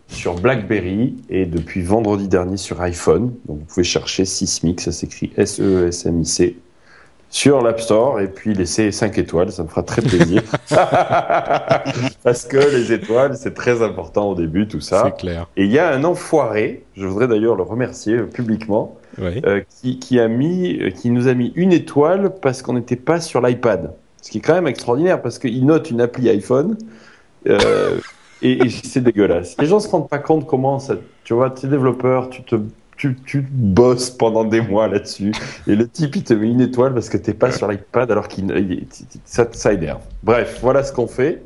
sur BlackBerry et depuis vendredi dernier sur iPhone. Donc vous pouvez chercher Sismic, ça s'écrit S-E-S-M-I-C sur l'App Store et puis laisser 5 étoiles, ça me fera très plaisir. Parce que les étoiles, c'est très important au début, tout ça. C'est clair. Et il y a un enfoiré, je voudrais d'ailleurs le remercier publiquement, euh, qui, qui, a mis, euh, qui nous a mis une étoile parce qu'on n'était pas sur l'iPad. Ce qui est quand même extraordinaire parce qu'il note une appli iPhone. Euh, et, et c'est dégueulasse. Les gens se rendent pas compte comment ça. Tu vois, tu es développeur, tu te tu, tu bosses pendant des mois là-dessus. Et le type, il te met une étoile parce que t'es pas sur l'iPad alors qu'il ça, ça énerve. Bref, voilà ce qu'on fait.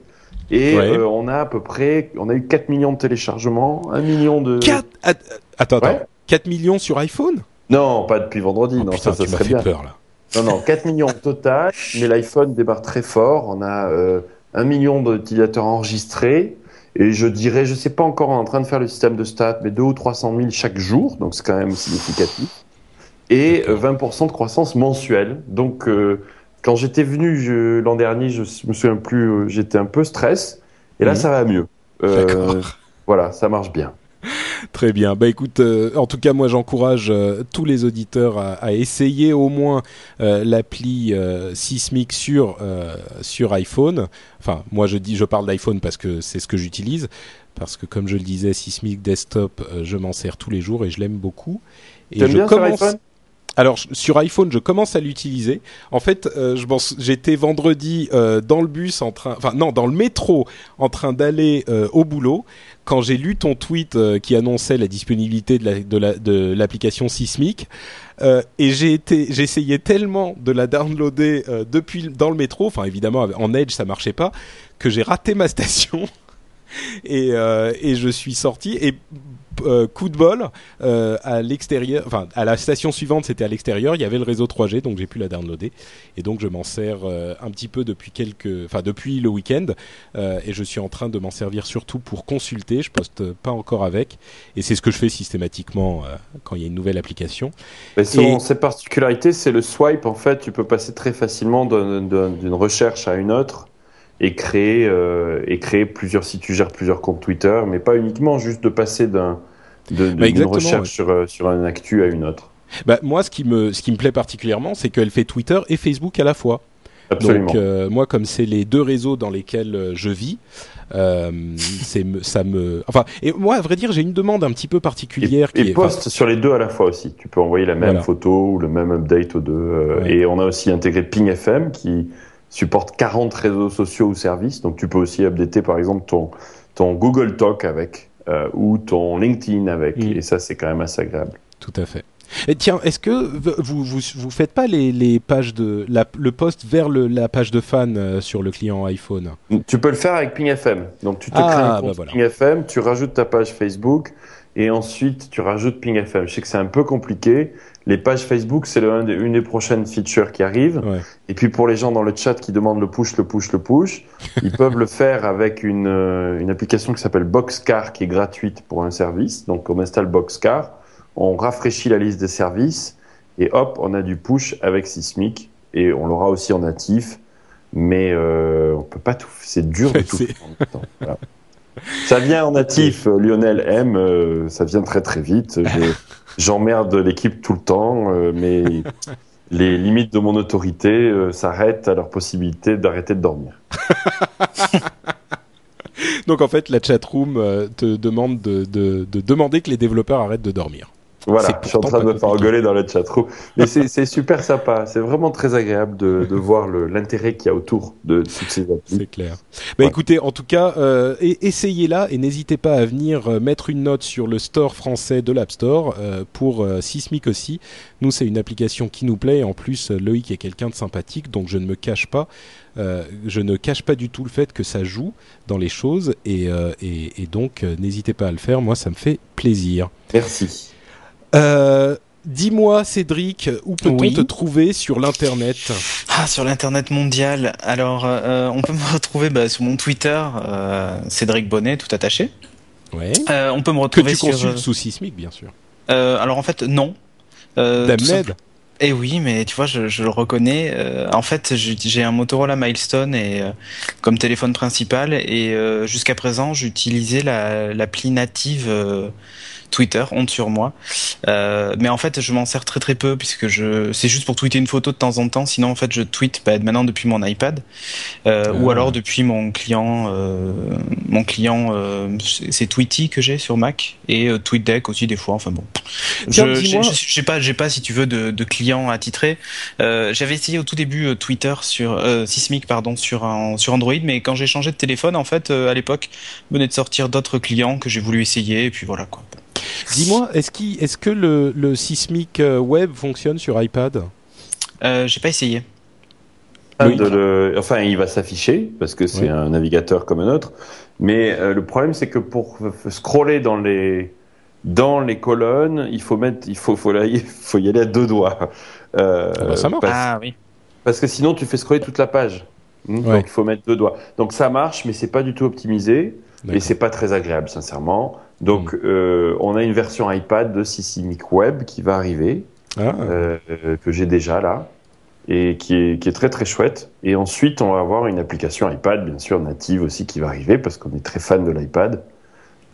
Et euh, on a à peu près, on a eu 4 millions de téléchargements, 1 million de... 4 Attends, attends. 4 millions sur iPhone? Non, pas depuis vendredi. Oh, non, putain, ça, ça serait bien. peur là. Non, non, 4 millions total, mais l'iPhone débarque très fort. On a euh, 1 million d'utilisateurs enregistrés. Et je dirais, je sais pas encore en train de faire le système de stats, mais 2 ou 300 000 chaque jour, donc c'est quand même significatif. Et 20% euh, de croissance mensuelle. Donc, euh, quand j'étais venu l'an dernier, je me souviens plus, euh, j'étais un peu stress. Et là, mhm. ça va mieux. voilà, ça marche bien. Très bien. Bah écoute, euh, en tout cas moi j'encourage euh, tous les auditeurs à, essayer au moins euh, l'appli Sismic sur sur iPhone. Enfin, moi je dis je parle d'iPhone parce que c'est ce que j'utilise parce que comme je le disais Sismic Desktop, je m'en sers tous les jours et je l'aime beaucoup. Et je bien commence sur iPhone? Alors sur iPhone, je commence à l'utiliser. En fait, pense, j'étais vendredi dans le bus en train, enfin non, dans le métro en train d'aller au boulot. Quand j'ai lu ton tweet euh, qui annonçait la disponibilité de l'application Sismic, euh, et j'ai été, tellement de la downloader euh, depuis dans le métro, enfin évidemment en Edge ça marchait pas, que j'ai raté ma station. Et, et je suis sorti. Et euh, coup de bol, euh, à l'extérieur, enfin à la station suivante, c'était à l'extérieur, il y avait le réseau 3G, donc j'ai pu la downloader. Et donc je m'en sers euh, un petit peu depuis quelques, enfin depuis le week-end, euh, et je suis en train de m'en servir surtout pour consulter. Je poste pas encore avec, et c'est ce que je fais systématiquement euh, quand il y a une nouvelle application. Mais son, Et- ses particularités, c'est le swipe. En fait, tu peux passer très facilement d'un- d'un- d'une recherche à une autre et créer, euh, et créer plusieurs, si tu gères plusieurs comptes Twitter, mais pas uniquement juste de passer d'un de- de- d'une Bah, recherche ouais. sur, euh, sur un actu à une autre. Bah, moi, ce qui me, ce qui me plaît particulièrement, c'est qu'elle fait Twitter et Facebook à la fois. Absolument. Donc euh, moi, comme c'est les deux réseaux dans lesquels je vis, euh, c'est me- ça me. Enfin, et moi, à vrai dire, j'ai une demande un petit peu et, particulière qui et est. poste sur les deux à la fois aussi. Tu peux envoyer la même Voilà. photo ou le même update aux deux. euh, Ouais. Et on a aussi intégré Ping FM qui supporte 40 réseaux sociaux ou services. Donc tu peux aussi updater par exemple ton, ton Google Talk avec euh, ou ton LinkedIn avec. Mm. Et ça, c'est quand même assez agréable. Tout à fait. Et tiens, est-ce que vous, vous vous faites pas les, les pages de la, le post vers le, la page de fan euh, sur le client iPhone? Tu peux le faire avec Ping FM. Donc tu te Ah, crées un bah compte voilà. Ping FM, tu rajoutes ta page Facebook et ensuite tu rajoutes Ping FM. Je sais que c'est un peu compliqué. Les pages Facebook, c'est une des prochaines features qui arrivent. Ouais. Et puis pour les gens dans le chat qui demandent le push, le push, le push, ils peuvent le faire avec une, euh, une application qui s'appelle Boxcar qui est gratuite pour un service. Donc on installe Boxcar, on rafraîchit la liste des services et hop, on a du push avec Sismic et on l'aura aussi en natif. Mais euh, on peut pas tout. C'est dur de tout faire en même temps. Voilà. Ça vient en natif, Lionel aime, euh, ça vient très très vite. Je- J'emmerde l'équipe tout le temps, euh, mais les limites de mon autorité euh, s'arrêtent à leur possibilité d'arrêter de dormir. Donc en fait, la chatroom te demande de, de, de demander que les développeurs arrêtent de dormir. Voilà, je suis en train de me faire engueuler dans le chatroom. Mais c'est super sympa, c'est vraiment très agréable de, de voir l'intérêt qu'il y a autour de toutes ces applis. C'est clair. Bah Ouais. écoutez, en tout cas, euh, essayez-la et n'hésitez pas à venir euh, mettre une note sur le store français de l'App Store euh, pour euh, Sismic aussi. Nous, c'est une application qui nous plaît. En plus, euh, Loïc est quelqu'un de sympathique, donc je ne me cache pas. euh, je ne cache pas du tout le fait que ça joue dans les choses et, euh, et, et donc euh, n'hésitez pas à le faire. Moi, ça me fait plaisir. Merci. Euh, Dis-moi, Cédric, où peut-on Oui. te trouver sur l'internet Ah, sur l'internet mondial. Alors, euh, on peut me retrouver bah, sur mon Twitter, euh, Cédric Bonnet, tout attaché. Ouais. Euh, on peut me Que retrouver tu sur. consultes sous Sismic, bien sûr. Euh, alors en fait, non. Euh, Eh oui, mais tu vois, je, je le reconnais. Euh, en fait, j'ai un Motorola Milestone et euh, comme téléphone principal et euh, jusqu'à présent, j'utilisais la l'appli native euh, Twitter, honte sur moi. Euh, mais en fait, je m'en sers très très peu puisque je c'est juste pour tweeter une photo de temps en temps. Sinon, en fait, je tweete bah, maintenant depuis mon iPad euh, ou Ah. alors depuis mon client. Euh, mon client, euh, c'est Tweety que j'ai sur Mac et euh, TweetDeck aussi des fois. Enfin bon. Tiens, Je- j'ai- j'ai pas, j'ai pas, si tu veux, de, de clients attitrés. Euh, J'avais essayé au tout début Twitter sur euh, Sismic, pardon, sur un, sur Android, mais quand j'ai changé de téléphone, en fait, euh, à l'époque, venait de sortir d'autres clients que j'ai voulu essayer, et puis voilà quoi. Dis-moi, est-ce que le, le Sismic euh, Web fonctionne sur iPad? Euh, j'ai pas essayé. Oui. de le- Enfin, il va s'afficher parce que c'est Oui. un navigateur comme un autre. Mais euh, le problème, c'est que pour scroller dans les dans les colonnes, il faut mettre, il faut, faut, y, faut y aller à deux doigts. Euh, Ah bah, ça marche. Parce, Ah oui. parce que sinon, tu fais scroller toute la page. Ouais. Donc, il faut mettre deux doigts. Donc, ça marche, mais c'est pas du tout optimisé et c'est pas très agréable, sincèrement. Donc, euh, on a une version iPad de Sisimic Web qui va arriver Ah, euh, que j'ai déjà là et qui est, qui est très très chouette. Et ensuite, on va avoir une application iPad, bien sûr, native aussi qui va arriver parce qu'on est très fan de l'iPad.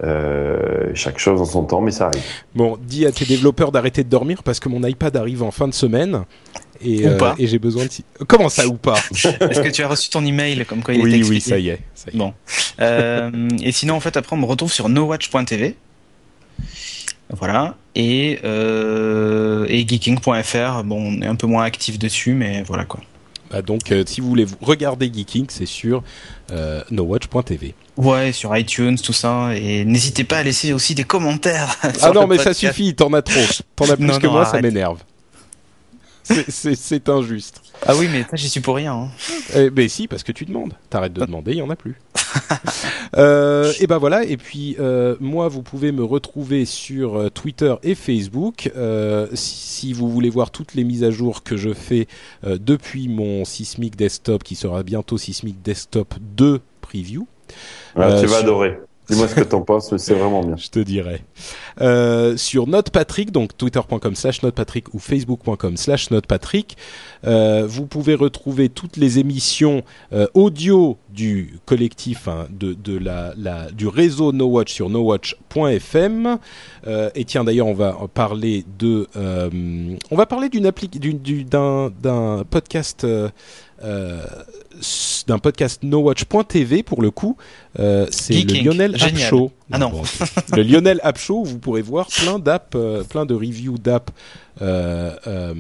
Euh, chaque chose en son temps, mais ça arrive. Bon, dis à tes développeurs d'arrêter de dormir parce que mon iPad arrive en fin de semaine et, Ou pas. et j'ai besoin de. Comment ça ou pas Est-ce que tu as reçu ton email comme quoi il était Oui, oui, ça y est. Ça y est. Bon. Euh, et sinon, en fait, après, on me retrouve sur nowatch.tv. Voilà. Et, euh, et geeking.fr. Bon, on est un peu moins actif dessus, mais voilà quoi. Bah, donc, euh, si vous voulez vous regarder Geeking, c'est sur euh, nowatch.tv. Ouais, sur iTunes, tout ça. Et n'hésitez pas à laisser aussi des commentaires. Ah non, mais ça suffit, t'en as trop. T'en as plus Non, que non, moi, ça m'énerve. C'est- C'est c'est injuste. Ah oui, mais ça, j'y suis pour rien. hein. Eh ben si, parce que tu demandes. T'arrêtes de demander, il y en a plus. Euh, et ben voilà. Et puis euh, moi, vous pouvez me retrouver sur euh, Twitter et Facebook. Euh, si, si vous voulez voir toutes les mises à jour que je fais euh, depuis mon Sismic Desktop, qui sera bientôt Sismic Desktop 2 preview. Ah, Euh, tu vas sur- adorer. Dis-moi ce que t'en penses, mais c'est vraiment bien. Je te dirai. Euh, sur NotePatrick, donc twitter.com slash NotePatrick ou facebook.com slash NotePatrick, euh, vous pouvez retrouver toutes les émissions euh, audio du collectif, hein, de, de la, la, du réseau No Watch sur nowatch.fm. Euh, et tiens, d'ailleurs, on va parler de, on va parler d'une appli, d'un, d'un podcast. euh, d'un podcast nowatch.tv pour le coup euh, c'est le. Lionel App Génial. Show Ah non. le Lionel App Show vous pourrez voir plein d'apps euh, plein de reviews d'apps euh, euh,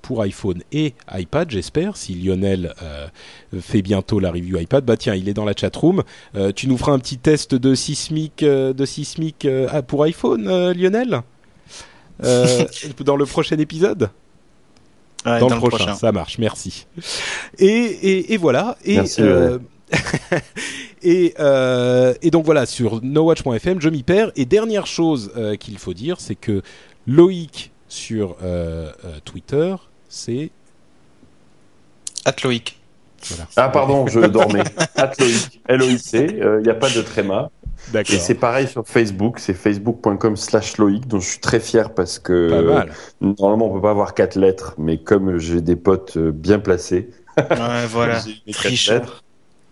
pour iPhone et iPad j'espère si Lionel euh, fait bientôt la review iPad bah tiens il est dans la chatroom euh, tu nous feras un petit test de Sismic euh, de Sismic euh, ah, pour iPhone euh, Lionel? Euh, dans le prochain épisode? Ouais, dans, le, prochain. Ça marche, merci. Et, et, et voilà. Et, Merci, euh, et, euh, et donc voilà, sur nowatch.fm, je m'y perds. Et dernière chose euh, qu'il faut dire, c'est que Loïc sur euh, euh, Twitter, c'est. Atloïc. Voilà. Ah pardon, je dormais. Atloïc, L-O-I-C, il n'y a pas de tréma. D'accord. Et c'est pareil sur Facebook, c'est facebook.com slash Loïc, dont je suis très fier parce que Pas mal. normalement on peut pas avoir quatre lettres, mais comme j'ai des potes bien placés, Ouais, voilà. Tricheur.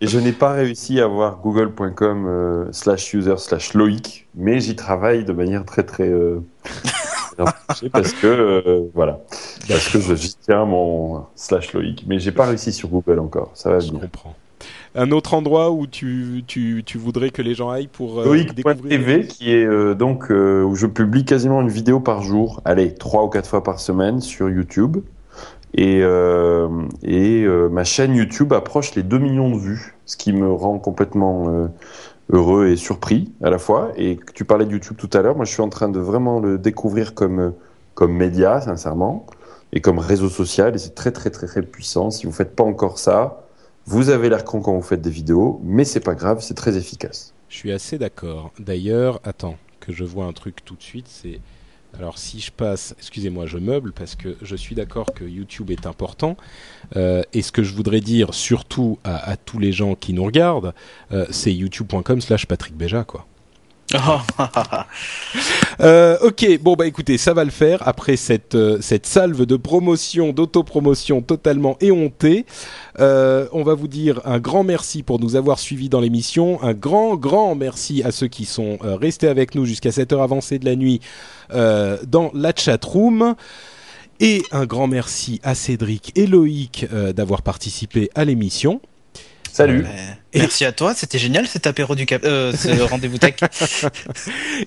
Et je n'ai pas réussi à avoir google.com euh, slash user slash Loïc, mais j'y travaille de manière très très euh, parce que euh, voilà, parce que je j'y tiens mon slash Loïc, mais j'ai pas réussi sur Google encore. Ça va Je venir. comprends. Un autre endroit où tu, tu, tu voudrais que les gens aillent pour euh, découvrir. Loïc.tv qui est donc où je publie quasiment une vidéo par jour, allez trois ou quatre fois par semaine sur YouTube et euh, euh, ma chaîne YouTube approche les 2 millions de vues, ce qui me rend complètement euh, heureux et surpris à la fois. Et tu parlais de YouTube tout à l'heure, moi je suis en train de vraiment le découvrir comme comme média sincèrement et comme réseau social et c'est très très très très puissant. Si vous faites pas encore ça, vous avez l'air con quand vous faites des vidéos, mais c'est pas grave, c'est très efficace. Je suis assez d'accord. D'ailleurs, attends, que je vois un truc tout de suite, c'est... Alors si je passe, excusez-moi, je meuble parce que je suis d'accord que YouTube est important. Euh, et ce que je voudrais dire surtout à, tous les gens qui nous regardent, euh, c'est youtube.com slash Patrick Béja, quoi. Euh, ok, bon bah écoutez, ça va le faire après cette euh, cette salve de promotion, d'autopromotion totalement éhontée. Euh, on va vous dire un grand merci pour nous avoir suivis dans l'émission, un grand grand merci à ceux qui sont restés avec nous jusqu'à cette heure avancée de la nuit dans la chat room. Et un grand merci à Cédric et Loïc d'avoir participé à l'émission. Salut. Merci à toi, c'était génial cet apéro du cap, euh, ce rendez-vous tech.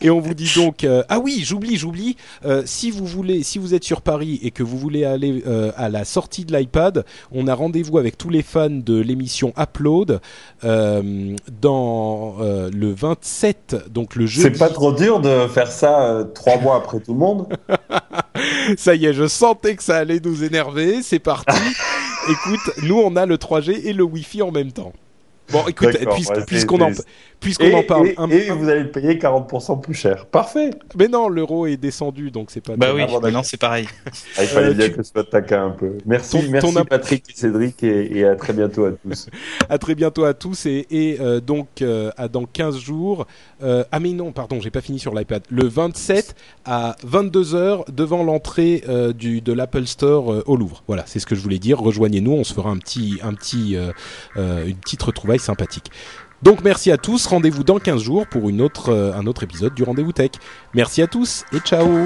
Et on vous dit donc euh, ah oui j'oublie j'oublie euh, si vous voulez si vous êtes sur Paris et que vous voulez aller euh, à la sortie de l'iPad on a rendez-vous avec tous les fans de l'émission Upload euh, dans euh, le 27 donc le jeudi. C'est pas trop dur de faire ça euh, trois mois après tout le monde? Ça y est je sentais que ça allait nous énerver c'est parti. Écoute nous on a le 3G et le Wi-Fi en même temps bon écoute ouais, puisqu'on en et, en parle et- un- et un- vous allez le payer 40% plus cher. Parfait. mais non l'euro est descendu donc c'est pas bah oui, grave. bon, maintenant c'est pareil. Ah, il fallait Euh, bien tu- que ce soit taquin un peu. Merci, Ton- merci ton Patrick et Cédric et, et à très bientôt à tous. À très bientôt à tous et, et, euh, donc euh, à dans 15 jours. euh, ah mais non, pardon, j'ai pas fini sur l'iPad. Le 27 à 22h devant l'entrée euh, du de l'Apple Store euh, au Louvre. Voilà, c'est ce que je voulais dire. Rejoignez-nous, on se fera un petit un petit euh, euh, une petite retrouvaille sympathique. Donc merci à tous, rendez-vous dans 15 jours pour euh, un autre épisode du rendez-vous tech. Merci à tous et ciao.